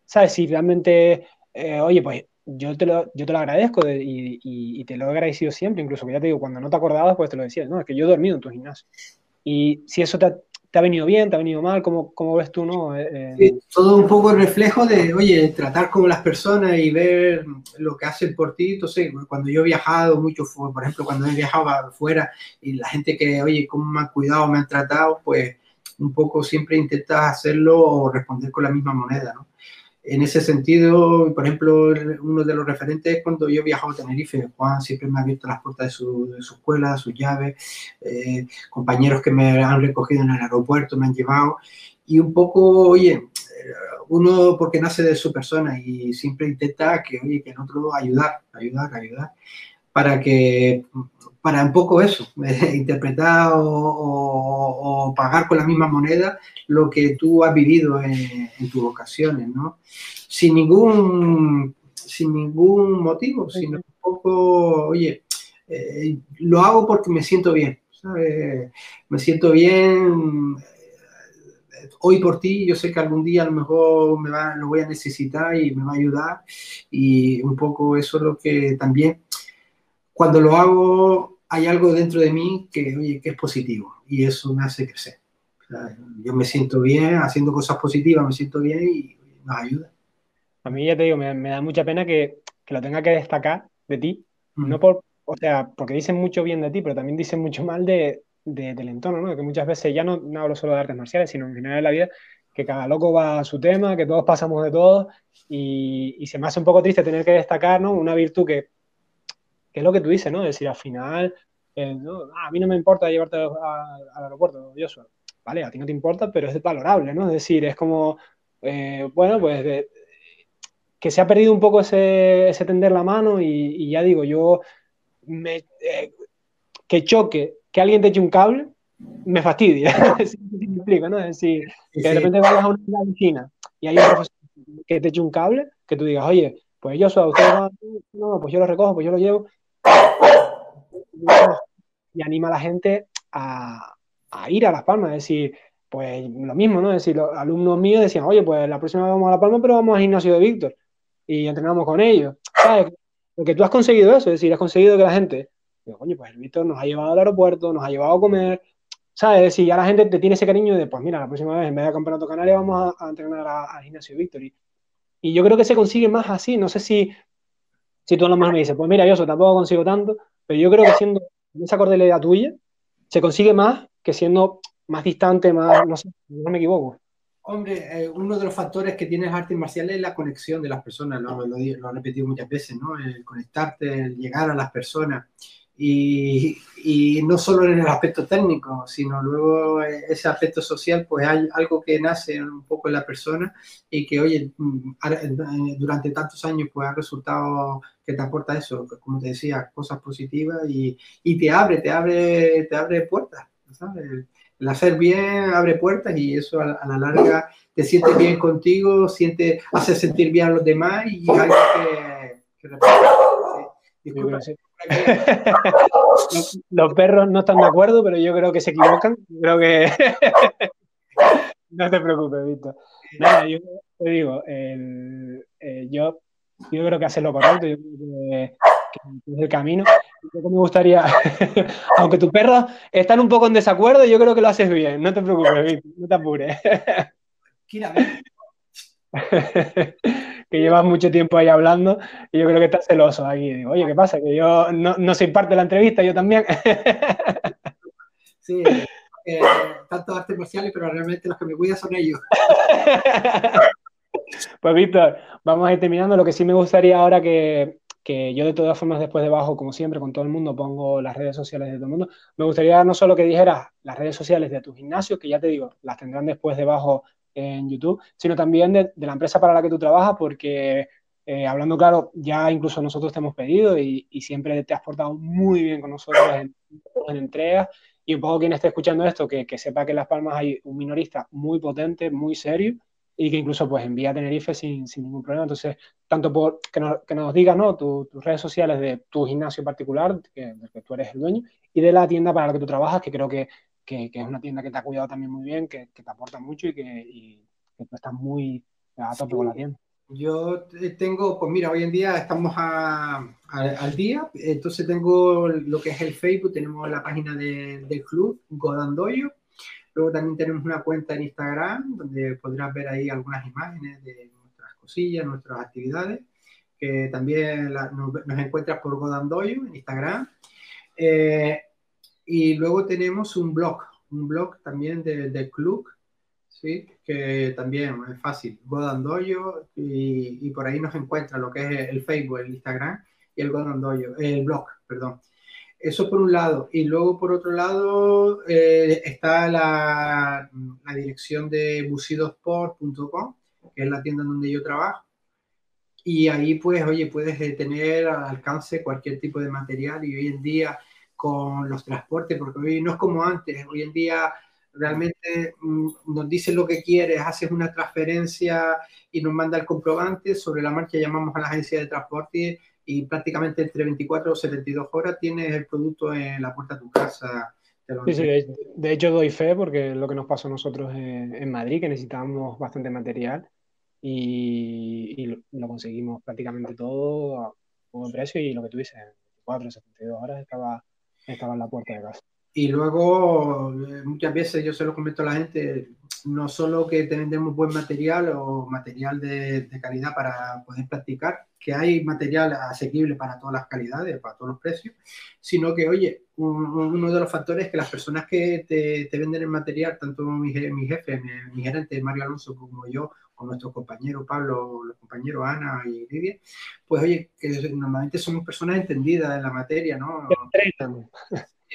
¿sabes? Si realmente, eh, oye, pues yo te lo, yo te lo agradezco y, te lo he agradecido siempre, incluso que ya te digo, cuando no te acordabas, pues te lo decía, no, es que yo he dormido en tu gimnasio. Y si eso te ha, venido bien, te ha venido mal, ¿cómo, ves tú, no? Eh, eh, todo un poco el reflejo de, oye, tratar como las personas y ver lo que hacen por ti. Entonces, cuando yo he viajado mucho, por ejemplo, cuando he viajado afuera y la gente que, oye, cómo me han cuidado, me han tratado, pues un poco siempre intentas hacerlo o responder con la misma moneda, ¿no? En ese sentido, por ejemplo, uno de los referentes es cuando yo he viajado a Tenerife. Juan siempre me ha abierto las puertas de su, de su escuela, sus llaves, eh, compañeros que me han recogido en el aeropuerto, me han llevado. Y un poco, oye, uno porque nace de su persona y siempre intenta que, oye, que en otro ayudar, ayudar, ayudar, para que para un poco eso, interpretar o, pagar con la misma moneda lo que tú has vivido en, tus ocasiones, ¿no? Sin ningún, sin ningún motivo, sino un poco, oye, eh, lo hago porque me siento bien, ¿sabes? Me siento bien hoy por ti, yo sé que algún día a lo mejor me va, lo voy a necesitar y me va a ayudar y un poco eso es lo que también cuando lo hago hay algo dentro de mí que, oye, que es positivo y eso me hace crecer. yo me siento bien haciendo cosas positivas, me siento bien y nos ayuda. A mí ya te digo, me, da mucha pena que, que, lo tenga que destacar de ti, mm. no por, o sea, porque dicen mucho bien de ti, pero también dicen mucho mal de, del entorno, ¿no? Que muchas veces ya no, no, hablo solo de artes marciales, sino en general de la vida, que cada loco va a su tema, que todos pasamos de todo y, y se me hace un poco triste tener que destacar, ¿no? Una virtud que que es lo que tú dices, ¿no? Es decir, al final, eh, ah, a mí no me importa llevarte al aeropuerto, Joshua. Vale, a ti no te importa, pero es valorable, ¿no? Es decir, es como, eh, bueno, pues que se ha perdido un poco ese, tender la mano y, ya digo, yo me, eh, que choque, que alguien te eche un cable, me fastidia. si me explico, ¿no? Es decir, que de repente vayas a una oficina y hay un profesor que te eche un cable, que tú digas, oye, pues yo soy usted no, pues yo lo recojo, pues yo lo llevo, y anima a la gente a, ir a Las Palmas, es decir, pues lo mismo, ¿no? Es decir, los alumnos míos decían, oye, pues la próxima vamos a La Palma, pero vamos al gimnasio de Víctor y entrenamos con ellos, ¿sabes? Porque tú has conseguido eso, es decir, has conseguido que la gente, oye, pues el Víctor nos ha llevado al aeropuerto, nos ha llevado a comer, ¿sabes? Es decir, ya la gente te tiene ese cariño de, pues mira, la próxima vez en vez de Campeonato Canaria vamos a, entrenar al gimnasio de Víctor. Y, y, yo creo que se consigue más así, no sé si, si tú a lo mejor me dices, pues mira, yo tampoco consigo tanto, pero yo creo que siendo esa cordialidad tuya, se consigue más que siendo más distante, más, no sé, no me equivoco. Hombre, eh, uno de los factores que tiene las artes marciales es la conexión de las personas, lo, lo, he repetido muchas veces, ¿no? El conectarte, el llegar a las personas. Y, y, no solo en el aspecto técnico, sino luego ese aspecto social, pues hay algo que nace un poco en la persona y que, oye, mm, durante tantos años, pues ha resultado que te aporta eso, como te decía, cosas positivas y, y te abre, te abre, te abre puertas. El, hacer bien abre puertas y eso a, la larga te sientes bien contigo, siente, hace sentir bien a los demás y algo que, que Disculpa, los, perros no están de acuerdo, pero yo creo que se equivocan. Creo que. no te preocupes, Víctor. Nada, yo te digo, eh, yo, yo creo que haces lo correcto, yo creo que, es el camino. me gustaría, aunque tus perros están un poco en desacuerdo, yo creo que lo haces bien. No te preocupes, no te apures. que llevas mucho tiempo ahí hablando y yo creo que estás celoso aquí. Digo, oye, ¿qué pasa? Que yo no, no soy parte de la entrevista, yo también. sí, eh, tanto artes marciales, pero realmente los que me cuidan son ellos. Pues Víctor, vamos a ir terminando. Lo que sí me gustaría ahora que, que yo de todas formas después debajo, como siempre, con todo el mundo, pongo las redes sociales de todo el mundo. Me gustaría no solo que dijeras las redes sociales de tu gimnasio, que ya te digo, las tendrán después debajo en YouTube, sino también de, la empresa para la que tú trabajas, porque eh, hablando claro, ya incluso nosotros te hemos pedido y, siempre te has portado muy bien con nosotros en, entregas. Y un poco quien esté escuchando esto, que, sepa que en Las Palmas hay un minorista muy potente, muy serio, y que incluso pues envía a Tenerife sin, sin ningún problema. Entonces, tanto por que nos, que nos digas ¿no? tus redes sociales de tu gimnasio particular, que, del que tú eres el dueño, y de la tienda para la que tú trabajas, que creo que, que, es una tienda que te ha cuidado también muy bien, que, te aporta mucho y que, y tú estás muy a tope con la tienda. Yo tengo, pues mira, hoy en día estamos al día, entonces tengo lo que es el Facebook, tenemos la página del club, Godandoyo, luego también tenemos una cuenta en Instagram, donde podrás ver ahí algunas imágenes de nuestras cosillas, nuestras actividades, que también nos, encuentras por Godandoyo en Instagram. Eh, y luego tenemos un blog, un blog también del club, que también es fácil, Godandoyo, y, y por ahí nos encuentra lo que es el Facebook, el Instagram y el Godandoyo, el blog, perdón. Eso por un lado. Y luego por otro lado eh, está la, dirección de busidosport.com, que es la tienda donde yo trabajo. Y ahí pues, oye, puedes eh, tener al alcance cualquier tipo de material y hoy en día con los transportes, porque hoy no es como antes, hoy en día realmente mm, nos dice lo que quieres, haces una transferencia y nos manda el comprobante, sobre la marcha llamamos a la agencia de transporte y prácticamente entre 24 o 72 horas tienes el producto en la puerta de tu casa. Sí, sí, de, hecho doy fe porque lo que nos pasó a nosotros en, Madrid, que necesitábamos bastante material y, lo conseguimos prácticamente todo a buen precio y lo que tú dices, en 24 o 72 horas estaba, estaba en la puerta de casa. Y luego, eh, muchas veces yo se lo comento a la gente, no solo que tenemos buen material o material de, calidad para poder practicar, que hay material asequible para todas las calidades, para todos los precios, sino que, oye, uno de los factores es que las personas que te, venden el material, tanto mi, mi jefe, mi, gerente Mario Alonso como yo, con nuestro compañero Pablo, los compañeros Ana y Lidia, pues oye, que normalmente somos personas entendidas en la materia, ¿no?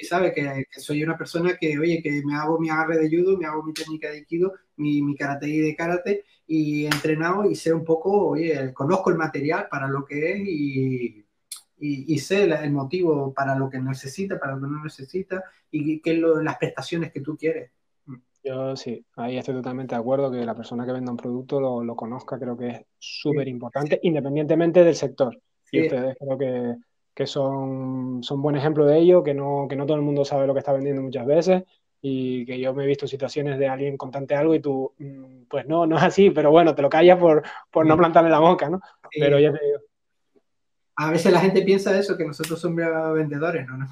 Sabe que, soy una persona que, oye, que me hago mi agarre de judo, me hago mi técnica de aikido, mi, mi karate y de karate, y he entrenado y sé un poco, oye, conozco el material para lo que es y, y, sé el motivo para lo que necesita, para lo que no necesita y qué las prestaciones que tú quieres. Yo sí, ahí estoy totalmente de acuerdo que la persona que venda un producto lo, lo conozca, creo que es súper importante, independientemente del sector. Y ustedes creo que que son, son buen ejemplo de ello, que no, que no todo el mundo sabe lo que está vendiendo muchas veces y que yo me he visto situaciones de alguien contante algo y tú, mm, pues no, no es así, pero bueno, te lo callas por, por no plantarle la boca, ¿no? Pero ya te digo. A veces la gente piensa eso, que nosotros somos vendedores, ¿no? no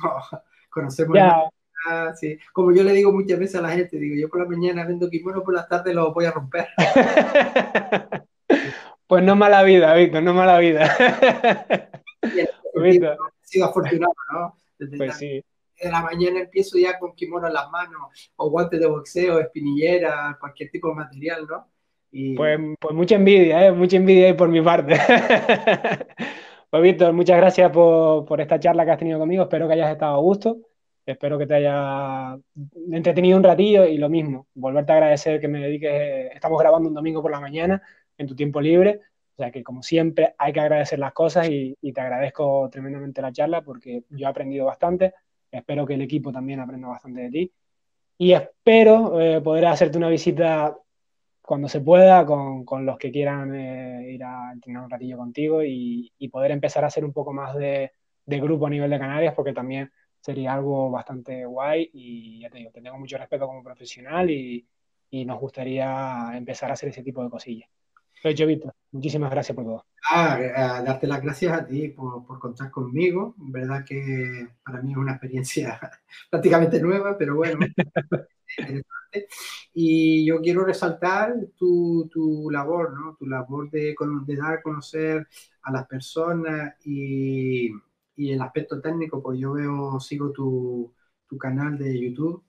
conocemos. Ya. sí. Como yo le digo muchas veces a la gente, digo, yo por la mañana vendo kimono, por la tarde lo voy a romper. pues no mala vida, Víctor, no mala vida. He sido afortunado, ¿no? Desde pues la, sí. De la mañana empiezo ya con kimono en las manos, o guantes de boxeo, espinillera, cualquier tipo de material, ¿no? Y... Pues, pues mucha envidia, ¿eh? Mucha envidia por mi parte. pues Víctor, muchas gracias por, por esta charla que has tenido conmigo. Espero que hayas estado a gusto. Espero que te haya entretenido un ratillo y lo mismo, volverte a agradecer que me dediques. Estamos grabando un domingo por la mañana en tu tiempo libre o sea que como siempre hay que agradecer las cosas y, te agradezco tremendamente la charla porque yo he aprendido bastante, espero que el equipo también aprenda bastante de ti. Y espero eh, poder hacerte una visita cuando se pueda con, con los que quieran eh, ir a entrenar un ratillo contigo y, poder empezar a hacer un poco más de, de, grupo a nivel de Canarias porque también sería algo bastante guay. Y ya te digo, te tengo mucho respeto como profesional y, y nos gustaría empezar a hacer ese tipo de cosillas. Hecho, Víctor, muchísimas gracias por todo. Ah, darte las gracias a ti por, por, contar conmigo. Verdad que para mí es una experiencia prácticamente nueva, pero bueno, Y yo quiero resaltar tu, tu labor, ¿no? Tu labor de, de, dar a conocer a las personas y, y, el aspecto técnico, pues yo veo, sigo tu, tu canal de YouTube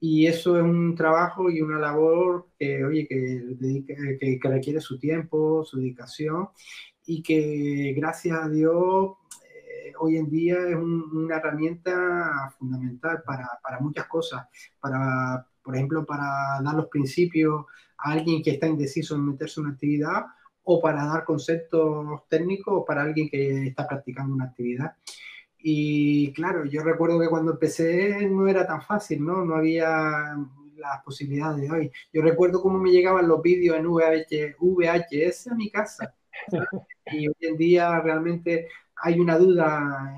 y eso es un trabajo y una labor que, oye, que, requiere su tiempo, su dedicación y que gracias a Dios eh, hoy en día es una herramienta fundamental para, para, muchas cosas, para, por ejemplo, para dar los principios a alguien que está indeciso en meterse en una actividad o para dar conceptos técnicos para alguien que está practicando una actividad. Y claro, yo recuerdo que cuando empecé no era tan fácil, ¿no? No había las posibilidades de hoy. Yo recuerdo cómo me llegaban los vídeos en VHS a mi casa. Y hoy en día realmente hay una duda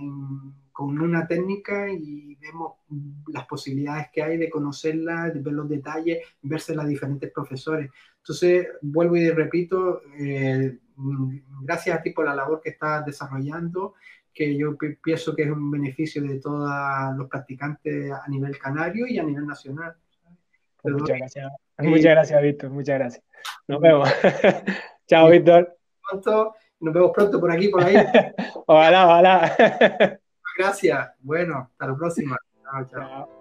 con una técnica y vemos las posibilidades que hay de conocerla, de ver los detalles, verse las diferentes profesores. Entonces, vuelvo y repito, eh, gracias a ti por la labor que estás desarrollando que yo pienso que es un beneficio de todos los practicantes a nivel canario y a nivel nacional. Pues muchas gracias. muchas gracias, Víctor. Muchas gracias. Nos vemos. Chao, Víctor. Nos vemos pronto por aquí, por ahí. ojalá, ojalá. Gracias. Bueno, hasta la próxima. chao. chao.